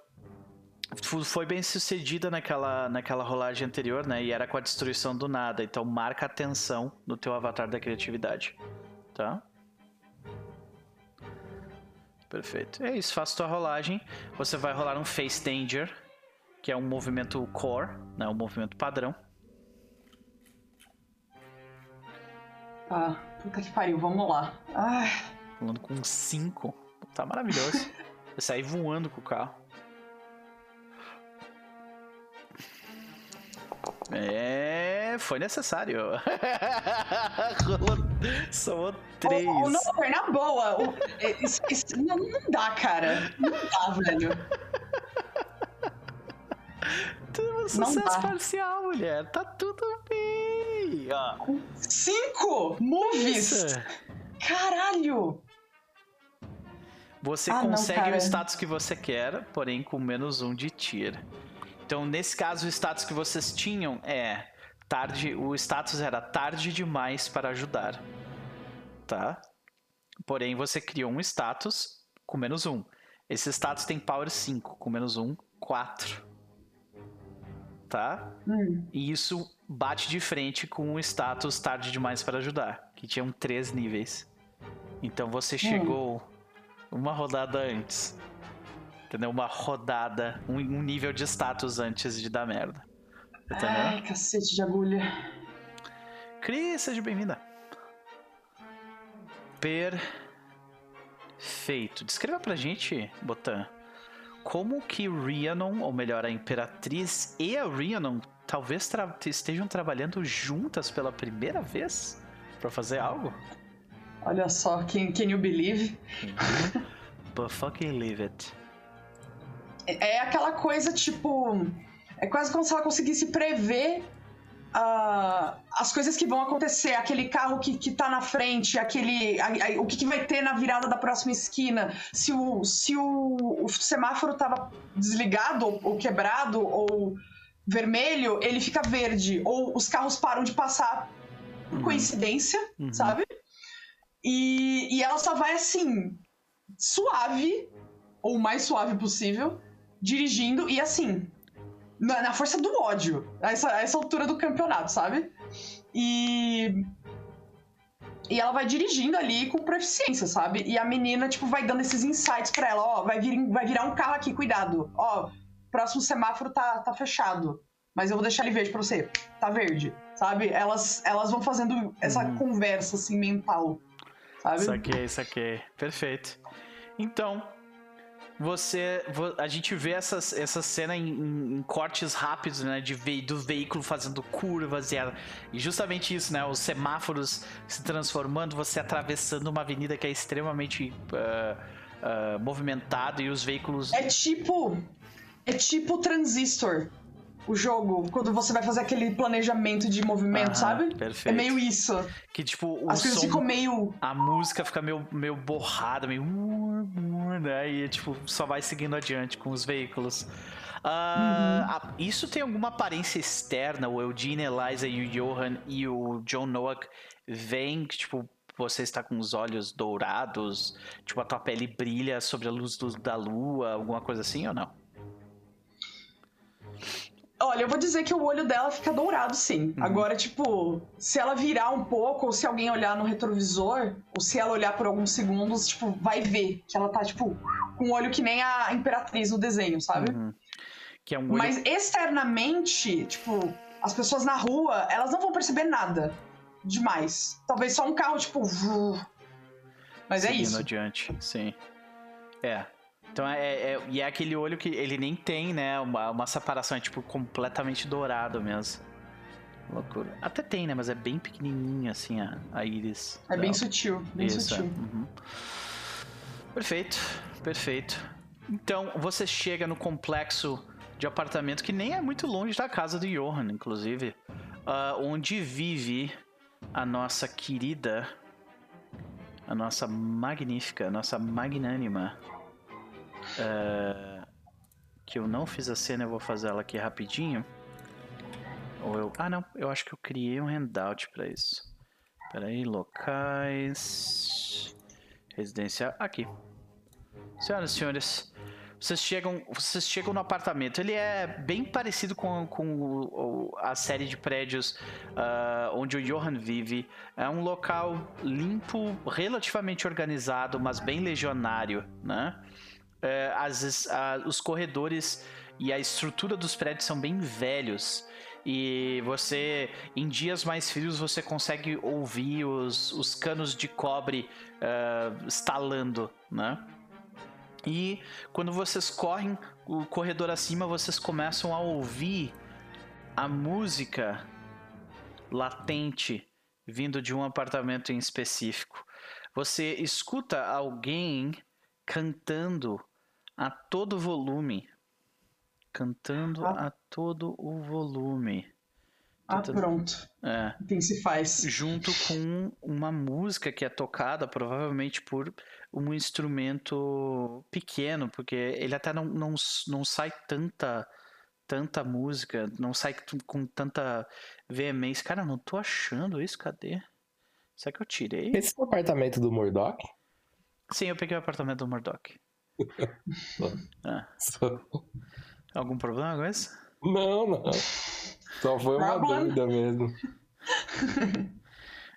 foi bem sucedida naquela, naquela rolagem anterior, né? E era com a destruição do nada. Então marca atenção no teu avatar da criatividade. Tá? Perfeito. É isso, faça tua rolagem. Você vai rolar um Face Danger, que é um movimento core, né? Um movimento padrão. Ah, puta que pariu, vamos lá. Ai. Falando com 5. Tá maravilhoso. Eu saí voando com o carro. É, foi necessário. Somou três. Oh, não, na boa. O, isso, isso, não, não dá, cara. Não dá, velho. Tudo sucesso parcial, mulher. Tá tudo bem. Ó. Cinco movies. Isso. Caralho. Você ah, consegue não, o status que você quer, porém com menos um de tira. Então, nesse caso, o status que vocês tinham é tarde, o status era tarde demais para ajudar, tá? Porém, você criou um status com menos um. Esse status tem power 5, com menos um, 4. Tá? Hum. E isso bate de frente com o status tarde demais para ajudar, que tinham três níveis. Então você hum. chegou uma rodada antes. Entendeu? Uma rodada, um, um nível de status antes de dar merda. Entendeu? Ai, cacete de agulha. Cris, seja bem-vinda. Perfeito. Descreva pra gente, Botan, como que Rhiannon, ou melhor, a Imperatriz e a Rhiannon talvez tra estejam trabalhando juntas pela primeira vez para fazer algo? Olha só, can, can you believe? But fucking leave it. É, aquela coisa tipo. É quase como se ela conseguisse prever uh, as coisas que vão acontecer, aquele carro que, que tá na frente, aquele. A, a, o que, que, vai ter na virada da próxima esquina, se o, se o, o semáforo tava desligado ou, ou quebrado ou vermelho, ele fica verde, ou os carros param de passar por uhum. coincidência, uhum. sabe? E, e ela só vai assim, suave, ou o mais suave possível, dirigindo e assim, na, na força do ódio, a essa, a essa altura do campeonato, sabe? E. E ela vai dirigindo ali com proficiência, sabe? E a menina, tipo, vai dando esses insights para ela: ó, vai, vir, vai virar um carro aqui, cuidado. Ó, próximo semáforo tá, tá fechado. Mas eu vou deixar ele verde pra você. Tá verde, sabe? Elas, elas vão fazendo essa uhum. conversa, assim, mental, sabe? Saquei, saquei. Perfeito. Então, você a gente vê essa, essa cena em, em, em cortes rápidos, né, de ve, do veículo fazendo curvas e, e, justamente isso, né, os semáforos se transformando, você atravessando uma avenida que é extremamente uh, uh, movimentada e os veículos é tipo é tipo transistor o jogo, quando você vai fazer aquele planejamento de movimento, sabe? Perfeito. É meio isso. Que tipo, As coisas ficam meio. A música fica meio, meio borrada, meio. Né? E tipo, só vai seguindo adiante com os veículos. Uh, uhum. isso tem alguma aparência externa? O Eugene, Eliza e o Johan e o John Noack que, tipo, você está com os olhos dourados, tipo, a tua pele brilha sobre a luz do, da lua, alguma coisa assim ou não? Olha, eu vou dizer que o olho dela fica dourado, sim. Uhum. Agora, tipo, se ela virar um pouco, ou se alguém olhar no retrovisor, ou se ela olhar por alguns segundos, tipo, vai ver que ela tá, tipo, com um olho que nem a Imperatriz no desenho, sabe? Uhum. Que é um olho... Mas externamente, tipo, as pessoas na rua, elas não vão perceber nada demais. Talvez só um carro, tipo. Mas é Seguindo é isso. adiante, sim. É. Então é, é, e é aquele olho que ele nem tem, né? Uma, uma separação, é tipo completamente dourado mesmo. Loucura. Até tem, né? Mas é bem pequenininho assim a, a íris. É bem sutil, bem Isso, sutil. É. Uhum. Perfeito, perfeito. Então você chega no complexo de apartamento que nem é muito longe da casa do Johan, inclusive, uh, onde vive a nossa querida, a nossa magnífica, a nossa magnânima Uh, que eu não fiz a cena, eu vou fazer ela aqui rapidinho. Ou eu. Ah, não, eu acho que eu criei um handout para isso. Espera aí, locais. Residencial. Aqui. Senhoras e senhores, vocês chegam, vocês chegam no apartamento. Ele é bem parecido com, com o, a série de prédios uh, onde o Johan vive. É um local limpo, relativamente organizado, mas bem legionário, né? É, as, a, os corredores e a estrutura dos prédios são bem velhos. E você, em dias mais frios, você consegue ouvir os, os canos de cobre uh, estalando, né? E quando vocês correm o corredor acima, vocês começam a ouvir a música latente vindo de um apartamento em específico. Você escuta alguém cantando a todo volume. Cantando ah. a todo o volume. Ah, pronto. É. Tem se faz. Junto com uma música que é tocada provavelmente por um instrumento pequeno, porque ele até não, não, não sai tanta tanta música, não sai com tanta veemência. Cara, não tô achando isso, cadê? Será que eu tirei? Esse é o apartamento do Murdoch? Sim, eu peguei o apartamento do Murdoch. Ah. Algum problema com isso? Não, não. Só foi uma dúvida mesmo.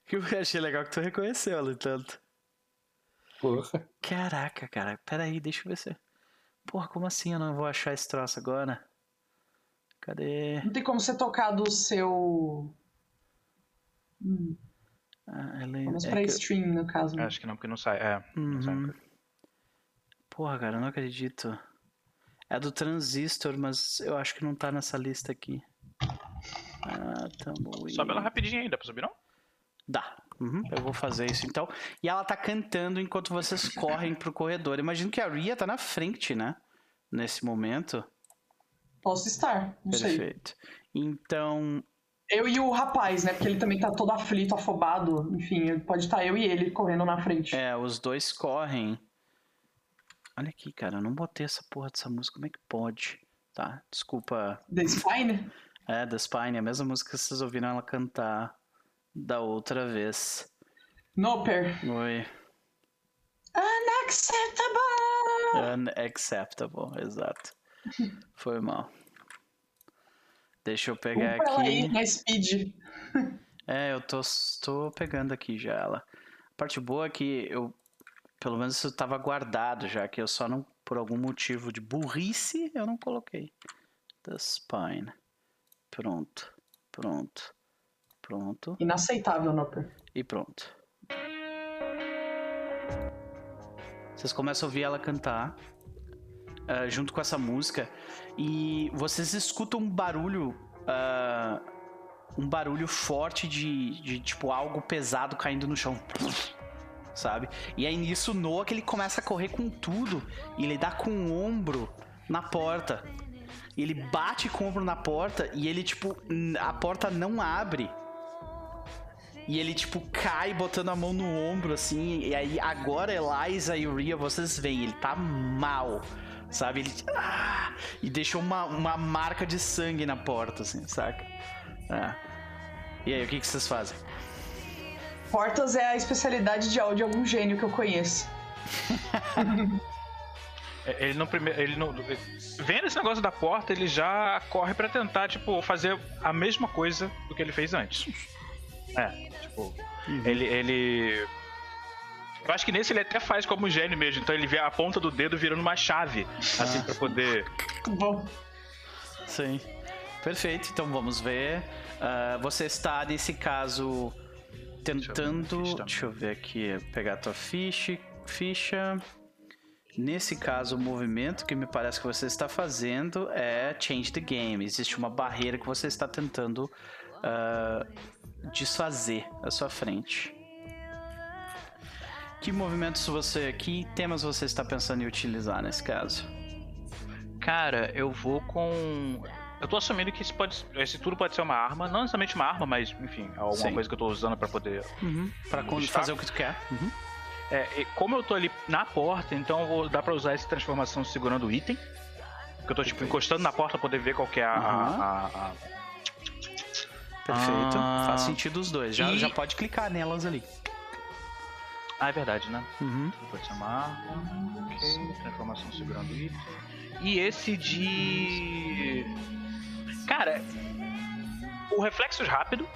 que eu achei legal que tu reconheceu ela, tanto. Porra. Caraca, cara. Pera aí, deixa eu ver se. Porra, como assim eu não vou achar esse troço agora? Cadê? Não tem como você tocar do seu. Hum. Ah, ela... Vamos é pra que... stream, no caso. Acho que não, porque não sai. É, uhum. não sai. Porra, cara, eu não acredito. É do Transistor, mas eu acho que não tá nessa lista aqui. Ah, Tumbleweed. Sobe ela rapidinho aí, dá pra subir não? Dá. Uhum, eu vou fazer isso então. E ela tá cantando enquanto vocês correm pro corredor. Imagino que a Ria tá na frente, né? Nesse momento. Posso estar, não Perfeito. sei. Então. Eu e o rapaz, né? Porque ele também tá todo aflito, afobado. Enfim, pode estar eu e ele correndo na frente. É, os dois correm. Olha aqui, cara, eu não botei essa porra dessa música, como é que pode? Tá, desculpa. The Spine? É, The Spine, a mesma música que vocês ouviram ela cantar da outra vez. Noper. Oi. Unacceptable! Unacceptable, exato. Foi mal. Deixa eu pegar aqui. Aí, na speed. É, eu tô, tô pegando aqui já ela. A parte boa é que eu pelo menos isso estava guardado já, que eu só não, por algum motivo de burrice, eu não coloquei. The spine. Pronto, pronto, pronto. Inaceitável, Noper. E pronto. Vocês começam a ouvir ela cantar uh, junto com essa música e vocês escutam um barulho, uh, um barulho forte de, de tipo algo pesado caindo no chão sabe? E aí nisso o que ele começa a correr com tudo e ele dá com o ombro na porta. ele bate com o ombro na porta e ele, tipo, a porta não abre. E ele, tipo, cai botando a mão no ombro, assim. E aí, agora, Eliza e Ria, vocês veem, ele tá mal. Sabe? Ele. Ah, e deixou uma, uma marca de sangue na porta, assim, saca? Ah. E aí, o que, que vocês fazem? Portas é a especialidade de áudio de algum gênio que eu conheço. É, ele não primeiro. Ele não. Vendo esse negócio da porta, ele já corre para tentar, tipo, fazer a mesma coisa do que ele fez antes. É, tipo. Uhum. Ele, ele. Eu acho que nesse ele até faz como gênio mesmo, então ele vê a ponta do dedo virando uma chave, ah. assim, pra poder. Bom. Sim. Perfeito, então vamos ver. Uh, você está, nesse caso, tentando. Deixa eu ver, deixa eu ver aqui, pegar a tua ficha. ficha. Nesse caso, o movimento que me parece que você está fazendo é change the game. Existe uma barreira que você está tentando uh, desfazer à sua frente. Que movimentos você, que temas você está pensando em utilizar nesse caso? Cara, eu vou com eu tô assumindo que esse, pode, esse tudo pode ser uma arma, não necessariamente uma arma, mas enfim, alguma Sim. coisa que eu tô usando para poder. Uhum. Para fazer o que tu quer. Uhum. É, como eu tô ali na porta, então vou, dá pra usar essa transformação segurando o item. Que eu tô tipo encostando na porta pra poder ver qual que é a. Uhum. a, a... Perfeito. Ah, Faz sentido os dois. Já, e... já pode clicar nelas ali. Ah, é verdade, né? Uhum. Pode ser uma arma. Ok. Transformação segurando o item. E esse de. Cara, o reflexos rápido.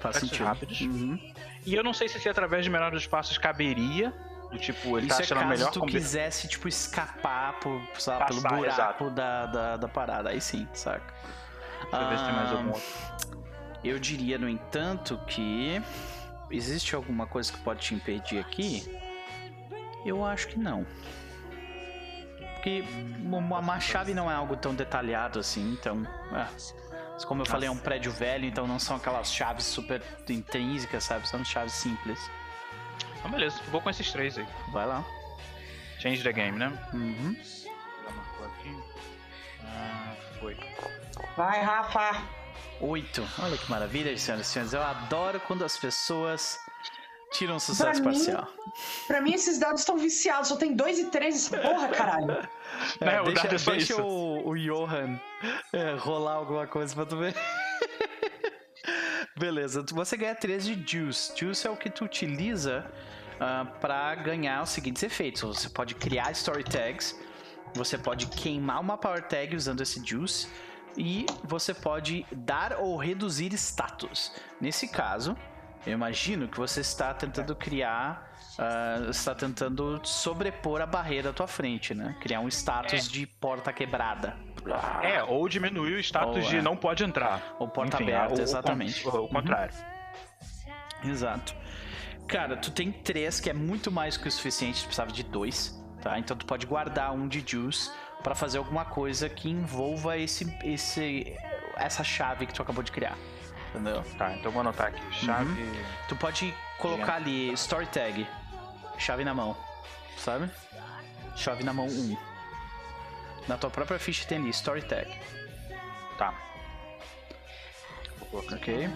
Faz reflexos sentido. rápidos. Uhum. E eu não sei se, se através de menores espaços caberia. Do tipo, ele Isso tá achando é melhor se tu quisesse, tipo, escapar por, sabe, Passar, pelo buraco da, da, da, parada. Aí sim, saca? Deixa eu ver se tem mais algum outro. Eu diria, no entanto, que. Existe alguma coisa que pode te impedir aqui? Eu acho que não. Porque uma chave não é algo tão detalhado assim, então. É. Mas como eu falei, é um prédio velho, então não são aquelas chaves super intrínsecas, sabe? São chaves simples. Então beleza, vou com esses três aí. Vai lá. Change the game, né? Uhum. Já marcou aqui. Ah, foi. Vai, Rafa! Oito. Olha que maravilha, senhoras e senhores. Eu adoro quando as pessoas tiram um sucesso pra parcial. Mim, pra mim, esses dados estão viciados. Só tem dois e três essa porra, caralho. É, é, deixa, é deixa o, o, Johan é, rolar alguma coisa pra tu ver. Beleza, você ganha 3 de Juice. Juice é o que tu utiliza uh, ah, para ganhar os seguintes efeitos. Você pode criar Story Tags, você pode queimar uma Power Tag usando esse Juice, e você pode dar ou reduzir status. Nesse caso, eu imagino que você está tentando criar uh, está tentando sobrepor a barreira à tua frente, né? Criar um status é. de porta quebrada. É, ou diminuir o status ou, de é. não pode entrar. Ou porta Enfim, aberta, o, exatamente. O, o, o contrário. Uhum. Exato. Cara, tu tem três, que é muito mais que o suficiente, tu precisava de dois, tá? Então tu pode guardar um de juice para fazer alguma coisa que envolva esse, esse, essa chave que tu acabou de criar. Entendeu? Tá, então vou anotar aqui. Chave. Uhum. Tu pode colocar ali story tag chave na mão, sabe? Chave na mão 1. Na tua própria ficha tem ali, Story Tag. Tá. Ok.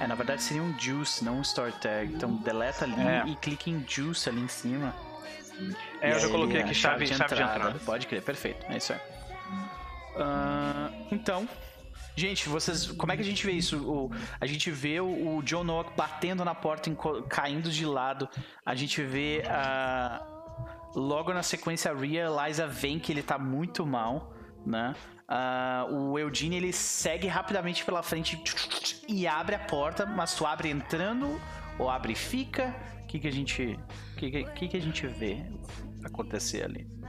É, na verdade seria um Juice, não um Story Tag. Então deleta ali é. e clique em Juice ali em cima. É, eu já coloquei aqui chave, chave, de, chave entrada. de entrada. Pode crer, perfeito. É isso aí. Uh, então, Gente, vocês. Como é que a gente vê isso? O, a gente vê o, o John Noah batendo na porta, caindo de lado. A gente vê a. Logo na sequência, a Liza vem que ele tá muito mal, né? Uh, o Eugene ele segue rapidamente pela frente e abre a porta, mas tu abre entrando ou abre e fica? O que, que a gente. que, que, que a gente vê acontecer ali?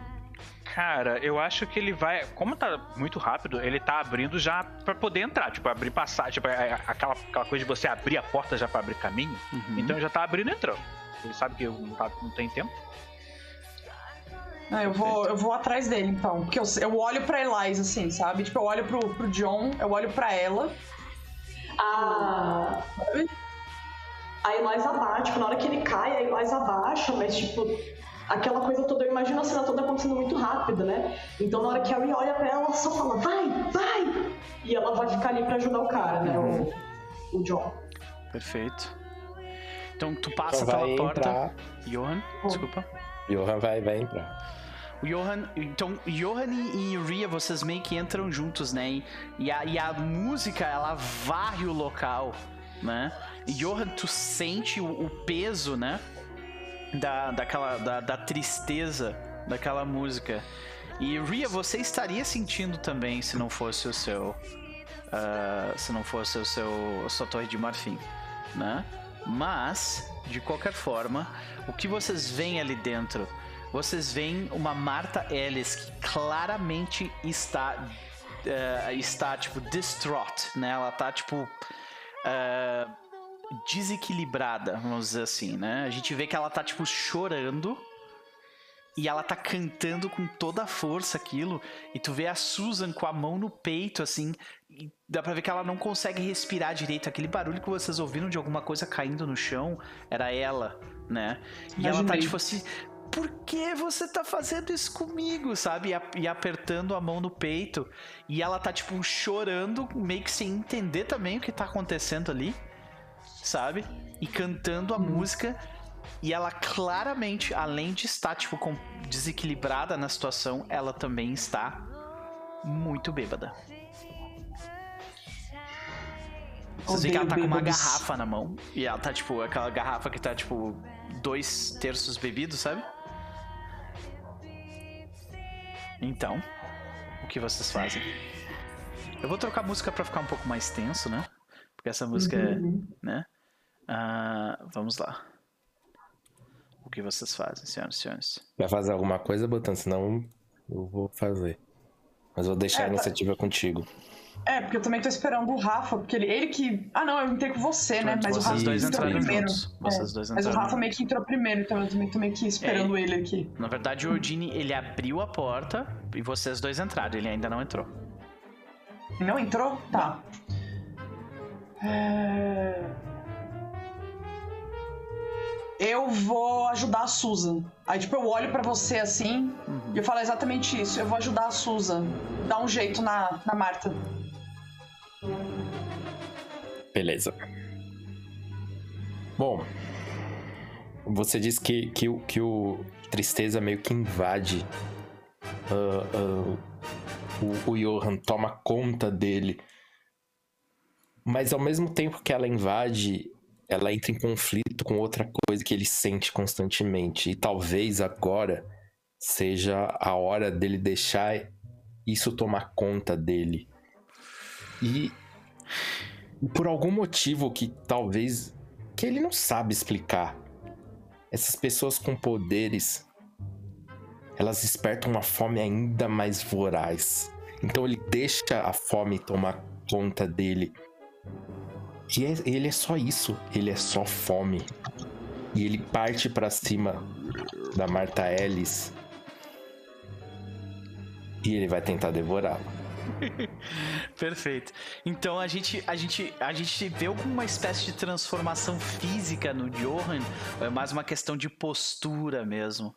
Cara, eu acho que ele vai. Como tá muito rápido, ele tá abrindo já para poder entrar. Tipo, abrir passagem. Tipo, é, é aquela, aquela coisa de você abrir a porta já para abrir caminho. Uhum. Então já tá abrindo e entrando. Ele sabe que não, tá, não tem tempo. Ah, eu vou, eu vou atrás dele, então. Porque eu, eu olho pra Eliza, assim, sabe? Tipo, eu olho pro, pro John, eu olho pra ela. A. A Eliza bate, tipo, na hora que ele cai, a Eliza baixa, mas, tipo, aquela coisa toda, eu imagino a cena toda acontecendo muito rápido, né? Então na hora que a Ria olha pra ela, ela só fala, vai, vai! E ela vai ficar ali pra ajudar o cara, né? Uhum. O, o John. Perfeito. Então tu passa então pela porta. Entrar. Johan, desculpa. Johan vai, vai entrar. O Johan, então, Johan e, Ria, vocês meio que entram juntos, né? E a, e a música, ela varre o local, né? E Johan, tu sente o, o peso, né? Da, daquela, da, da tristeza daquela música. E Ria, você estaria sentindo também se não fosse o seu. Uh, se não fosse o seu sua torre de marfim, né? Mas, de qualquer forma, o que vocês veem ali dentro vocês veem uma Marta Ellis que claramente está uh, está tipo distraught, né? Ela tá tipo uh, desequilibrada, vamos dizer assim, né? A gente vê que ela tá tipo chorando e ela tá cantando com toda a força aquilo, e tu vê a Susan com a mão no peito, assim, dá pra ver que ela não consegue respirar direito. Aquele barulho que vocês ouviram de alguma coisa caindo no chão era ela, né? E Imaginei. ela tá tipo assim, por que você tá fazendo isso comigo, sabe? E, apertando a mão no peito. E ela tá, tipo, chorando, meio que sem entender também o que tá acontecendo ali, sabe? E cantando a hum. música. E ela claramente, além de estar, tipo, desequilibrada na situação, ela também está muito bêbada. Vocês veem que ela tá com uma garrafa na mão. E ela tá, tipo, aquela garrafa que tá, tipo, dois terços bebidos, sabe? Então, o que vocês fazem? Eu vou trocar a música para ficar um pouco mais tenso, né? Porque essa música é, uhum. é, né? Uh, vamos lá. O que vocês fazem, senhoras e senhores? Vai fazer alguma coisa, Botan? Senão eu vou fazer. Mas vou deixar é, a tá. iniciativa tá... contigo. É, porque eu também tô esperando o Rafa, porque ele, ele que. Ah, não, eu entrei com você, né? Mas o Rafa dois entrou primeiro. É. Vocês dois Mas o Rafa meio que entrou primeiro, então eu também tô meio que esperando é, ele aqui. Na verdade, o Odini, ele abriu a porta e vocês dois entraram, ele ainda não entrou. Não entrou? Tá. É... Eu vou ajudar a Susan. Aí, tipo, eu olho para você assim uhum. e eu falo exatamente isso. Eu vou ajudar a Susan. Dar um jeito na, na Marta. Beleza. Bom, você disse que, que, que o tristeza meio que invade uh, uh, o, o Johan, toma conta dele. Mas ao mesmo tempo que ela invade, ela entra em conflito com outra coisa que ele sente constantemente. E talvez agora seja a hora dele deixar isso tomar conta dele. E por algum motivo que talvez que ele não sabe explicar, essas pessoas com poderes elas despertam uma fome ainda mais voraz. Então ele deixa a fome tomar conta dele. E é, ele é só isso, ele é só fome. E ele parte para cima da Marta Ellis. E ele vai tentar devorá-la. Perfeito. Então a gente, a gente, a gente vê alguma espécie de transformação física no Johan, ou é mais uma questão de postura mesmo?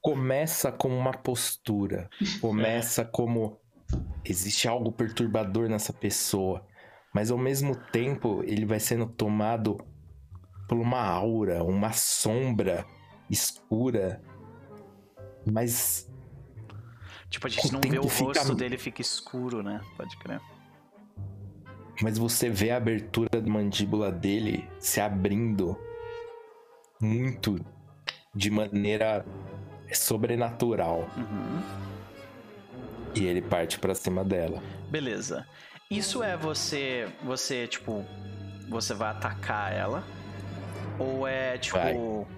Começa como uma postura, começa é. como existe algo perturbador nessa pessoa, mas ao mesmo tempo ele vai sendo tomado por uma aura, uma sombra escura, mas Tipo, a gente não vê o fica... rosto dele, fica escuro, né? Pode crer. Mas você vê a abertura da mandíbula dele se abrindo muito de maneira sobrenatural. Uhum. E ele parte para cima dela. Beleza. Isso é você, você tipo, você vai atacar ela? Ou é tipo, uh,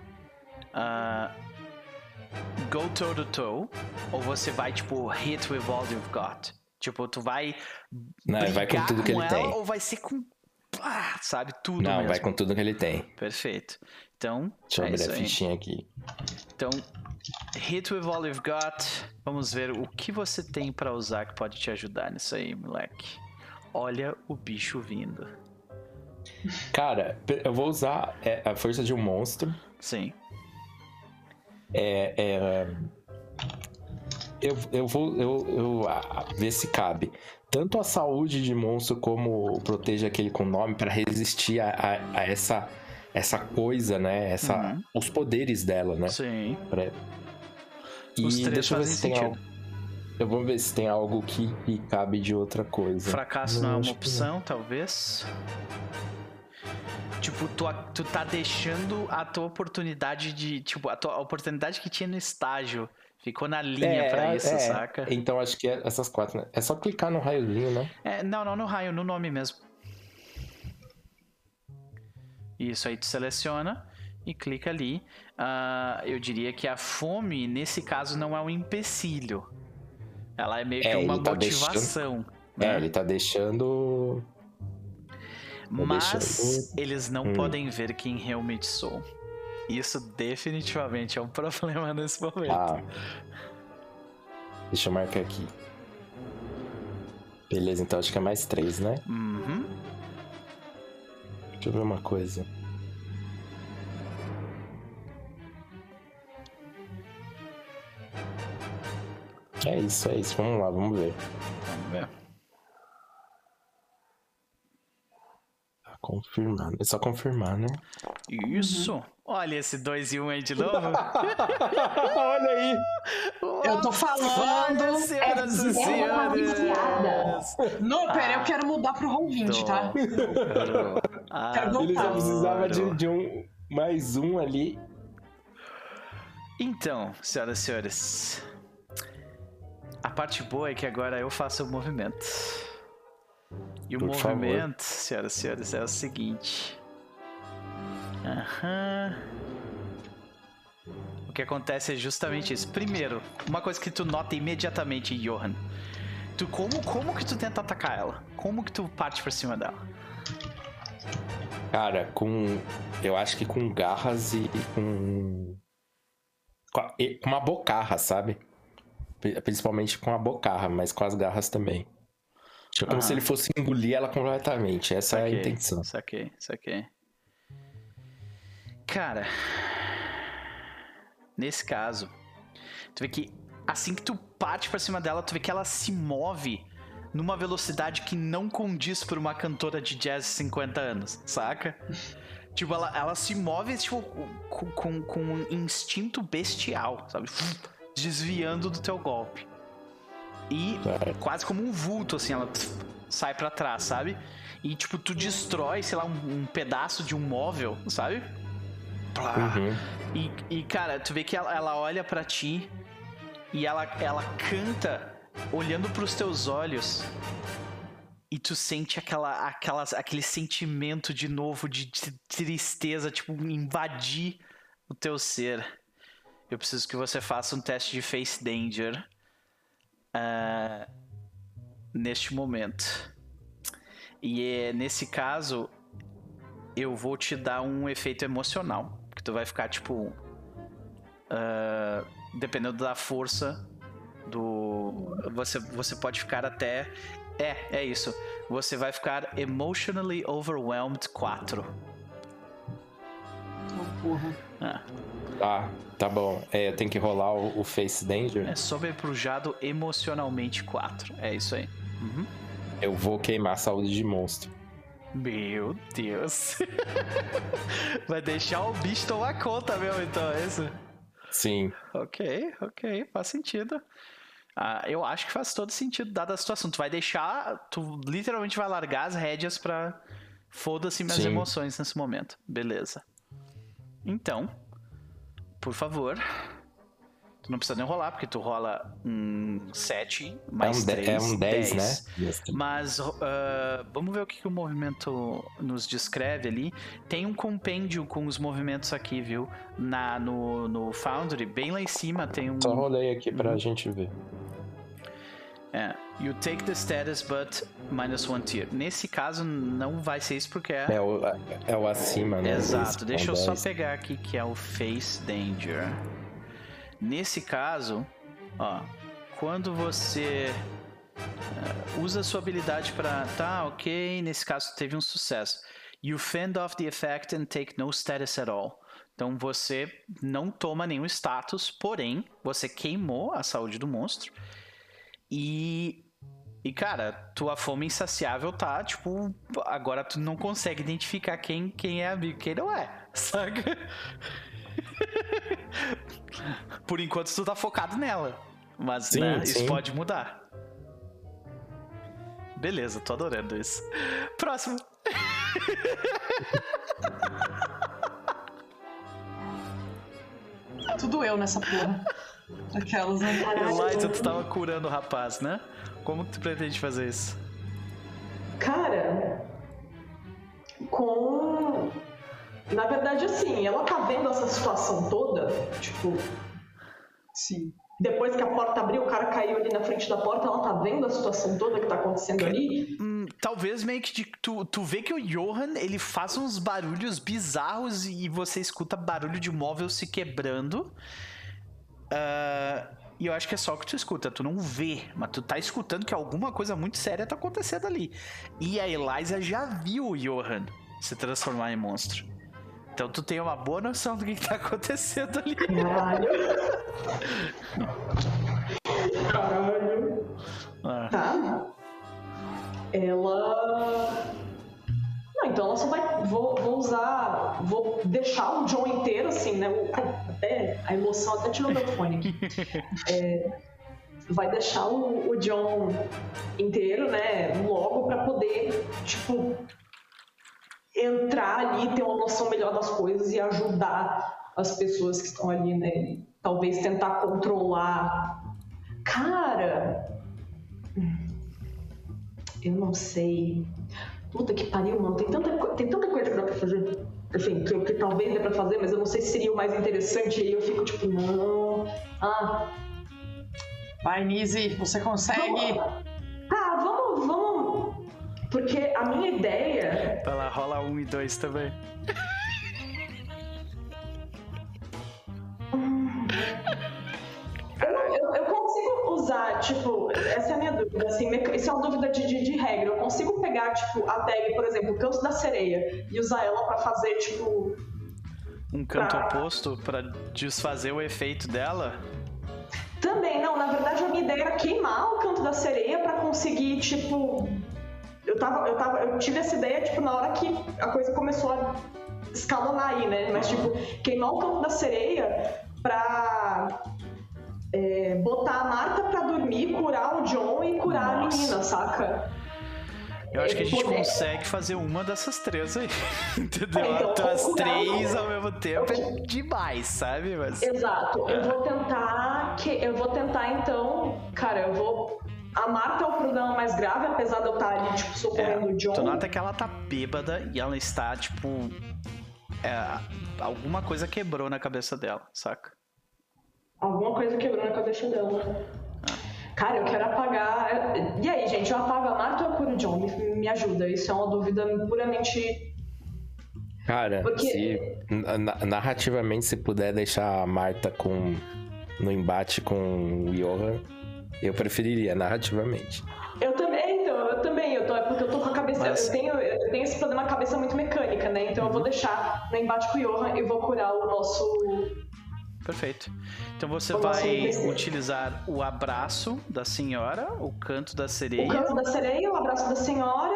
go toe to toe, ou você vai, tipo, hit with all you've got? Tipo, tu vai. Não, vai com tudo que ele tem. Ou vai ser com. Ah, sabe, tudo Não, mesmo. vai com tudo que ele tem. Perfeito. Então. Deixa eu é abrir a fichinha aqui. Então, hit with all you've got. Vamos ver o que você tem para usar que pode te ajudar nisso aí, moleque. Olha o bicho vindo. Cara, eu vou usar é, a força de um monstro. Sim. É, é, eu, eu vou eu, eu, a, ver se cabe. Tanto a saúde de monstro como proteja aquele com nome para resistir a, a, a, essa essa coisa, né? Essa, uhum. Os poderes dela, né? Sim. Pra... E Os três deixa eu ver se tem algo. Eu vou ver se tem algo que, cabe de outra coisa. Fracasso não, não é uma opção, não. talvez. Tipo, tu, tu tá deixando a tua oportunidade de. Tipo, a tua a oportunidade que tinha no estágio. Ficou na linha é, pra isso, é. saca? Então acho que é essas quatro, né? É só clicar no raiozinho, né? É, não, não no raio, no nome mesmo. Isso aí tu seleciona e clica ali. Uh, eu diria que a fome, nesse caso, não é um empecilho. Ela é meio é, que uma tá motivação. Deixando... Né? É, ele tá deixando mas eles não hum. podem ver quem realmente sou. Isso definitivamente é um problema nesse momento. Ah. Deixa eu marcar aqui. Beleza, então acho que é mais três, né? Uhum. Deixa eu ver uma coisa. É isso, é isso. Vamos lá, vamos ver. Vamos ver. Confirmar. É só confirmar, né? Isso. Uhum. Olha esse 2 e 1 um aí de novo. Olha aí. Eu tô falando. Olha, senhoras e senhores. Não, pera, eu quero mudar pro Roll 20, tá? quero Ele já precisava de, de um mais um ali. Então, senhoras e senhores. A parte boa é que agora eu faço o movimento. E o Por movimento, favor. senhoras e senhores, é o seguinte. Aham. O que acontece é justamente isso. Primeiro, uma coisa que tu nota imediatamente, Johan. Tu, como, como que tu tenta atacar ela? Como que tu parte por cima dela? Cara, com. Eu acho que com garras e com. Com uma bocarra, sabe? Principalmente com a bocarra, mas com as garras também. É como se ele fosse engolir ela completamente. Essa saquei, é a intenção. Saquei, saquei. Cara, nesse caso, tu vê que assim que tu parte pra cima dela, tu vê que ela se move numa velocidade que não condiz por uma cantora de jazz de 50 anos, saca? tipo, ela, ela se move tipo, com, com, com um instinto bestial, sabe? Desviando do teu golpe. E é. quase como um vulto, assim, ela sai para trás, sabe? E, tipo, tu destrói, sei lá, um, um pedaço de um móvel, sabe? Uhum. E, e, cara, tu vê que ela, ela olha para ti e ela, ela canta olhando para os teus olhos e tu sente aquela, aquela, aquele sentimento de novo de, de tristeza, tipo, invadir o teu ser. Eu preciso que você faça um teste de Face Danger uh, neste momento. E é, nesse caso, eu vou te dar um efeito emocional. Que tu vai ficar tipo. Uh, dependendo da força do. Você, você pode ficar até. É, é isso. Você vai ficar emotionally overwhelmed 4. Oh, porra. Ah. Ah, tá bom. É, tem que rolar o, o Face Danger. É sobreprujado emocionalmente 4. É isso aí. Uhum. Eu vou queimar a saúde de monstro. Meu Deus. Vai deixar o bicho tomar conta mesmo, então, é isso? Sim. Ok, ok, faz sentido. Ah, eu acho que faz todo sentido, dada a situação. Tu vai deixar. Tu literalmente vai largar as rédeas pra. Foda-se minhas Sim. emoções nesse momento. Beleza. Então, por favor. Tu não precisa nem rolar, porque tu rola um 7 mais é um 3. É um 10, 10. né? Mas uh, vamos ver o que, que o movimento nos descreve ali. Tem um compêndio com os movimentos aqui, viu? Na, no, no Foundry, bem lá em cima tem um. Só rolei aqui pra uhum. gente ver. É. You take the status, but minus one tier. Nesse caso, não vai ser isso porque é. É o, é o acima, né? Exato. Deixa eu só pegar aqui que é o Face Danger. Nesse caso, ó, quando você uh, usa sua habilidade para. Tá, ok, nesse caso teve um sucesso. You fend off the effect and take no status at all. Então você não toma nenhum status, porém você queimou a saúde do monstro. E e cara, tua fome insaciável tá, tipo, agora tu não consegue identificar quem quem é amigo, quem não é, saca? Por enquanto tu tá focado nela. Mas sim, né, sim. isso pode mudar. Beleza, tô adorando isso. Próximo. Tudo eu nessa porra. Aquelas, né? Eliza, tu tava curando o rapaz, né? Como tu pretende fazer isso? Cara, com. Na verdade, assim, ela tá vendo essa situação toda, tipo. Sim depois que a porta abriu, o cara caiu ali na frente da porta, ela tá vendo a situação toda que tá acontecendo ali? Hum, talvez meio que de, tu, tu vê que o Johan, ele faz uns barulhos bizarros e você escuta barulho de móvel se quebrando. Uh, e eu acho que é só o que tu escuta, tu não vê, mas tu tá escutando que alguma coisa muito séria tá acontecendo ali. E a Eliza já viu o Johan se transformar em monstro. Então tu tem uma boa noção do que, que tá acontecendo ali. Caralho. Caralho. Ah. Tá. Ela. Não, então ela só vai. Vou, vou usar. Vou deixar o John inteiro, assim, né? Até a emoção até tirou meu fone. É, vai deixar o, o John inteiro, né? Logo para poder, tipo, entrar ali, ter uma noção melhor das coisas e ajudar as pessoas que estão ali, né? Talvez tentar controlar. Cara, eu não sei. Puta que pariu, mano. Tem tanta, tem tanta coisa que dá pra fazer. Enfim, que, que talvez dê pra fazer, mas eu não sei se seria o mais interessante. E aí eu fico tipo, não. Ah. Vai, Nise, você consegue. Vamos... Ah, vamos, vamos porque a minha ideia. Tá lá, rola um e dois também. usar, tipo, essa é a minha dúvida, assim, isso é uma dúvida de, de, de, regra. Eu consigo pegar, tipo, a tag, por exemplo, o canto da sereia e usar ela para fazer, tipo. Um canto pra... oposto para desfazer o efeito dela? Também, não, na verdade a minha ideia era queimar o canto da sereia para conseguir, tipo, eu tava, eu tava, eu tive essa ideia, tipo, na hora que a coisa começou a escalonar aí, né? Mas, tipo, queimar o campo da sereia pra é, botar a Marta pra dormir, curar o John e curar Nossa. a menina, saca? Eu acho que a gente poder... consegue fazer uma dessas três aí. Entendeu? É, então, As três ao mesmo tempo é demais, sabe? Mas... Exato. Eu vou tentar que. Eu vou tentar, então. Cara, eu vou a Marta é o problema mais grave, apesar de eu estar ali, tipo, socorrendo é, o John. Tu nota que ela tá bêbada e ela está, tipo. É, alguma coisa quebrou na cabeça dela, saca? Alguma coisa quebrou na cabeça dela. Cara, eu quero apagar. E aí, gente, eu apago a Marta ou eu curo o John? Me, me ajuda. Isso é uma dúvida puramente. Cara, Porque... se narrativamente se puder deixar a Marta com no embate com o Johan, eu preferiria, narrativamente. Eu também, então, eu também, eu tô, é porque eu tô com a cabeça. Mas... Eu, tenho, eu tenho esse problema, a cabeça muito mecânica, né? Então eu vou deixar no embate com o Johan e vou curar o nosso. Perfeito. Então você o vai utilizar o abraço da senhora, o canto da sereia. O canto da sereia, o abraço da senhora.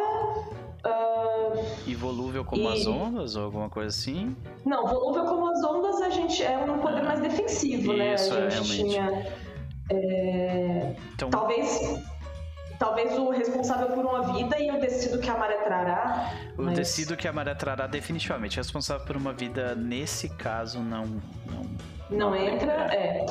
Uh... E volúvel como e... as ondas ou alguma coisa assim? Não, volúvel como as ondas a gente é um poder mais defensivo, Isso, né? Isso, é, realmente. Tinha é, então... Talvez talvez o responsável por uma vida e eu decido que a maré trará. Eu mas... decido que a maré trará definitivamente. Responsável por uma vida, nesse caso, não. Não, não, entra? É.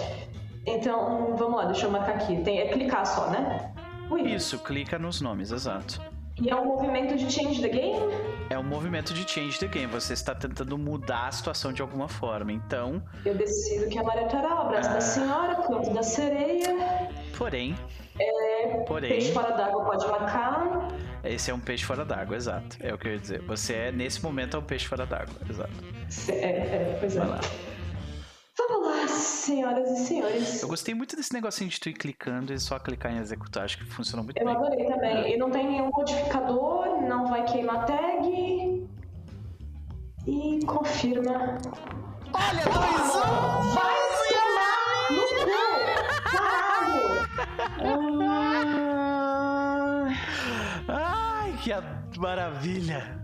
Então, vamos lá, deixa eu marcar aqui. Tem, é clicar só, né? Ui. Isso, clica nos nomes, exato. E é um movimento de change the game? É um movimento de change the game. Você está tentando mudar a situação de alguma forma. Então. Eu decido que a Maria Tará, o abraço ah... da senhora, canto da sereia. Porém. É, porém. Peixe fora d'água pode marcar. Esse é um peixe fora d'água, exato. É o que eu ia dizer. Você é, nesse momento, é um peixe fora d'água, exato. É, é, pois é. Vai lá. Vamos lá, senhoras e senhores. Eu gostei muito desse negocinho de tu ir clicando e só clicar em executar. Acho que funcionou muito eu bem. Eu adorei também. E não tem nenhum modificador, não vai queimar tag. E confirma. Olha, dois um! Vai amar no cu! Caralho! Ai, que maravilha!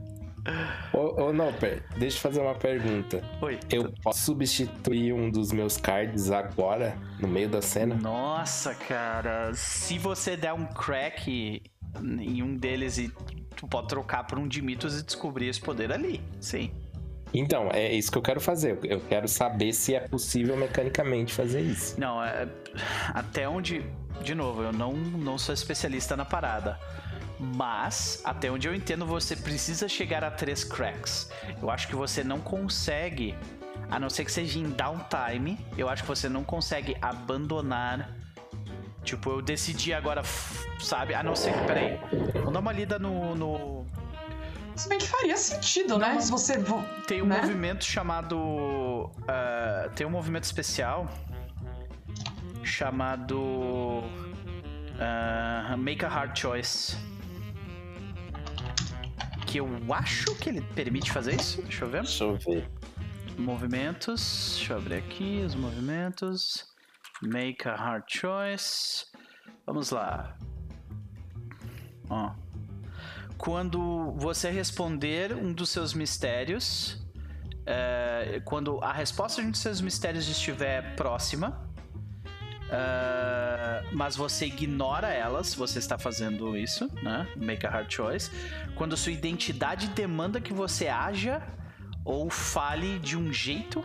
Ô, ô Noper, deixa eu fazer uma pergunta. Oi. Eu posso substituir um dos meus cards agora, no meio da cena? Nossa, cara. Se você der um crack em um deles e tu pode trocar por um Dimitos e descobrir esse poder ali. Sim. Então, é isso que eu quero fazer. Eu quero saber se é possível mecanicamente fazer isso. Não, é, até onde. De novo, eu não, não sou especialista na parada. Mas, até onde eu entendo, você precisa chegar a três cracks. Eu acho que você não consegue, a não ser que seja em downtime, eu acho que você não consegue abandonar. Tipo, eu decidi agora, sabe? A não ser que. Peraí. Vamos dar uma lida no. no... Se bem que faria sentido, né? Não, Se você. Tem um né? movimento chamado. Uh, tem um movimento especial chamado. Uh, make a hard choice que eu acho que ele permite fazer isso. Deixa eu ver. Deixa eu ver. Movimentos. Deixa eu abrir aqui os movimentos. Make a hard choice. Vamos lá. Ó. Quando você responder um dos seus mistérios, é, quando a resposta de um dos seus mistérios estiver próxima, Uh, mas você ignora elas, você está fazendo isso, né? Make a hard choice. Quando sua identidade demanda que você haja ou fale de um jeito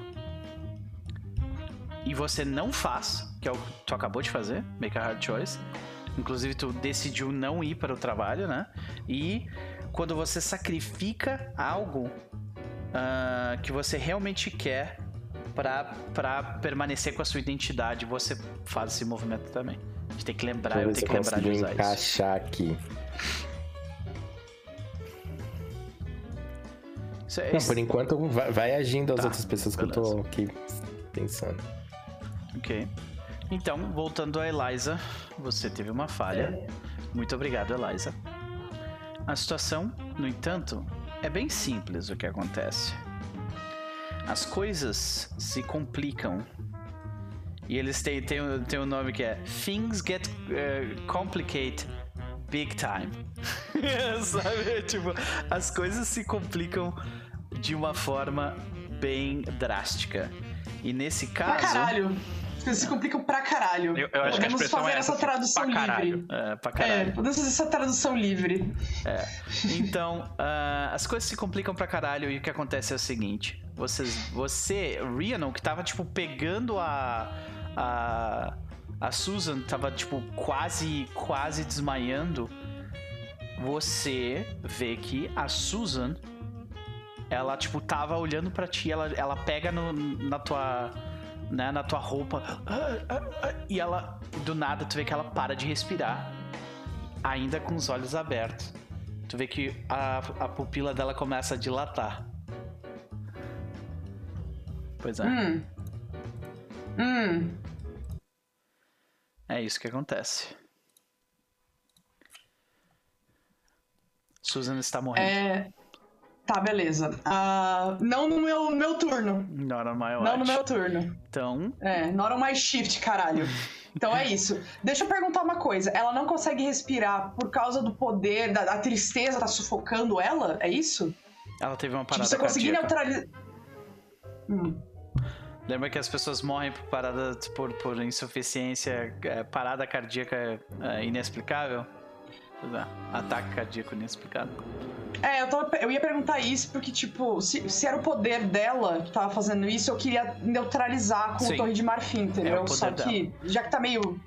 e você não faz, que é o que tu acabou de fazer, make a hard choice. Inclusive tu decidiu não ir para o trabalho, né? E quando você sacrifica algo uh, que você realmente quer para permanecer com a sua identidade, você faz esse movimento também. A gente tem que lembrar, eu tenho que lembrar de usar encaixar isso. aqui. Isso é, Não, por enquanto vai, vai agindo as tá, outras pessoas beleza. que eu tô aqui pensando. Ok. Então, voltando a Eliza, você teve uma falha. Muito obrigado, Eliza. A situação, no entanto, é bem simples o que acontece as coisas se complicam. E eles têm, têm, têm um nome que é Things Get uh, Complicate Big Time. Sabe? Tipo, as coisas se complicam de uma forma bem drástica. E nesse caso. Pra caralho! Coisas se complicam pra caralho. Eu, eu acho podemos que fazer é essa tradução livre. É, pra caralho. É, podemos fazer essa tradução livre. É. Então, uh, as coisas se complicam pra caralho e o que acontece é o seguinte. Vocês, você, Rhiannon, que tava, tipo, pegando a... a a Susan tava, tipo, quase, quase desmaiando. Você vê que a Susan, ela, tipo, tava olhando para ti, ela, ela pega no, na tua né, na tua roupa. E ela, do nada, tu vê que ela para de respirar, ainda com os olhos abertos. Tu vê que a, a pupila dela começa a dilatar. Pois é. Hum. Hum. É isso que acontece. Susan está morrendo. É. Tá, beleza. Uh, não no meu, meu turno. Not on my watch. Não no meu turno. Então. É, not on my shift, caralho. Então é isso. Deixa eu perguntar uma coisa. Ela não consegue respirar por causa do poder, da, da tristeza tá sufocando ela? É isso? Ela teve uma parada tipo, você conseguir neutralizar. Hum. Lembra que as pessoas morrem por parada por, por insuficiência, é, parada cardíaca é, inexplicável? É, ataque cardíaco inexplicável. É, eu, tava, eu ia perguntar isso porque, tipo, se, se, era o poder dela que tava fazendo isso, eu queria neutralizar com Sim. o Torre de Marfim, entendeu? É Só que, dela. já que tá meio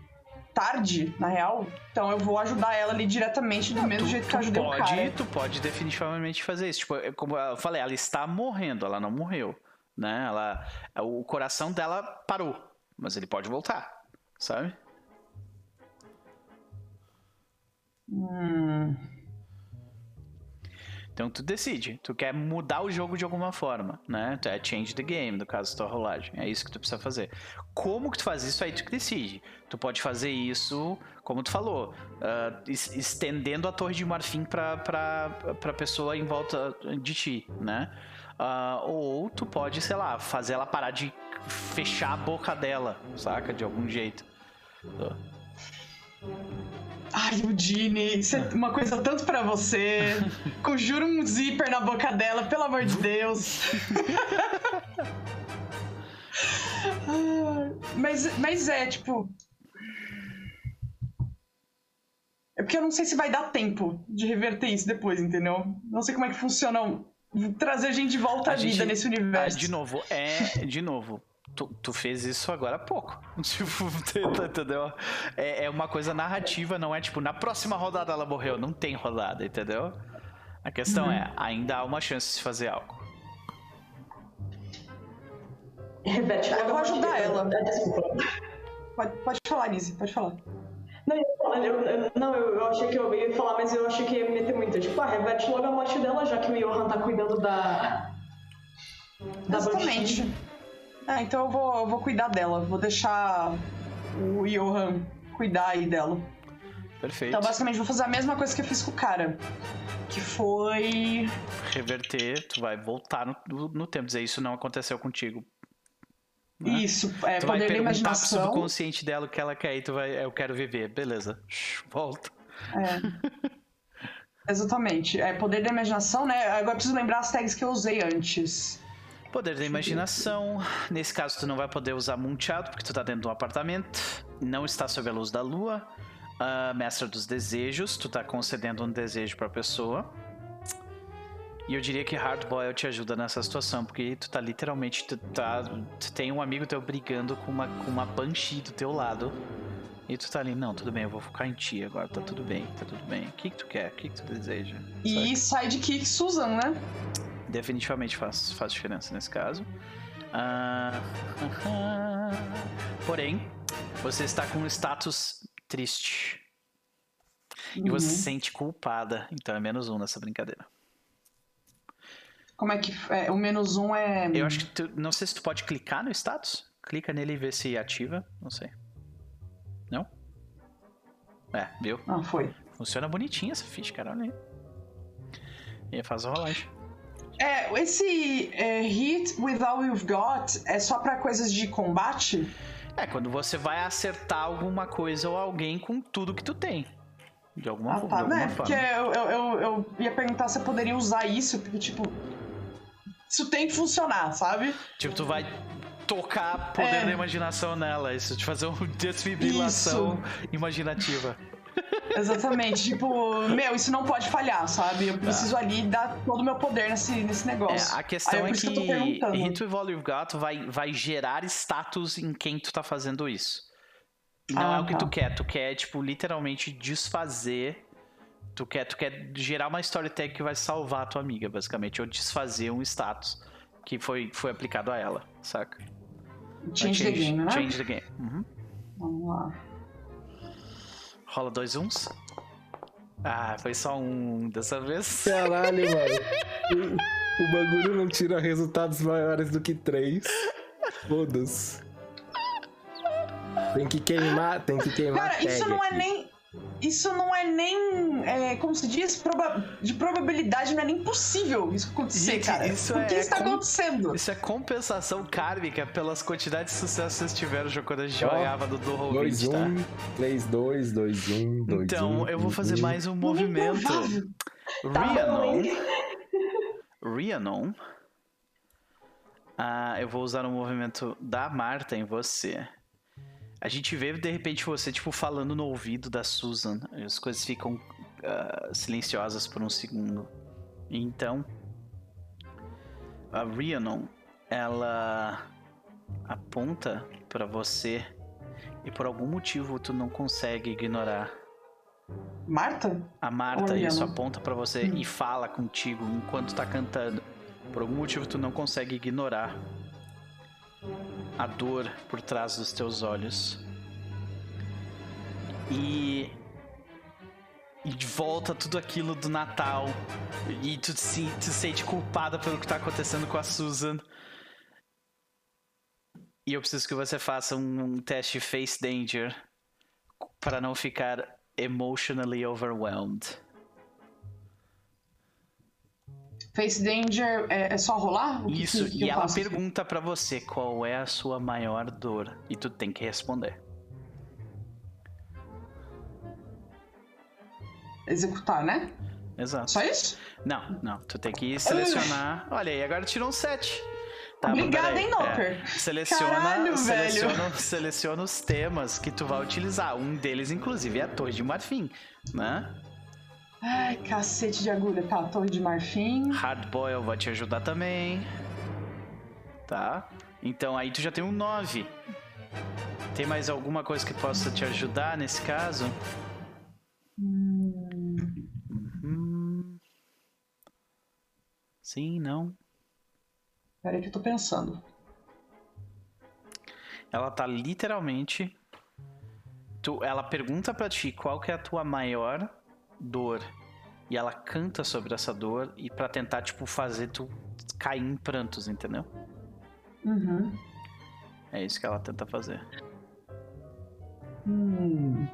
tarde, na real, então eu vou ajudar ela ali diretamente do Não, mesmo tu, jeito que eu ajudei pode, o cara. Tu pode definitivamente fazer isso. Tipo, é como eu falei, ela está morrendo, ela não morreu, né? Ela, o coração dela parou, mas ele pode voltar, sabe? Hum... Então tu decide, tu quer mudar o jogo de alguma forma, né? É change the game, no caso da tua rolagem. É isso que tu precisa fazer. Como que tu faz isso aí tu que decide. Tu pode fazer isso, como tu falou, uh, estendendo a torre de marfim pra, pra, pra pessoa em volta de ti, né? Uh, ou tu pode, sei lá, fazer ela parar de fechar a boca dela, saca? De algum jeito. Uh. Ai, Eudine, isso é uma coisa tanto para você. Conjura um zíper na boca dela, pelo amor de Deus. mas, mas é, tipo. É porque eu não sei se vai dar tempo de reverter isso depois, entendeu? Não sei como é que funciona trazer gente de volta à vida gente, nesse universo. Ah, de novo, é. De novo, tu, tu fez isso agora há pouco. Tipo, entendeu? É, é uma coisa narrativa, não é tipo, na próxima rodada ela morreu. Não tem rodada, entendeu? A questão uhum. é, ainda há uma chance de fazer algo. Revete, eu vou ajudar ela. Desculpa. Pode, pode falar, Nise, pode falar. Não, eu, eu, não eu, eu, achei que eu ia falar, mas eu achei que ia meter muito. Tipo, ah, reverte logo a morte dela, já que o Johan tá cuidando da. da Exatamente. Ah, então eu vou, eu vou cuidar dela. Vou deixar o Johan cuidar aí dela. Perfeito. Então, basicamente, vou fazer a mesma coisa que eu fiz com o cara. Que foi. Reverter, tu vai voltar no, no tempo. Dizer, isso não aconteceu contigo. Né? Isso, é, tu poder vai da imaginação. pro subconsciente dela o que ela quer e tu vai, eu quero viver. Beleza, volta. É. Exatamente. É poder da imaginação, né? Agora preciso lembrar as tags que eu usei antes. Poder da imaginação. Nesse caso, tu não vai poder usar Moonchild, porque tu tá dentro de um apartamento. Não está sob a luz da lua. Uh, mestra dos desejos. Tu tá concedendo um desejo pra pessoa. E eu diria que Hardboil te ajuda nessa situação, porque tu tá literalmente. Tu, tá, tu tem um amigo teu brigando com uma, com uma Banshee do teu lado. E tu tá ali, não, tudo bem, eu vou focar em ti agora, tá tudo bem, tá tudo bem. O que, que tu quer? O que, que tu deseja? E sidekick Susan, né? Definitivamente faz, faz diferença nesse caso. Uh, porém, você está com um status triste. Uhum. E você se sente culpada. Então é menos um nessa brincadeira. Como é que. É, o menos um é. Eu acho que. Tu, não sei se tu pode clicar no status. Clica nele e vê se ativa. Não sei. Não? É, viu? Ah, foi. Funciona bonitinho essa ficha, cara. Olha aí. E faz a rolagem. É, esse é, hit with all you've got é só para coisas de combate? É, quando você vai acertar alguma coisa ou alguém com tudo que tu tem. De alguma, ah, tá. de né? forma. Porque eu, eu, eu, eu, ia perguntar se eu poderia usar isso, porque, tipo. Isso tem que funcionar, sabe? Tipo, tu vai tocar poder é. da imaginação nela, isso, de fazer uma desfibrilação isso. imaginativa. Exatamente. tipo, meu, isso não pode falhar, sabe? Eu preciso tá. ali dar todo o meu poder nesse, nesse negócio. É, a questão é que, que with All You've Got vai, vai gerar status em quem tu tá fazendo isso. Não ah, é o que tá. tu quer. Tu quer, tipo, literalmente desfazer. Tu quer, tu quer gerar uma story tag que vai salvar a tua amiga, basicamente. Ou desfazer um status que foi, foi aplicado a ela, saca? Change, change the game, né? Change the game. Uhum. Vamos lá. Rola dois uns. Ah, foi só um dessa vez. Caralho, mano. O, bagulho não tira resultados maiores do que três. Foda-se. Tem que queimar, tem que queimar. Cara, isso não é nem. Isso não é nem. É, como se diz? Proba de probabilidade não é nem possível isso acontecer, Gente, cara. Isso que é, está acontecendo? Isso é compensação kármica pelas quantidades de sucesso que vocês tiveram quando a gente oh, jogava do Dual 2, 1, 3, 2, 2, 1, 2, Então, 1, eu vou fazer 1. mais um movimento. Tá Rhiannon. Rhiannon. Ah, eu vou usar o um movimento da Marta em você. A gente vê de repente você tipo falando no ouvido da Susan, as coisas ficam uh, silenciosas por um segundo. Então, a Rhiannon, ela aponta para você e por algum motivo tu não consegue ignorar. Marta? A Marta, isso, aponta para você hum. e fala contigo enquanto tá cantando. Por algum motivo tu não consegue ignorar a dor por trás dos teus olhos. E. E de volta tudo aquilo do Natal. E tu se, se sente culpada pelo que tá acontecendo com a Susan. E eu preciso que você faça um, um teste Face Danger para não ficar emotionally overwhelmed. Face Danger é, é só rolar? Que, Isso, que, que e ela pergunta para você qual é a sua maior dor. E tu tem que responder. Executar, né? Exato. Só isso? Não, não. Tu tem que selecionar. Olha aí, agora tirou um 7. Tá, Obrigada, hein, Noper? É, seleciona, Caralho, seleciona, seleciona os temas que tu vai utilizar. Um deles, inclusive, é a Torre de Marfim, né? Ai, cacete de agulha. Tá, Torre de Marfim. Hardboil vai te ajudar também. Tá? Então aí tu já tem um 9. Tem mais alguma coisa que possa te ajudar nesse caso? Hum. Uhum. Sim, não. Peraí que eu tô pensando. Ela tá literalmente. Tu, ela pergunta para ti qual que é a tua maior dor. E ela canta sobre essa dor e para tentar, tipo, fazer tu cair em prantos, entendeu? Uhum. É isso que ela tenta fazer. Hum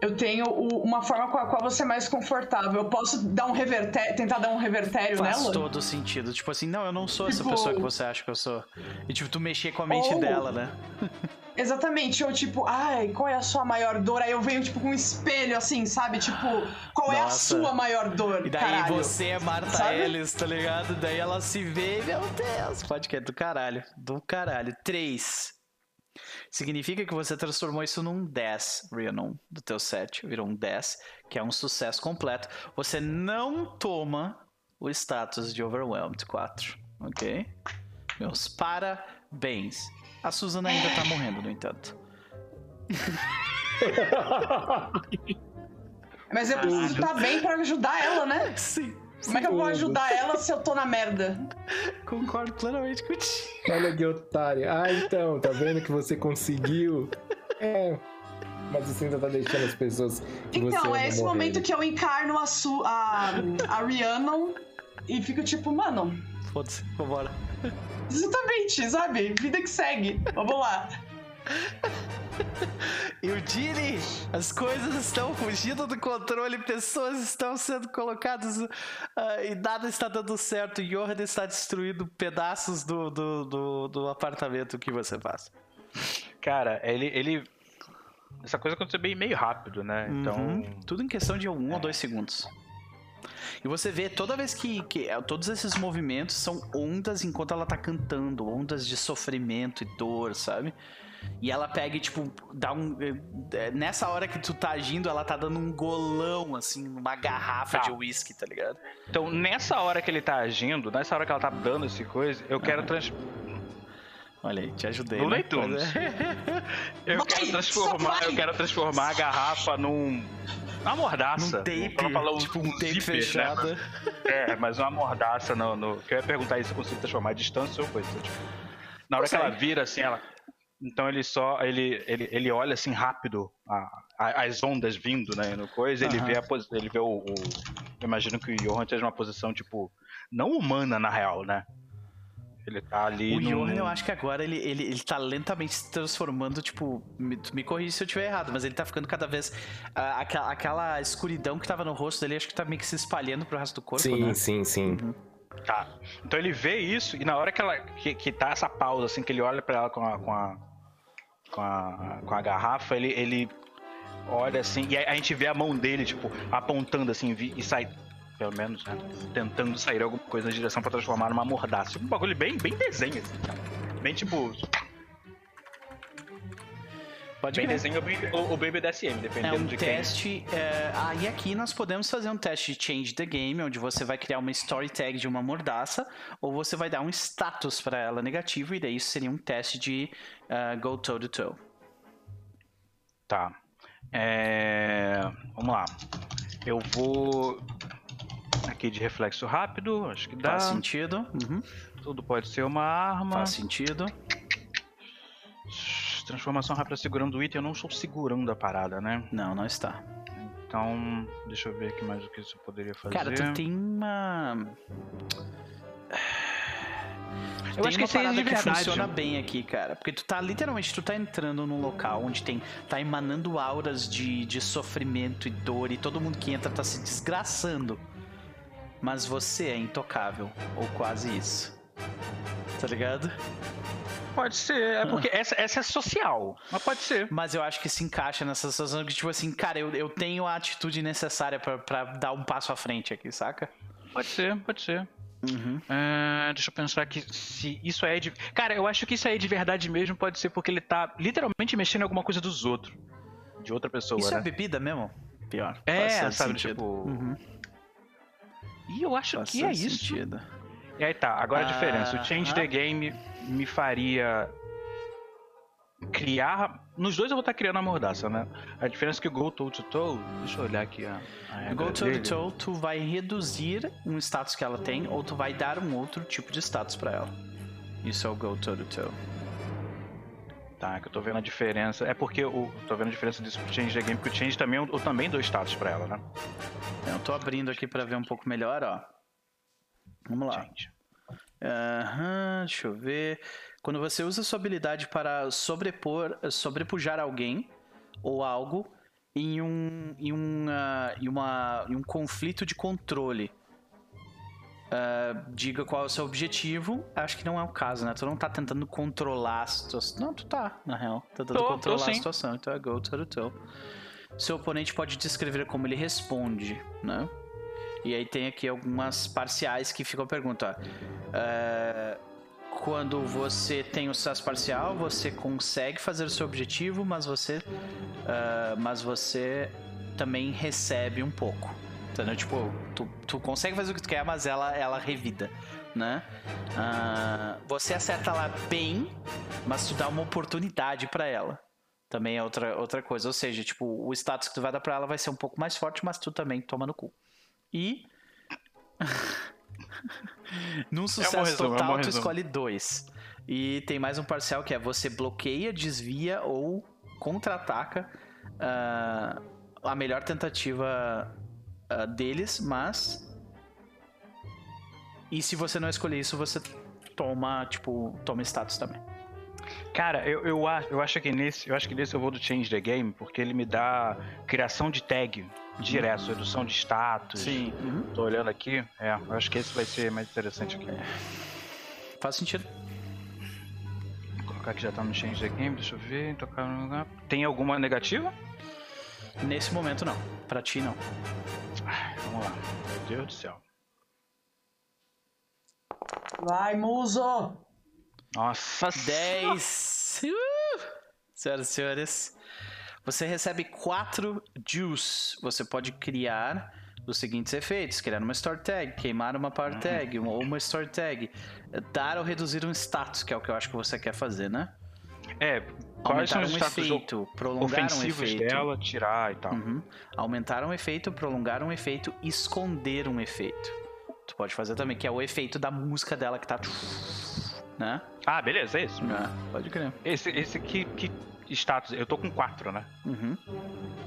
eu tenho o, uma forma com a qual você é mais confortável. Eu posso dar um revertério, tentar dar um revertério Faz nela? Faz todo sentido. Tipo assim, não, eu não sou tipo... essa pessoa que você acha que eu sou. E tipo, tu mexer com a mente Ou... dela, né? Exatamente, ou tipo, ai, qual é a sua maior dor? Aí eu venho, tipo, com um espelho, assim, sabe? Tipo, qual Nossa. é a sua maior dor? E daí caralho? você é Marta sabe? Ellis, tá ligado? Daí ela se vê, meu Deus, pode que é do caralho, do caralho. Três. Significa que você transformou isso num 10, Rhiannon, do teu set. Virou um 10, que é um sucesso completo. Você não toma o status de Overwhelmed 4, ok? Meus parabéns. A Susana ainda tá morrendo, no entanto. Mas eu preciso estar tá bem para ajudar ela, né? Sim. Como é que eu vou ajudar ela se eu tô na merda? Concordo plenamente contigo. Olha que otário. Ah, então, tá vendo que você conseguiu? É. Mas você ainda tá deixando as pessoas. Que então, é esse momento que eu encarno a, Su, a, a Rhiannon e fico tipo, mano. Foda-se, vambora. Exatamente, sabe? Vida que segue. Vamos lá. Eudine, as coisas estão fugindo do controle, pessoas estão sendo colocadas uh, e nada está dando certo. Johan está destruindo pedaços do, do, do, do apartamento que você faz. Cara, ele, ele. Essa coisa aconteceu bem meio rápido, né? Então. Uhum. Tudo em questão de um é. ou dois segundos. E você vê toda vez que, que é, todos esses movimentos são ondas enquanto ela tá cantando, ondas de sofrimento e dor, sabe? E ela pega e, tipo, dá um. Eh, nessa hora que tu tá agindo, ela tá dando um golão, assim, numa garrafa tá. de uísque, tá ligado? Então, nessa hora que ele tá agindo, nessa hora que ela tá dando esse coisa, eu quero trans... Olha aí, te ajudei. No né? Leitunes. eu quero transformar, eu quero transformar a garrafa num. Uma mordaça. Um tape, tipo um, tape zíper, fechado. Né? É, mas uma mordaça no, no. Eu ia perguntar isso se eu consigo transformar a distância ou coisa. Tipo, na hora que ela vira assim, ela então ele só ele, ele, ele olha assim rápido a, a, as ondas vindo, né, no coisa, ele vê a ele vê o, o, eu imagino que o Johan esteja numa posição tipo não humana na real, né? Ele tá ali O Johan, eu acho que agora ele, ele, ele tá lentamente se transformando, tipo, me, me corrija se eu estiver errado, mas ele tá ficando cada vez. Uh, aquela, aquela escuridão que tava no rosto dele, acho que tá meio que se espalhando pro resto do corpo. Sim, né? sim, sim. Uhum. Tá. Então ele vê isso e na hora que ela que, que tá essa pausa, assim, que ele olha para ela com a, com a, com a, com a garrafa, ele, ele olha assim, e a, a gente vê a mão dele, tipo, apontando assim, e sai, pelo menos, né? Tentando sair alguma coisa na direção para transformar numa mordaça. Um bagulho bem, bem desenho, assim, cara. Bem tipo. Pode bem desenho o, o BBDSM, dependendo é um de teste, quem. É, ah, e aqui nós podemos fazer um teste de Change the Game, onde você vai criar uma story tag de uma mordaça, ou você vai dar um status para ela negativo, e daí isso seria um teste de uh, Go Toe to Toe. Tá. É... Vamos lá. Eu vou. Aqui de reflexo rápido, acho que dá. Faz sentido. Uhum. Tudo pode ser uma arma. Faz sentido. Transformação rápida segurando o item, eu não estou segurando a parada, né? Não, não está. Então, deixa eu ver aqui mais o que isso poderia fazer. Cara, tu tem uma. Eu tem acho que uma parada que funciona bem aqui, cara. Porque tu tá literalmente, tu tá entrando num local onde tem. tá emanando auras de, de sofrimento e dor, e todo mundo que entra tá se desgraçando. mas você é intocável, ou quase isso. Tá ligado? Pode ser, é porque essa, essa é social, mas pode ser. Mas eu acho que se encaixa nessa situação que, tipo assim, cara, eu, eu tenho a atitude necessária para dar um passo à frente aqui, saca? Pode ser, pode ser. Uhum. Uh, deixa eu pensar aqui se isso é de. Cara, eu acho que isso aí é de verdade mesmo pode ser porque ele tá literalmente mexendo em alguma coisa dos outros. De outra pessoa. Isso é né? é bebida mesmo? Pior. É, sabe, sentido. tipo. Uhum. E eu acho Faz que é sentido. isso. E aí tá, agora a diferença. O Change the Game me faria criar. Nos dois eu vou estar criando a mordaça, né? A diferença é que o Go Toe to Toe. Deixa eu olhar aqui a. a Go Toe to Toe, tu vai reduzir um status que ela tem, ou tu vai dar um outro tipo de status para ela. Isso é o Go Toe to Toe. Tá, é que eu tô vendo a diferença. É porque eu tô vendo a diferença disso pro Change the Game, porque o Change também eu, eu também dou status pra ela, né? Eu tô abrindo aqui pra ver um pouco melhor, ó. Vamos lá. Change. Uhum, deixa eu ver. Quando você usa sua habilidade para sobrepor, sobrepujar alguém ou algo em um, em, um, uh, em, uma, em um conflito de controle. Uh, diga qual é o seu objetivo. Acho que não é o caso, né? Tu não tá tentando controlar a situação. Não, tu tá, na real. Tá tentando tô, controlar tô, a situação. Então é go to toe. Seu oponente pode descrever como ele responde, né? E aí tem aqui algumas parciais que ficam a pergunta. Uh, quando você tem o sucesso parcial, você consegue fazer o seu objetivo, mas você, uh, mas você também recebe um pouco. Entendeu? Tipo, tu, tu consegue fazer o que tu quer, mas ela, ela revida, né? Uh, você acerta ela bem, mas tu dá uma oportunidade para ela. Também é outra, outra coisa. Ou seja, tipo, o status que tu vai dar pra ela vai ser um pouco mais forte, mas tu também toma no cu. E. Num é sucesso é resumo, total, é tu escolhe dois. E tem mais um parcial que é você bloqueia, desvia ou contra-ataca uh, a melhor tentativa uh, deles, mas. E se você não escolher isso, você toma, tipo, toma status também. Cara, eu, eu, eu acho que nesse. Eu acho que nesse eu vou do Change the Game, porque ele me dá criação de tag direto, redução de status. Sim. Uhum. Tô olhando aqui. É, eu acho que esse vai ser mais interessante aqui. É. Faz sentido. Vou colocar que já tá no Change the Game, deixa eu ver. Tocar no lugar. Tem alguma negativa? Nesse momento não. Pra ti não. Ai, vamos lá. Meu Deus do céu. Vai, muso! Nossa, 10! Uh! Senhoras e senhores. Você recebe quatro juice. Você pode criar os seguintes efeitos: criar uma store tag, queimar uma power uhum. tag, ou uma store tag, dar ou reduzir um status, que é o que eu acho que você quer fazer, né? É, quais são os um efeito, prolongar um efeito dela, tirar e tal. Uhum. Aumentar um efeito, prolongar um efeito, esconder um efeito. Tu pode fazer também, que é o efeito da música dela que tá. Né? Ah, beleza, é isso. É, pode crer. Esse, esse que, que status. Eu tô com quatro, né? Uhum.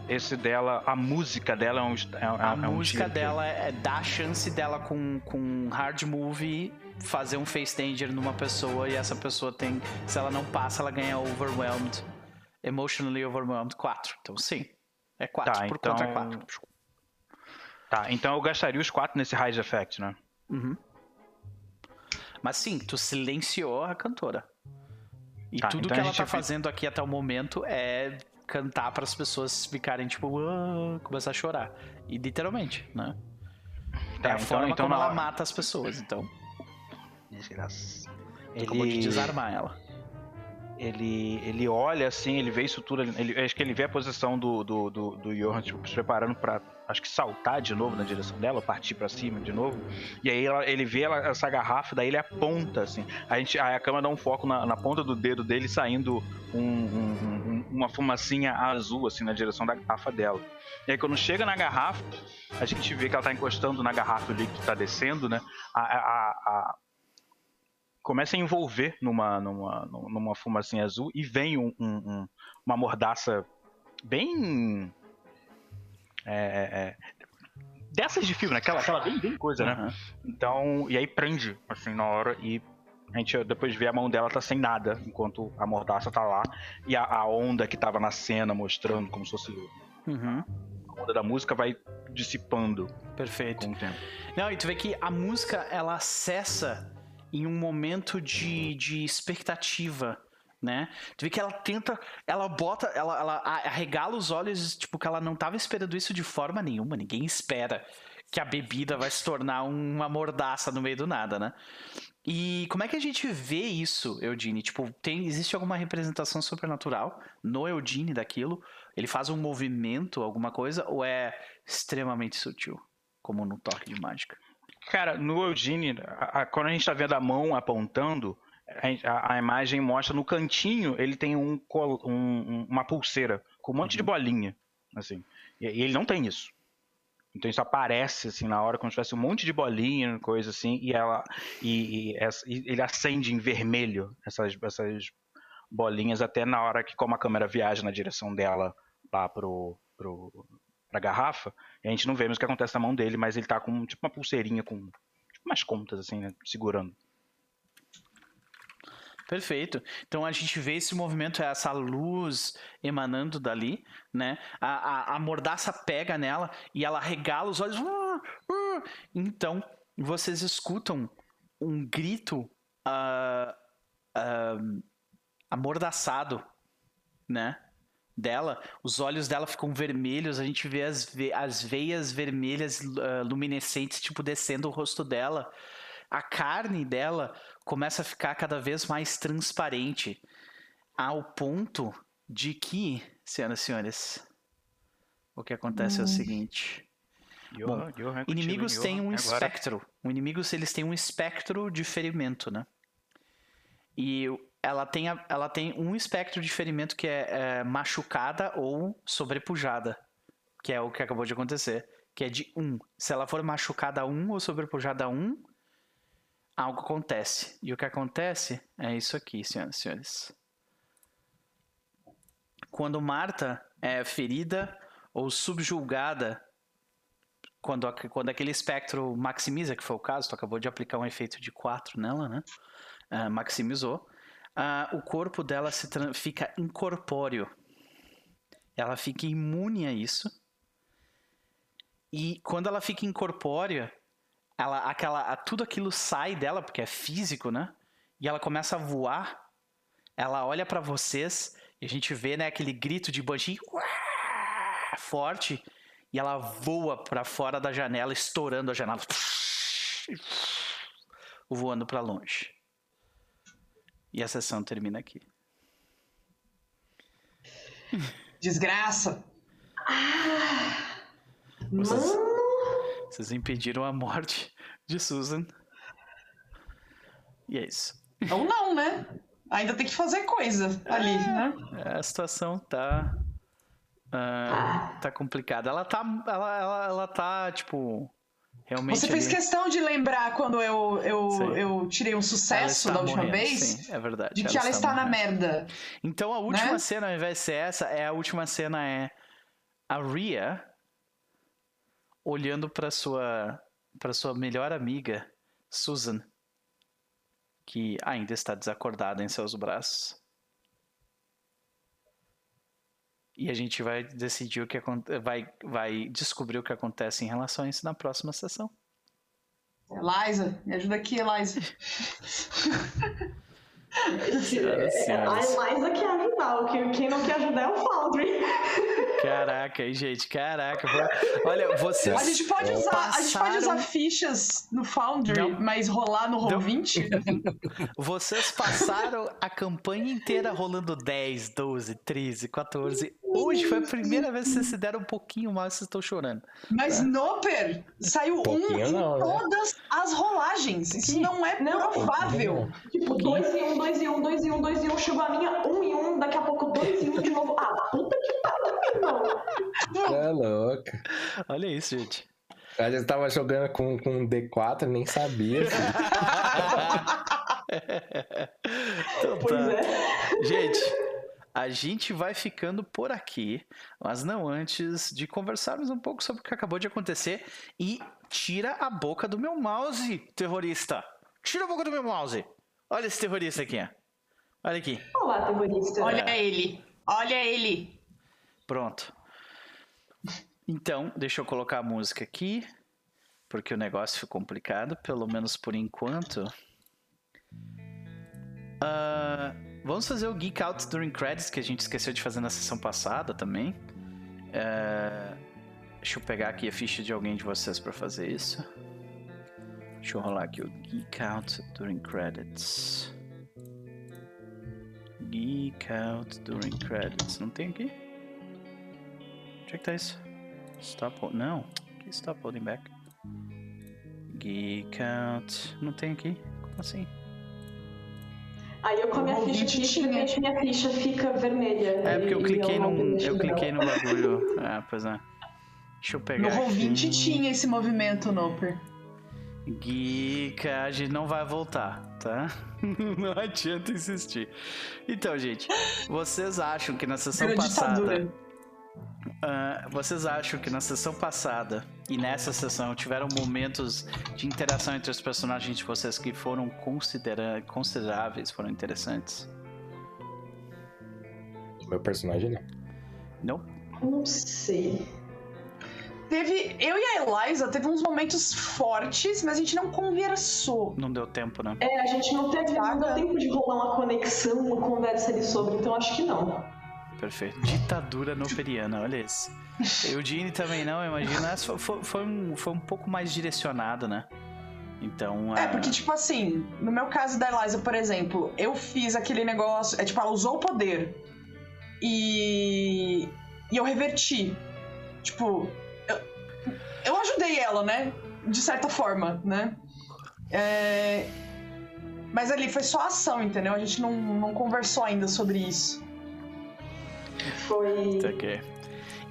Esse dela, a música dela é um. É, a é música um dela é, dá a chance dela com, com hard move fazer um face danger numa pessoa e essa pessoa tem. Se ela não passa, ela ganha overwhelmed. Emotionally overwhelmed 4. Então sim. É 4 tá, por então... contra 4. Tá, então eu gastaria os 4 nesse Rise Effect, né? Uhum. Mas sim, tu silenciou a cantora. E tá, tudo então que ela tá fazendo aqui até o momento é cantar para as pessoas ficarem tipo, ah", começar a chorar. E literalmente, né? Tá, é a então, forma então como ela mata as pessoas, então. Desgraça. Ele... Acabou de desarmar ela. Ele, ele olha assim, ele vê isso tudo. Ele, acho que ele vê a posição do, do, do, do Johan tipo, se preparando para acho que saltar de novo na direção dela, partir para cima de novo. E aí ela, ele vê ela, essa garrafa, daí ele aponta, assim. A, gente, a câmera dá um foco na, na ponta do dedo dele saindo um, um, um, uma fumacinha azul, assim, na direção da garrafa dela. E aí quando chega na garrafa, a gente vê que ela tá encostando na garrafa, o líquido tá descendo, né? a, a, a começa a envolver numa, numa, numa fumacinha azul e vem um, um, uma mordaça bem é, é, é, dessas de filme, né? aquela, aquela bem, bem coisa, né? Uhum. Então, e aí prende, assim, na hora, e a gente depois vê a mão dela tá sem nada, enquanto a mordaça tá lá, e a, a onda que tava na cena mostrando como se fosse uhum. a onda da música vai dissipando. Perfeito. Com o tempo. Não, e tu vê que a música ela cessa em um momento de, de expectativa né? Tu vê que ela tenta, ela bota, ela, ela arregala os olhos, tipo, que ela não tava esperando isso de forma nenhuma, ninguém espera que a bebida vai se tornar uma mordaça no meio do nada, né? E como é que a gente vê isso, Eudine? Tipo, tem, existe alguma representação sobrenatural no Eudine daquilo? Ele faz um movimento, alguma coisa, ou é extremamente sutil, como no toque de mágica? Cara, no Eudine, a, a, quando a gente tá vendo a mão apontando, a, a, imagem mostra no cantinho ele tem um, um, uma pulseira com um monte uhum. de bolinha, assim. E, e, ele não tem isso. Então isso aparece assim na hora como se tivesse um monte de bolinha, coisa assim, e ela e, e, e ele acende em vermelho essas, essas bolinhas até na hora que como a câmera viaja na direção dela lá pro, pro pra garrafa, a gente não vê mais o que acontece na mão dele, mas ele tá com tipo uma pulseirinha com tipo umas contas assim, né, segurando. Perfeito. Então a gente vê esse movimento, essa luz emanando dali, né? A, a, a mordaça pega nela e ela regala os olhos. Então vocês escutam um grito uh, uh, amordaçado, né? Dela, os olhos dela ficam vermelhos, a gente vê as, ve as veias vermelhas uh, luminescentes, tipo, descendo o rosto dela. A carne dela começa a ficar cada vez mais transparente, ao ponto de que, senhoras e senhores, o que acontece hum. é o seguinte. Bom, inimigos têm um agora... espectro. O inimigos eles têm um espectro de ferimento, né? E ela tem, ela tem um espectro de ferimento que é, é machucada ou sobrepujada, que é o que acabou de acontecer, que é de 1. Um. Se ela for machucada 1 um, ou sobrepujada 1, um, algo acontece. E o que acontece é isso aqui, senhoras e senhores. Quando Marta é ferida ou subjulgada, quando, quando aquele espectro maximiza, que foi o caso, tu acabou de aplicar um efeito de 4 nela, né? Uh, maximizou. Uh, o corpo dela se fica incorpóreo. Ela fica imune a isso. E quando ela fica incorpórea, ela, aquela, tudo aquilo sai dela, porque é físico, né? E ela começa a voar. Ela olha para vocês e a gente vê, né, aquele grito de Banshee forte e ela voa para fora da janela, estourando a janela, voando para longe. E a sessão termina aqui. Desgraça. Ah, vocês, vocês impediram a morte de Susan. E é isso. Ou não, né? Ainda tem que fazer coisa ali, é, né? A situação tá. Uh, tá complicada. Ela tá. Ela, ela, ela tá, tipo. Realmente Você fez ali... questão de lembrar quando eu, eu, eu tirei um sucesso da última morrendo, vez? Sim, é verdade. De que ela, ela está, está na merda. Então a última né? cena, ao invés de ser essa, é a última cena é a Ria olhando para sua para sua melhor amiga, Susan, que ainda está desacordada em seus braços. E a gente vai decidir o que vai vai descobrir o que acontece em relação a isso na próxima sessão. Eliza, me ajuda aqui, Eliza. É, a Eliza quer ajudar, quem não quer ajudar é o Foundry. Caraca, gente, caraca. Olha, vocês. A gente pode usar, passaram... a gente pode usar fichas no Foundry, não. mas rolar no Roll20? Vocês passaram a campanha inteira rolando 10, 12, 13, 14. Hoje foi a primeira vez que vocês se deram um pouquinho mais, vocês estão chorando. Mas é. Noper saiu um em não, né? todas né? as rolagens. Isso não é não, provável. Tipo, 2 em 1, 2 em 1, 2 em 1, 2 em 1, chegou a minha 1 em 1, daqui a pouco É louco. Olha isso, gente. A gente tava jogando com, com um D4, nem sabia. então, pois tá. é. Gente, a gente vai ficando por aqui, mas não antes de conversarmos um pouco sobre o que acabou de acontecer e tira a boca do meu mouse, terrorista. Tira a boca do meu mouse. Olha esse terrorista aqui. Olha aqui. Olá, terrorista. Olha ele. Olha ele. Pronto. Então, deixa eu colocar a música aqui, porque o negócio ficou complicado, pelo menos por enquanto. Uh, vamos fazer o Geek Out During Credits, que a gente esqueceu de fazer na sessão passada também. Uh, deixa eu pegar aqui a ficha de alguém de vocês para fazer isso. Deixa eu rolar aqui o Geek Out During Credits. Geek Out During Credits. Não tem aqui? Onde é que tá isso? Stop. Não. Que stop holding back? Geek Out. Não tem aqui? Como assim? Aí eu com a minha ficha aqui, repente minha ficha fica vermelha. É porque eu cliquei num. Eu cliquei no bagulho. Ah, pois é. Deixa eu pegar. No Roll20 tinha esse movimento, Noper. Geeka, a gente não vai voltar, tá? não adianta insistir. Então, gente, vocês acham que na sessão passada. Uh, vocês acham que na sessão passada e nessa sessão tiveram momentos de interação entre os personagens de vocês que foram considera consideráveis, foram interessantes? Meu personagem não. Não? Não sei teve. Eu e a Eliza teve uns momentos fortes, mas a gente não conversou. Não deu tempo, né? É, a gente não teve não deu tempo de rolar uma conexão, uma conversa ali sobre, então acho que não. Perfeito. Ditadura noperiana, olha isso. Eugene também não, imagina. Essa foi, foi, um, foi um pouco mais direcionado, né? Então. É, porque, tipo assim, no meu caso da Eliza, por exemplo, eu fiz aquele negócio. É tipo, ela usou o poder. E. E eu reverti. Tipo, eu ajudei ela, né? De certa forma, né? É... Mas ali foi só ação, entendeu? A gente não, não conversou ainda sobre isso. Foi. Okay.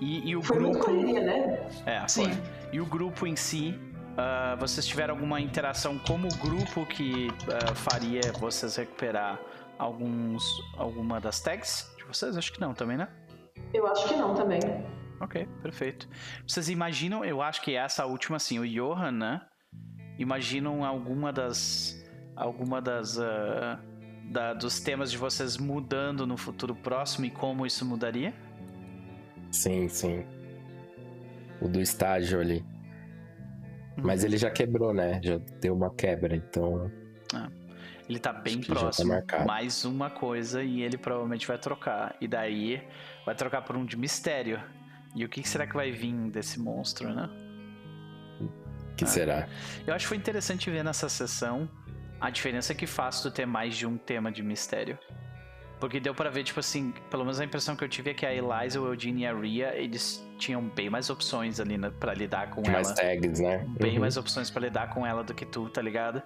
E, e o foi grupo. Muito correria, né? É, Sim. Foi. E o grupo em si, uh, vocês tiveram alguma interação como grupo que uh, faria vocês recuperar alguns, alguma das tags de vocês? Acho que não também, né? Eu acho que não também. Ok, perfeito. Vocês imaginam, eu acho que essa última, assim, o Johan, né? Imaginam alguma das. Alguma das. Uh, da, dos temas de vocês mudando no futuro próximo e como isso mudaria? Sim, sim. O do estágio ali. Uhum. Mas ele já quebrou, né? Já deu uma quebra, então. Ah, ele tá bem tá próximo. Tá mais uma coisa e ele provavelmente vai trocar. E daí vai trocar por um de mistério. E o que será que vai vir desse monstro, né? que ah. será? Eu acho que foi interessante ver nessa sessão a diferença que faz tu ter mais de um tema de mistério. Porque deu para ver, tipo assim, pelo menos a impressão que eu tive é que a Eliza, o Eugene e a Ria, eles tinham bem mais opções ali né, para lidar com mais ela. Mais tags, né? Bem uhum. mais opções para lidar com ela do que tu, tá ligado?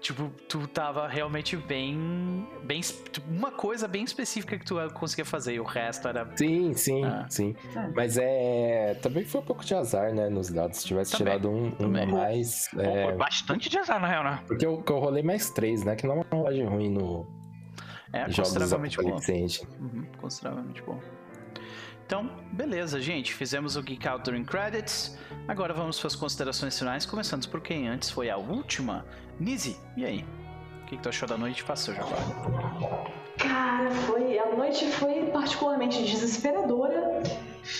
Tipo, tu tava realmente bem. bem uma coisa bem específica que tu conseguia fazer, e o resto era. Sim, sim, ah. sim. É. Mas é. Também foi um pouco de azar, né? Nos dados. Se tivesse também, tirado um, um a mais. É... Foi bastante de azar, na real, né? Porque eu, eu rolei mais três, né? Que não é uma rolagem ruim no, é, Jogos consideravelmente bom. Uhum, consideravelmente bom. Então, beleza, gente. Fizemos o Geek Out During Credits. Agora vamos para as considerações finais, começando por quem antes foi a última. Nizzy, e aí? O que, que tu achou da noite? Seu jabá. Cara, foi. A noite foi particularmente desesperadora.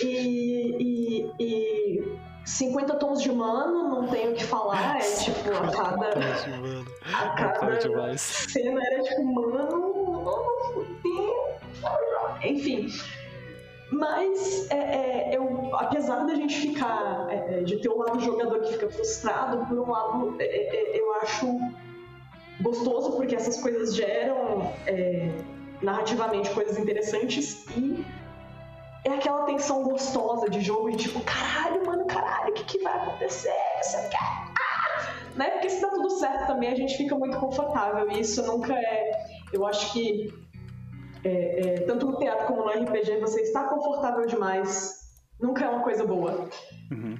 E, e, e 50 tons de mano, não tenho o que falar. É tipo, a cada. A cada cena era tipo, mano, enfim. Mas é, é, eu, apesar da gente ficar, é, é, de ter um lado jogador que fica frustrado, por um lado é, é, eu acho gostoso porque essas coisas geram narrativamente coisas interessantes e é aquela tensão gostosa de jogo de tipo, caralho, mano, caralho, o que, que vai acontecer? Você quer? Ah! Né? Porque se tá tudo certo também, a gente fica muito confortável e isso nunca é. Eu acho que é, é, tanto no teatro como no RPG, você está confortável demais nunca é uma coisa boa. Uhum.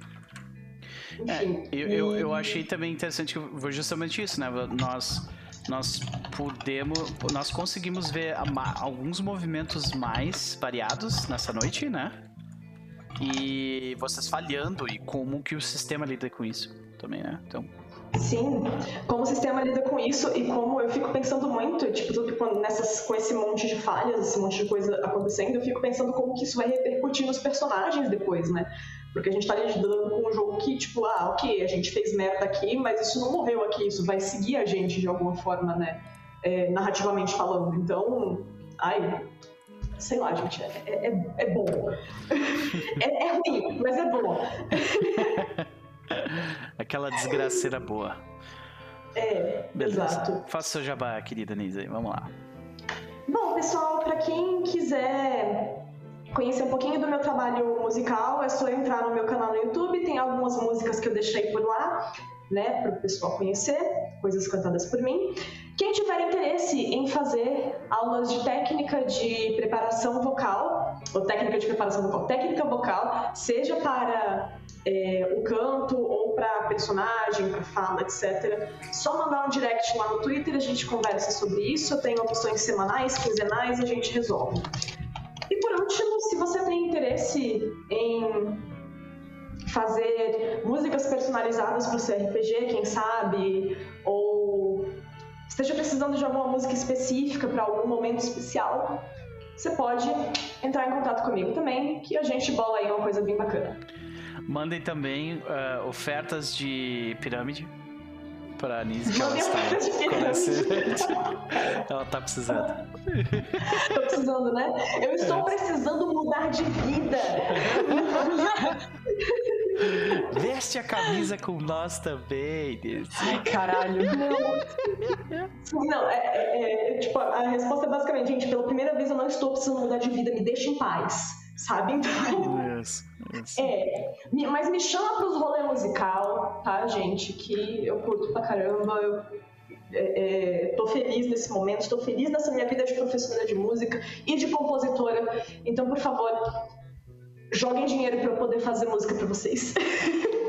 Enfim, é, eu, eu, eu, achei também interessante que justamente isso, né? Nós nós pudemos, nós conseguimos ver alguns movimentos mais variados nessa noite, né? E vocês falhando e como que o sistema lida com isso também, né? Então Sim, como o sistema lida com isso e como eu fico pensando muito, tipo, tudo nessas, com esse monte de falhas, esse monte de coisa acontecendo, eu fico pensando como que isso vai repercutir nos personagens depois, né? Porque a gente tá lidando com um jogo que, tipo, ah, ok, a gente fez merda aqui, mas isso não morreu aqui, isso vai seguir a gente de alguma forma, né? É, narrativamente falando. Então, ai, sei lá, gente, é, é, é bom. é, é ruim, mas é bom. Aquela desgraceira boa. É, Beleza. exato. Faça seu jabá, querida Nisa, vamos lá. Bom, pessoal, para quem quiser conhecer um pouquinho do meu trabalho musical, é só entrar no meu canal no YouTube, tem algumas músicas que eu deixei por lá, né, para o pessoal conhecer, coisas cantadas por mim. Quem tiver interesse em fazer aulas de técnica de preparação vocal, ou técnica de preparação vocal, técnica vocal, seja para é, o canto ou para personagem, para fala, etc. Só mandar um direct lá no Twitter, a gente conversa sobre isso. Eu tenho opções semanais, quinzenais, a gente resolve. E por último, se você tem interesse em fazer músicas personalizadas para o seu RPG, quem sabe, ou esteja precisando de alguma música específica para algum momento especial, você pode entrar em contato comigo também, que a gente bola aí uma coisa bem bacana. Mandem também uh, ofertas de pirâmide pra Nise que ela está ela tá precisando. Tô precisando, né? Eu estou precisando mudar de vida. Veste a camisa com nós também. Ai, caralho. Não. Não, é, é, é, tipo, a resposta é basicamente, gente, pela primeira vez eu não estou precisando mudar de vida, me deixa em paz sabe? Então. Isso, isso. É, mas me chama pros rolê musical, tá, gente? Que eu curto pra caramba. Eu é, é, tô feliz nesse momento, estou feliz nessa minha vida de professora de música e de compositora. Então, por favor, joguem dinheiro para eu poder fazer música para vocês.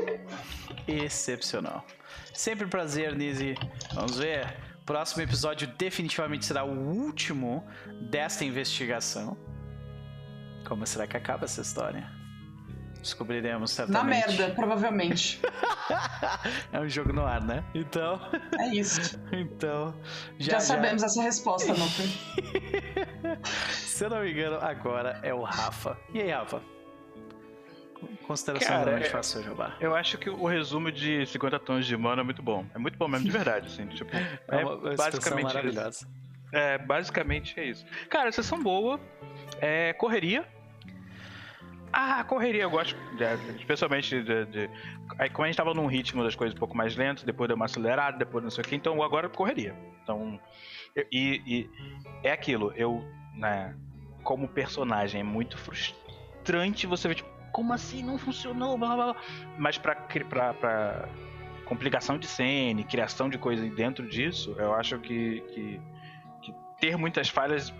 Excepcional. Sempre um prazer, Nise. Vamos ver. Próximo episódio definitivamente será o último desta investigação. Como será que acaba essa história? Descobriremos certamente. Na merda, provavelmente. é um jogo no ar, né? Então. É isso. então. Já, já sabemos já... essa resposta, Nuper. Se eu não me engano, agora é o Rafa. E aí, Rafa? Consideração Cara, é, fácil, Jabá. Eu acho que o resumo de 50 tons de mana é muito bom. É muito bom mesmo, de verdade, assim. Tipo, é, é uma basicamente maravilhosa. Isso. É, basicamente é isso. Cara, sessão boa. É correria ah, correria, eu gosto, especialmente de, de, Aí, como a gente tava num ritmo das coisas um pouco mais lento, depois deu uma acelerada, depois não sei o que, então agora correria. Então. E, e é aquilo, eu, né, como personagem, é muito frustrante você ver, tipo, como assim não funcionou, blá blá blá. Mas pra, pra, pra complicação de cena, criação de coisa dentro disso, eu acho que, que, que ter muitas falhas,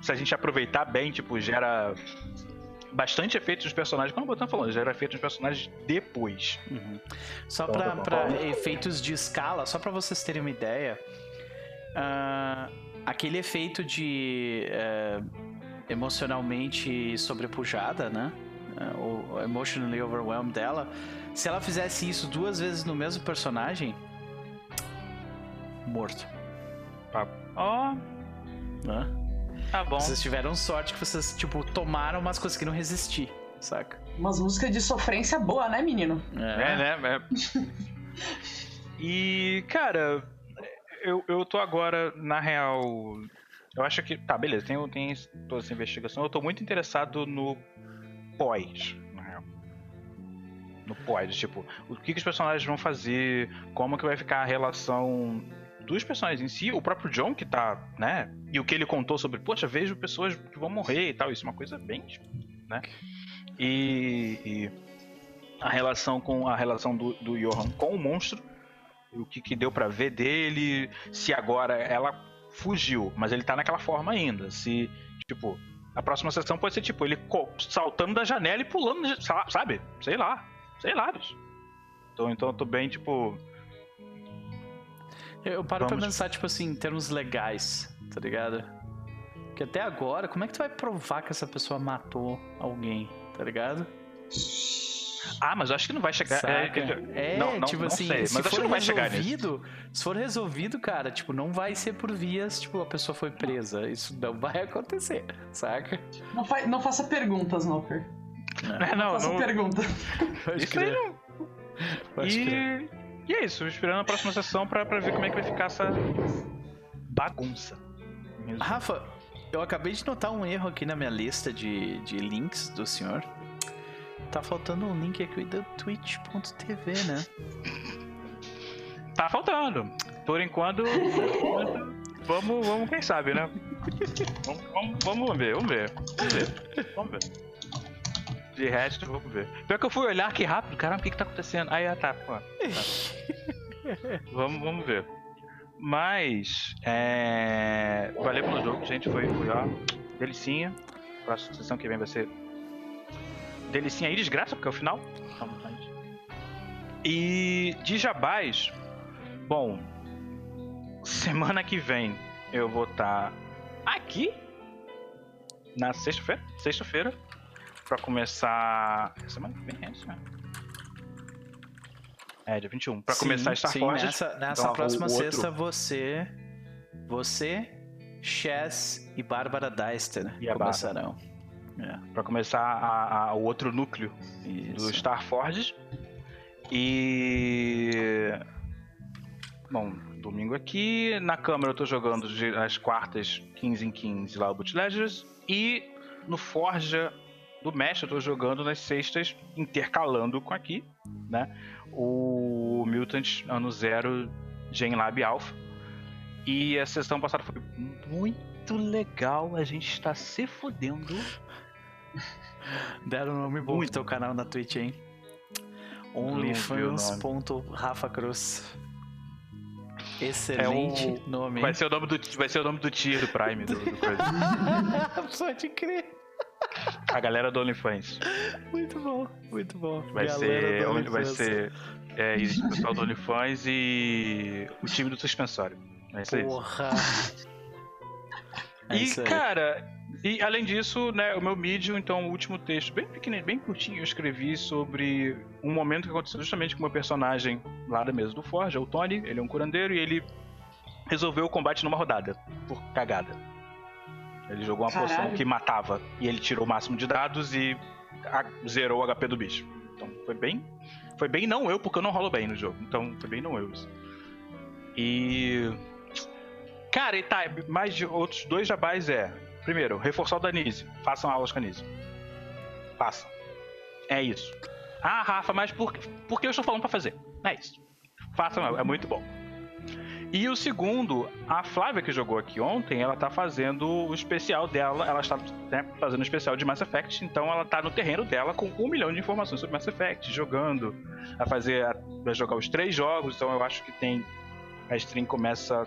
se a gente aproveitar bem, tipo, gera bastante efeitos nos personagens. Como o Botan falou, já era feito nos personagens depois. Uhum. Só pra, pra efeitos de escala, só para vocês terem uma ideia, uh, aquele efeito de uh, emocionalmente sobrepujada, né? Uh, o emotionally overwhelmed dela, se ela fizesse isso duas vezes no mesmo personagem, morto. Ó. Oh. Né? Tá bom. Vocês tiveram sorte que vocês, tipo, tomaram, mas conseguiram resistir, saca? Umas músicas de sofrência boa, né, menino? É, é né? É. e, cara, eu, eu tô agora, na real. Eu acho que. Tá, beleza, tem, tem toda essa investigação. Eu tô muito interessado no pós, na real. No pós, tipo, o que, que os personagens vão fazer, como que vai ficar a relação dos personagens em si, o próprio John que tá, né? E o que ele contou sobre, poxa, vejo pessoas que vão morrer e tal, isso é uma coisa bem, né? E, e a relação com a relação do, do Johan com o monstro, o que, que deu para ver dele, se agora ela fugiu, mas ele tá naquela forma ainda, se tipo a próxima sessão pode ser tipo ele saltando da janela e pulando, sabe? Sei lá, sei lá. Então, então eu tô bem tipo eu paro Vamos... pra pensar, tipo assim, em termos legais, tá ligado? Porque até agora, como é que tu vai provar que essa pessoa matou alguém, tá ligado? Ah, mas eu acho que não vai chegar. É, é não, não, tipo não assim, sei, se for resolvido, se for resolvido, cara, tipo, não vai ser por vias, tipo, a pessoa foi presa. Isso não vai acontecer, saca? Não, fa não faça perguntas, Noper. É, não, não. pergunta. Pode isso crer. aí não. Pode e... E é isso, esperando a próxima sessão pra, pra ver como é que vai ficar essa bagunça. Mesmo. Rafa, eu acabei de notar um erro aqui na minha lista de, de links do senhor. Tá faltando um link aqui da twitch.tv, né? Tá faltando. Por enquanto, vamos, vamos, quem sabe, né? Vamos, vamos, vamos ver, vamos ver. Vamos ver. Vamos ver. De resto, vamos ver. Pior que eu fui olhar que rápido, caramba, o que que tá acontecendo? Aí, ah, tá, pô. Tá. vamos, vamos ver. Mas, é... valeu pelo jogo, gente. Foi, foi ó, delicinha. Próxima sessão que vem vai ser delicinha e desgraça, porque é o final. E de jabás, bom, semana que vem eu vou estar tá aqui na sexta-feira, sexta-feira, para começar. Semana que vem é isso, né? É, dia 21. Pra sim, começar Star sim. Nessa, nessa então, próxima sexta você. Você, Chess e Bárbara Deister e começarão. É. Pra começar a, a, o outro núcleo Isso. do Star Forges. E. Bom, domingo aqui. Na câmera eu tô jogando as quartas 15 em 15 lá o Boot Ledgers. E no Forja do Mestre eu tô jogando nas sextas, intercalando com aqui, né? O Mutant Ano Zero Gen Lab Alpha. E a sessão passada foi muito legal. A gente está se fudendo. Deram um nome bom pro teu canal na Twitch, hein? OnlyFans.Rafa Cruz. Excelente é nome. Vai ser, o nome do, vai ser o nome do tier do Prime do, do coisa. Pode crer. A galera do OnlyFans. Muito bom, muito bom. Vai galera ser. Vai ser. É, o pessoal do OnlyFans e o time do suspensório. É isso Porra! É e, cara, e além disso, né, o meu Medium, então, o último texto, bem pequenininho, bem curtinho, eu escrevi sobre um momento que aconteceu justamente com o meu personagem lá da mesa do Forge, é o Tony, ele é um curandeiro e ele resolveu o combate numa rodada, por cagada. Ele jogou uma Caralho. poção que matava e ele tirou o máximo de dados e zerou o HP do bicho. Então foi bem. Foi bem não eu, porque eu não rolo bem no jogo. Então foi bem não eu isso. E. Cara, e tá, mais de outros dois jabás é. Primeiro, reforçar o Danise. Façam aulas com a Danise. Façam. É isso. Ah, Rafa, mas por, por que eu estou falando para fazer? É isso. Façam, é muito bom. E o segundo, a Flávia que jogou aqui ontem, ela tá fazendo o especial dela, ela está né, fazendo o especial de Mass Effect, então ela tá no terreno dela com um milhão de informações sobre Mass Effect, jogando, a fazer, vai jogar os três jogos, então eu acho que tem, a stream começa,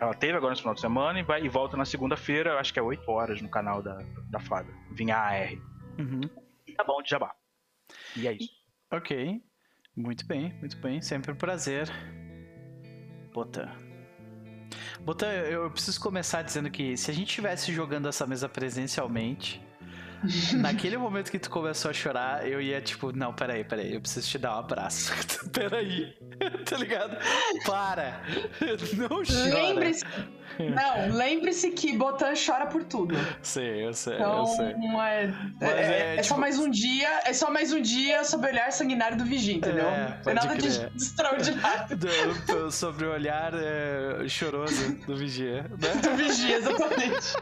ela teve agora no final de semana e, vai, e volta na segunda-feira, acho que é 8 horas no canal da, da Flávia, Vinha AR. Uhum. Tá bom, de jabá. E é isso. Ok, muito bem, muito bem, sempre um prazer Botan. Botan, eu preciso começar dizendo que se a gente estivesse jogando essa mesa presencialmente, Naquele momento que tu começou a chorar, eu ia tipo, não, peraí, peraí, eu preciso te dar um abraço. peraí, tá ligado? Para! Não chora. Lembre-se. Não, lembre-se que Botan chora por tudo. Sei, eu sei, então, eu sei. É, é, é, é, é tipo... só mais um dia, é só mais um dia sobre o olhar sanguinário do vigia, entendeu? É, Não tem nada de, de extraordinário. Do, sobre o olhar é, choroso do vigia, né? Do vigia, exatamente.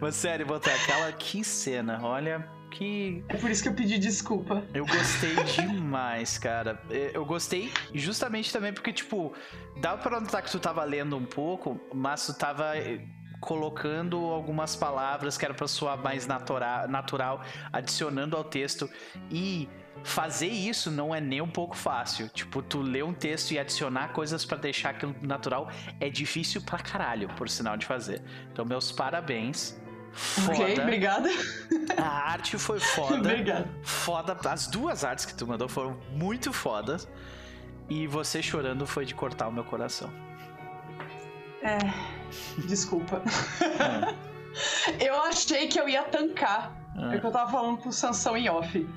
Mas sério, botar aquela que cena, olha que. É por isso que eu pedi desculpa. Eu gostei demais, cara. É, eu gostei justamente também porque, tipo, dá pra notar que tu tava lendo um pouco, mas tu tava eh, colocando algumas palavras que era pra soar mais natural, natural adicionando ao texto. E fazer isso não é nem um pouco fácil. Tipo, tu ler um texto e adicionar coisas para deixar aquilo natural é difícil pra caralho, por sinal de fazer. Então, meus parabéns. Foda. Ok, obrigada. A arte foi foda. Obrigado. Foda. As duas artes que tu mandou foram muito fodas. E você chorando foi de cortar o meu coração. É. Desculpa. É. Eu achei que eu ia tancar. É. é que eu tava falando com o Sansão em off.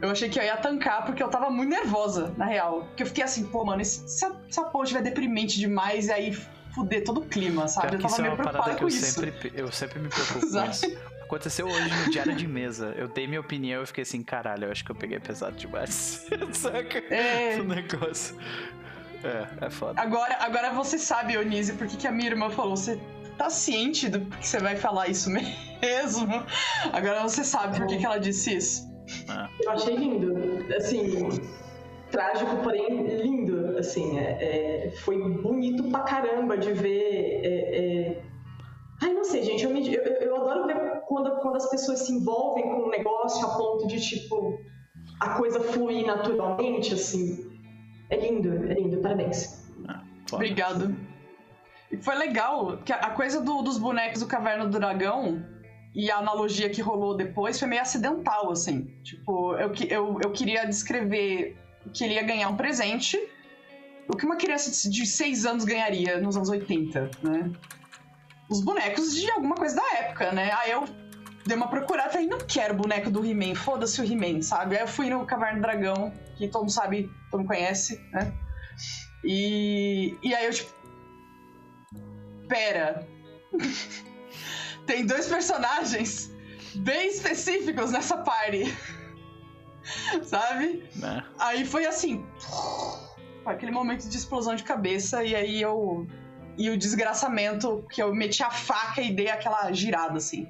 Eu achei que eu ia tancar porque eu tava muito nervosa, na real. Porque eu fiquei assim, pô, mano, se, se, a, se a porra estiver deprimente demais e aí fuder todo o clima, sabe? eu tava é meio preocupado com isso. Sempre, eu sempre me preocupo com isso. Aconteceu hoje no diário de mesa. Eu dei minha opinião e fiquei assim, caralho, eu acho que eu peguei pesado demais. Saca? É. O negócio. É, é foda. Agora, agora você sabe, Onise, por que, que a minha irmã falou. Você tá ciente do que você vai falar isso mesmo? Agora você sabe por que, que ela disse isso. É. Eu achei lindo. Assim, trágico, porém lindo. Assim, é, é, foi bonito pra caramba de ver. É, é Ai, não sei, gente. Eu, me, eu, eu, adoro ver quando, quando as pessoas se envolvem com um negócio a ponto de, tipo, a coisa fluir naturalmente, assim. É lindo, é lindo. Parabéns. Ah, Obrigado. E foi legal, que a coisa do, dos bonecos do Caverna do Dragão e a analogia que rolou depois foi meio acidental, assim. Tipo, eu, eu, eu queria descrever que ele ia ganhar um presente, o que uma criança de 6 anos ganharia nos anos 80, né? Os bonecos de alguma coisa da época, né? Aí eu dei uma procurada e falei, não quero boneco do He-Man, foda-se o He-Man, sabe? Aí eu fui no Caverna do Dragão, que todo mundo sabe, todo mundo conhece, né? E, e aí eu, tipo. Pera. Tem dois personagens bem específicos nessa party. Sabe? É. Aí foi assim. Aquele momento de explosão de cabeça, e aí eu. E o desgraçamento que eu meti a faca e dei aquela girada, assim.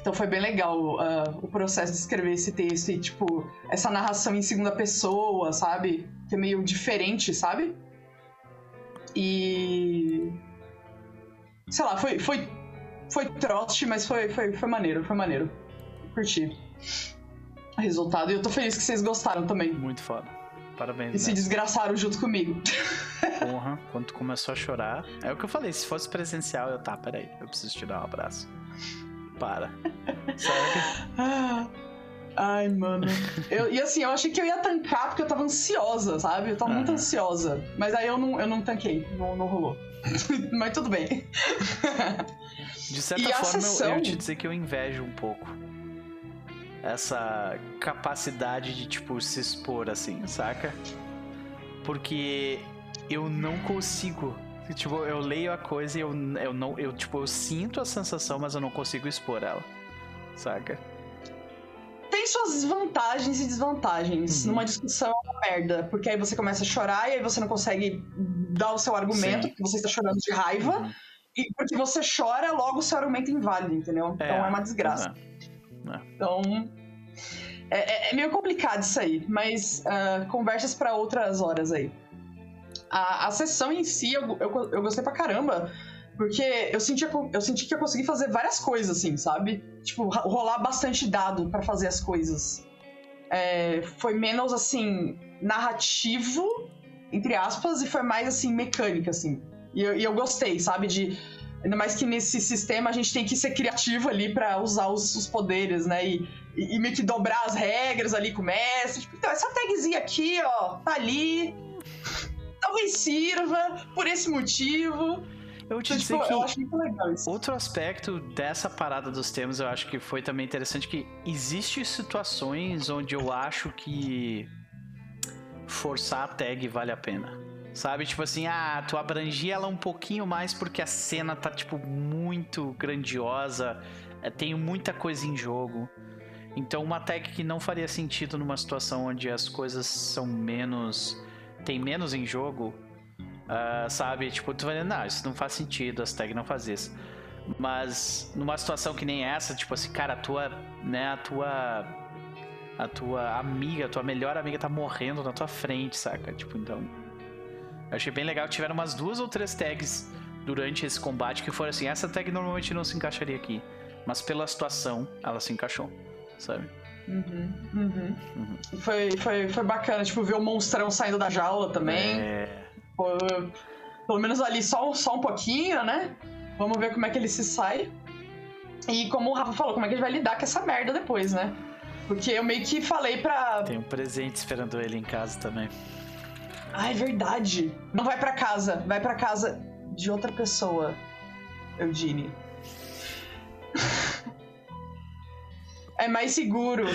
Então foi bem legal uh, o processo de escrever esse texto e, tipo, essa narração em segunda pessoa, sabe? Que é meio diferente, sabe? E. Sei lá, foi. Foi, foi troste, mas foi, foi, foi maneiro, foi maneiro. Curti resultado. E eu tô feliz que vocês gostaram também. Muito foda. Parabéns. E se desgraçaram junto comigo. Porra, quando tu começou a chorar. É o que eu falei, se fosse presencial, eu tá, peraí, eu preciso te dar um abraço. Para. Sabe? Ai, mano. Eu, e assim, eu achei que eu ia tancar porque eu tava ansiosa, sabe? Eu tava muito ansiosa. Mas aí eu não, eu não tanquei, não, não rolou. Mas tudo bem. De certa e forma, sessão... eu, eu te dizer que eu invejo um pouco essa capacidade de, tipo, se expor assim, saca? Porque eu não consigo. Tipo, eu leio a coisa e eu, eu não. Eu, tipo, eu sinto a sensação, mas eu não consigo expor ela. Saca? Tem suas vantagens e desvantagens. Uhum. Numa discussão é uma merda. Porque aí você começa a chorar e aí você não consegue dar o seu argumento, Sim. porque você está chorando de raiva. Uhum. E porque você chora, logo o seu argumento é inválido, entendeu? É, então é uma desgraça. É. Então, é, é, é, meio complicado isso aí, mas uh, conversas para outras horas aí. A, a sessão em si, eu, eu, eu, gostei pra caramba, porque eu senti, eu senti que eu consegui fazer várias coisas, assim, sabe? Tipo, rolar bastante dado para fazer as coisas. É, foi menos, assim, narrativo, entre aspas, e foi mais, assim, mecânica, assim. E eu, e eu gostei, sabe? De Ainda mais que nesse sistema a gente tem que ser criativo ali para usar os, os, poderes, né? E, e, meio que dobrar as regras ali com o mestre. Tipo, então, essa tagzinha aqui, ó, tá ali. Talvez sirva por esse motivo. Eu te então, dizer tipo, que outro aspecto dessa parada dos termos, eu acho que foi também interessante que existe situações onde eu acho que forçar a tag vale a pena. Sabe? Tipo assim, ah, tu abrangia ela um pouquinho mais porque a cena tá, tipo, muito grandiosa, é, tem muita coisa em jogo. Então, uma tag que não faria sentido numa situação onde as coisas são menos. tem menos em jogo, uh, sabe? Tipo, tu vai não, isso não faz sentido, as tags não fazem isso. Mas numa situação que nem essa, tipo assim, cara, a tua. né, a tua. A tua amiga, a tua melhor amiga tá morrendo na tua frente, saca? Tipo, então eu achei bem legal. Tiveram umas duas ou três tags durante esse combate que foram assim: essa tag normalmente não se encaixaria aqui. Mas pela situação, ela se encaixou, sabe? Uhum, uhum. Uhum. Foi, foi, foi bacana, tipo, ver o monstrão saindo da jaula também. É... Foi, pelo menos ali só, só um pouquinho, né? Vamos ver como é que ele se sai. E como o Rafa falou, como é que ele vai lidar com essa merda depois, né? Porque eu meio que falei pra. Tem um presente esperando ele em casa também. Ah, é verdade. Não vai para casa, vai para casa de outra pessoa, Eugene. é mais seguro.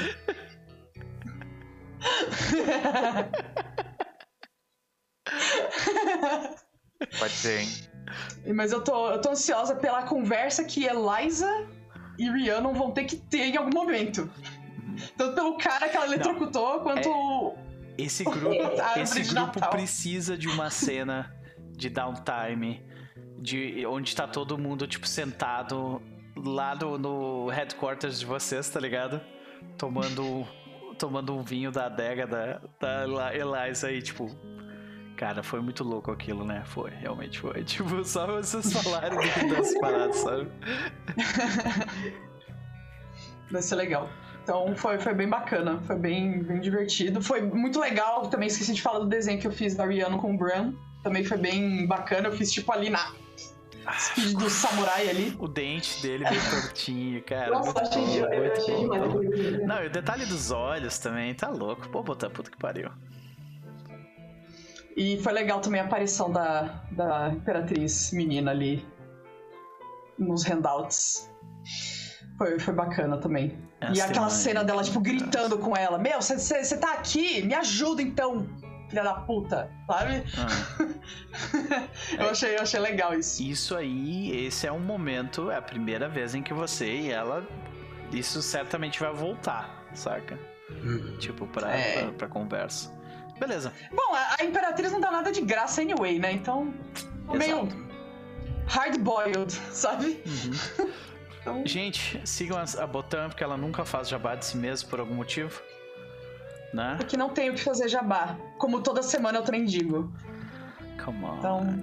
Pode ser, hein? Mas eu tô, eu tô ansiosa pela conversa que Eliza e Rhiannon vão ter que ter em algum momento. Tanto pelo cara que ela eletrocutou, Não, quanto. É... Esse grupo, esse grupo precisa de uma cena de downtime de onde tá todo mundo, tipo, sentado lá no, no headquarters de vocês, tá ligado? Tomando, tomando um vinho da adega da, da Eliza aí, tipo. Cara, foi muito louco aquilo, né? Foi, realmente foi. Tipo, só vocês falarem do que das paradas, sabe? Vai ser legal. Então foi, foi bem bacana, foi bem, bem divertido. Foi muito legal, também esqueci de falar do desenho que eu fiz da Rihanna com o Bran. Também foi bem bacana, eu fiz tipo ali na Speed do samurai ali. O dente dele bem tortinho, cara. Nossa, eu achei, bom, eu achei demais. Não, e o detalhe dos olhos também, tá louco. Pô, botar puta que pariu. E foi legal também a aparição da, da Imperatriz menina ali nos handouts. Foi, foi bacana também. Essa e aquela cena dela, tipo, gritando com ela: Meu, você tá aqui? Me ajuda então, filha da puta, sabe? Ah. eu, achei, eu achei legal isso. Isso aí, esse é um momento, é a primeira vez em que você e ela. Isso certamente vai voltar, saca? Hum. Tipo, pra, é. pra, pra conversa. Beleza. Bom, a, a, Imperatriz não dá nada de graça anyway, né? Então. Exato. Meio. Hard-boiled, sabe? Uhum. Então... Gente, sigam a, Botan, porque ela nunca faz jabá de si mesmo por algum motivo. Né? Porque não tenho que fazer jabá. Como toda semana eu também digo. Come on. Então.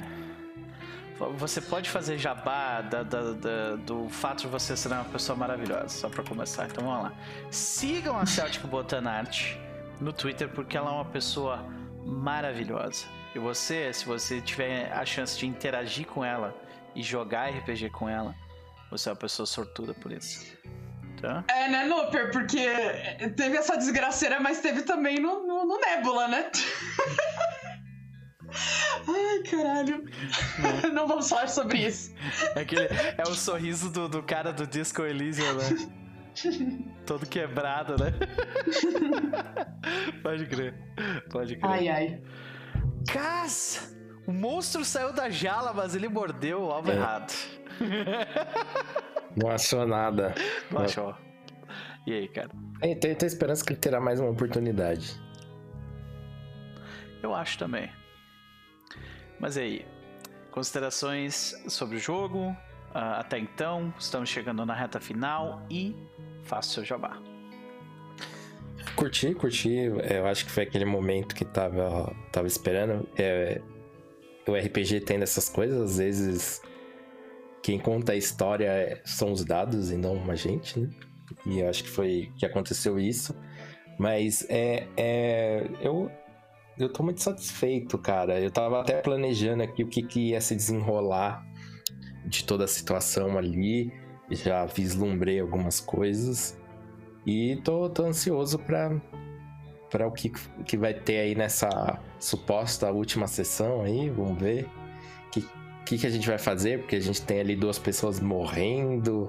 Você pode fazer jabá da, da, da, do fato de você ser uma pessoa maravilhosa, só pra começar. Então vamos lá. Sigam a Celtic Botanart no Twitter porque ela é uma pessoa maravilhosa. E você, se você tiver a chance de interagir com ela e jogar RPG com ela, você é uma pessoa sortuda por isso. Tá? É, né, Nooper? Porque teve essa desgraceira, mas teve também no, no, no Nebula, né? Ai, caralho. Não. Não vamos falar sobre isso. É, aquele, é o sorriso do, do cara do Disco Elysium, né? Todo quebrado, né? pode crer. Pode crer. Ai, ai. Cas! O monstro saiu da jala, mas ele mordeu o alvo é. errado. Não achou nada. Não achou. E aí, cara? É, tem, tem esperança que ele terá mais uma oportunidade. Eu acho também. Mas aí? Considerações sobre o jogo? Uh, até então, estamos chegando na reta final e faça seu jabá. Curti, curti. Eu acho que foi aquele momento que tava, tava esperando. É, o RPG tem dessas coisas, às vezes quem conta a história são os dados e não a gente, né? E eu acho que foi que aconteceu isso. Mas é, é eu eu tô muito satisfeito, cara. Eu tava até planejando aqui o que, que ia se desenrolar de toda a situação ali. Já vislumbrei algumas coisas. E tô, tô ansioso para para o que, que vai ter aí nessa suposta última sessão aí, vamos ver. O que, que, que a gente vai fazer? Porque a gente tem ali duas pessoas morrendo,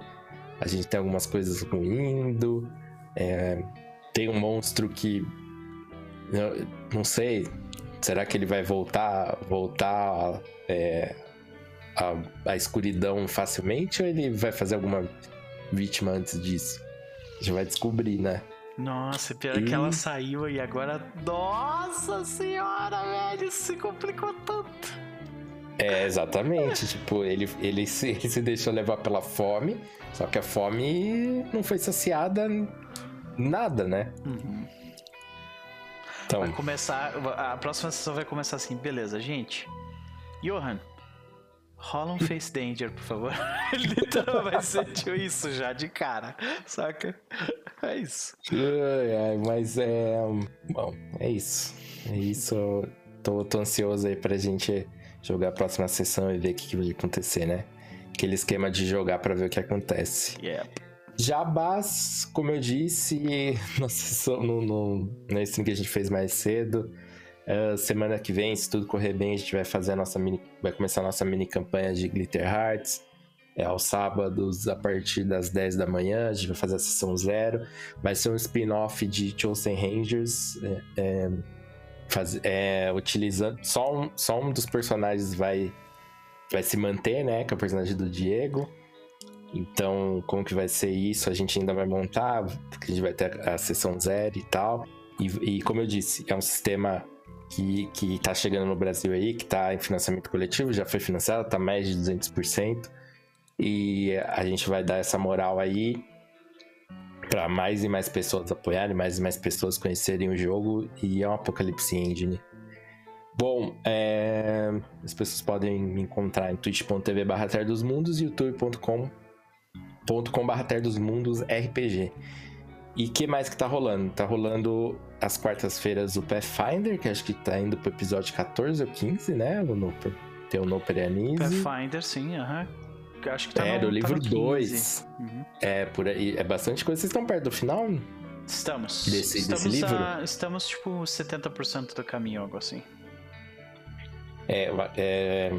a gente tem algumas coisas ruindo, é, tem um monstro que. Eu, não sei, será que ele vai voltar voltar é, a, a escuridão facilmente ou ele vai fazer alguma vítima antes disso? A gente vai descobrir, né? Nossa, pior e... que ela saiu e agora. Nossa senhora, velho, se complicou tanto. É, exatamente. tipo, ele, ele, se, ele se deixou levar pela fome, só que a fome não foi saciada nada, né? Uhum. Então... Vai começar. A próxima sessão vai começar assim, beleza, gente. Johan, Rola um Face Danger, por favor. Literal vai ser tipo isso já, de cara. Saca? É isso. É, mas é. Bom, é isso. É isso. Tô, tô ansioso aí pra gente jogar a próxima sessão e ver o que, que vai acontecer, né? Aquele esquema de jogar para ver o que acontece. Yeah. Jabás, como eu disse na sessão, no, no, na stream que a gente fez mais cedo, Uh, semana que vem, se tudo correr bem, a gente vai fazer a nossa mini, vai começar a nossa mini campanha de Glitter Hearts. É aos sábados, a partir das 10 da manhã, a gente vai fazer a sessão zero. Vai ser um spin-off de Chosen Rangers. É, é, faz, é, utilizando. Só um, só um dos personagens vai, vai se manter, né? Que é o personagem do Diego. Então, como que vai ser isso? A gente ainda vai montar, porque a gente vai ter a sessão zero e tal. E, e como eu disse, é um sistema que, que tá chegando no Brasil aí, que tá em financiamento coletivo, já foi financiado, tá mais de 200%. E a gente vai dar essa moral aí para mais e mais pessoas apoiarem, mais e mais pessoas conhecerem o jogo. E é um Apocalipse Engine. Bom, é... as pessoas podem me encontrar em twitch.tv barra dos mundos e youtube.com barra dos mundos RPG. E que mais que tá rolando? Tá rolando as quartas-feiras o Pathfinder, que acho que tá indo pro episódio 14 ou 15, né, o Noper? Tem o Noper. Pathfinder, sim, aham. Uhum. Acho que tá é, no, do livro 2. Tá uhum. É, por aí. É bastante coisa. Vocês estão perto do final? Estamos. Desse, estamos desse livro? A, estamos, tipo, 70% do caminho, algo assim. É, é,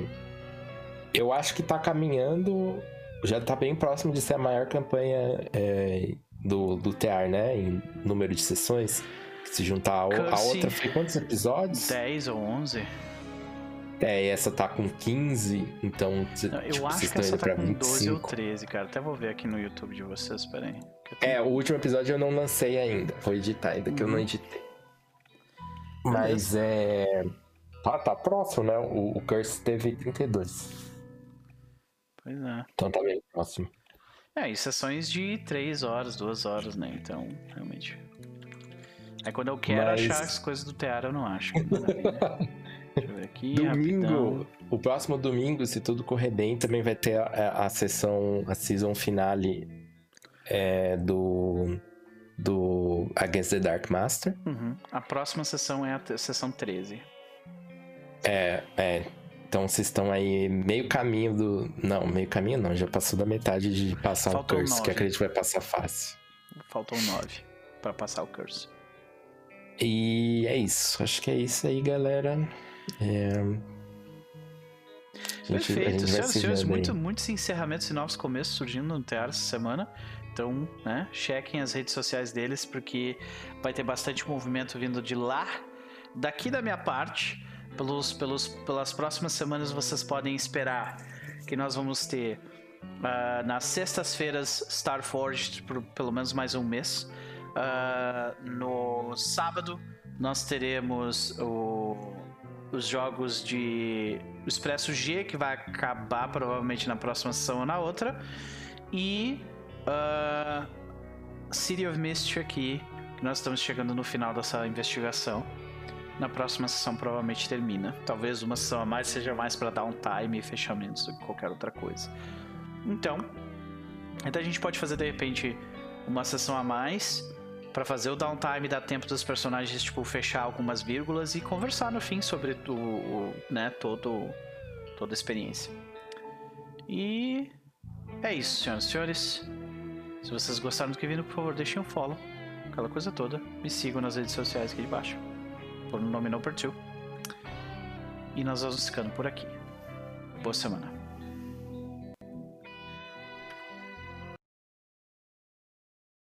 eu acho que tá caminhando. Já tá bem próximo de ser a maior campanha é, do, do TEAR, né? Em número de sessões. Se juntar a, a outra, foi quantos episódios? 10 ou 11. É, e essa tá com 15, então. Não, eu tipo, acho que essa tá com 25. 12 ou 13, cara. Até vou ver aqui no YouTube de vocês, peraí. Tenho... É, o último episódio eu não lancei ainda. Vou editar ainda, uhum. que eu não uhum. editei. Mas é. Tá, tá próximo, né? O, o Curse teve 32. Pois é. Então tá bem próximo. É, e sessões de 3 horas, 2 horas, né? Então, realmente. Aí quando eu quero Mas... achar as coisas do Teara, eu não acho. Deixa eu ver aqui. Domingo, rapidão. o próximo domingo, se tudo correr bem, também vai ter a, a sessão, a season finale é, do do Against the Dark Master. Uhum. A próxima sessão é a sessão 13. É, é. Então vocês estão aí meio caminho do. Não, meio caminho não, já passou da metade de passar o curse, nove. que acredito que vai passar fácil. Faltam 9 para passar o curse. E é isso. Acho que é isso aí, galera. É... Gente, Perfeito. Senhoras e senhores, muito, muitos encerramentos e novos começos surgindo no Teatro essa semana. Então, né, chequem as redes sociais deles, porque vai ter bastante movimento vindo de lá. Daqui da minha parte, pelos, pelos, pelas próximas semanas vocês podem esperar que nós vamos ter uh, nas sextas-feiras Starforged por pelo menos mais um mês. Uh, no sábado nós teremos o, os jogos de Expresso G, que vai acabar provavelmente na próxima sessão ou na outra. E uh, City of Mist aqui, que nós estamos chegando no final dessa investigação. Na próxima sessão provavelmente termina. Talvez uma sessão a mais seja mais para dar um time e fechamentos do que qualquer outra coisa. Então, então a gente pode fazer de repente uma sessão a mais para fazer o downtime dar tempo dos personagens tipo fechar algumas vírgulas e conversar no fim sobre o, o né, todo toda a experiência. E é isso, senhoras e senhores. Se vocês gostaram do que viram, por favor, deixem um follow. Aquela coisa toda. Me sigam nas redes sociais aqui de baixo por no nome No 2. E nós vamos ficando por aqui. Boa semana.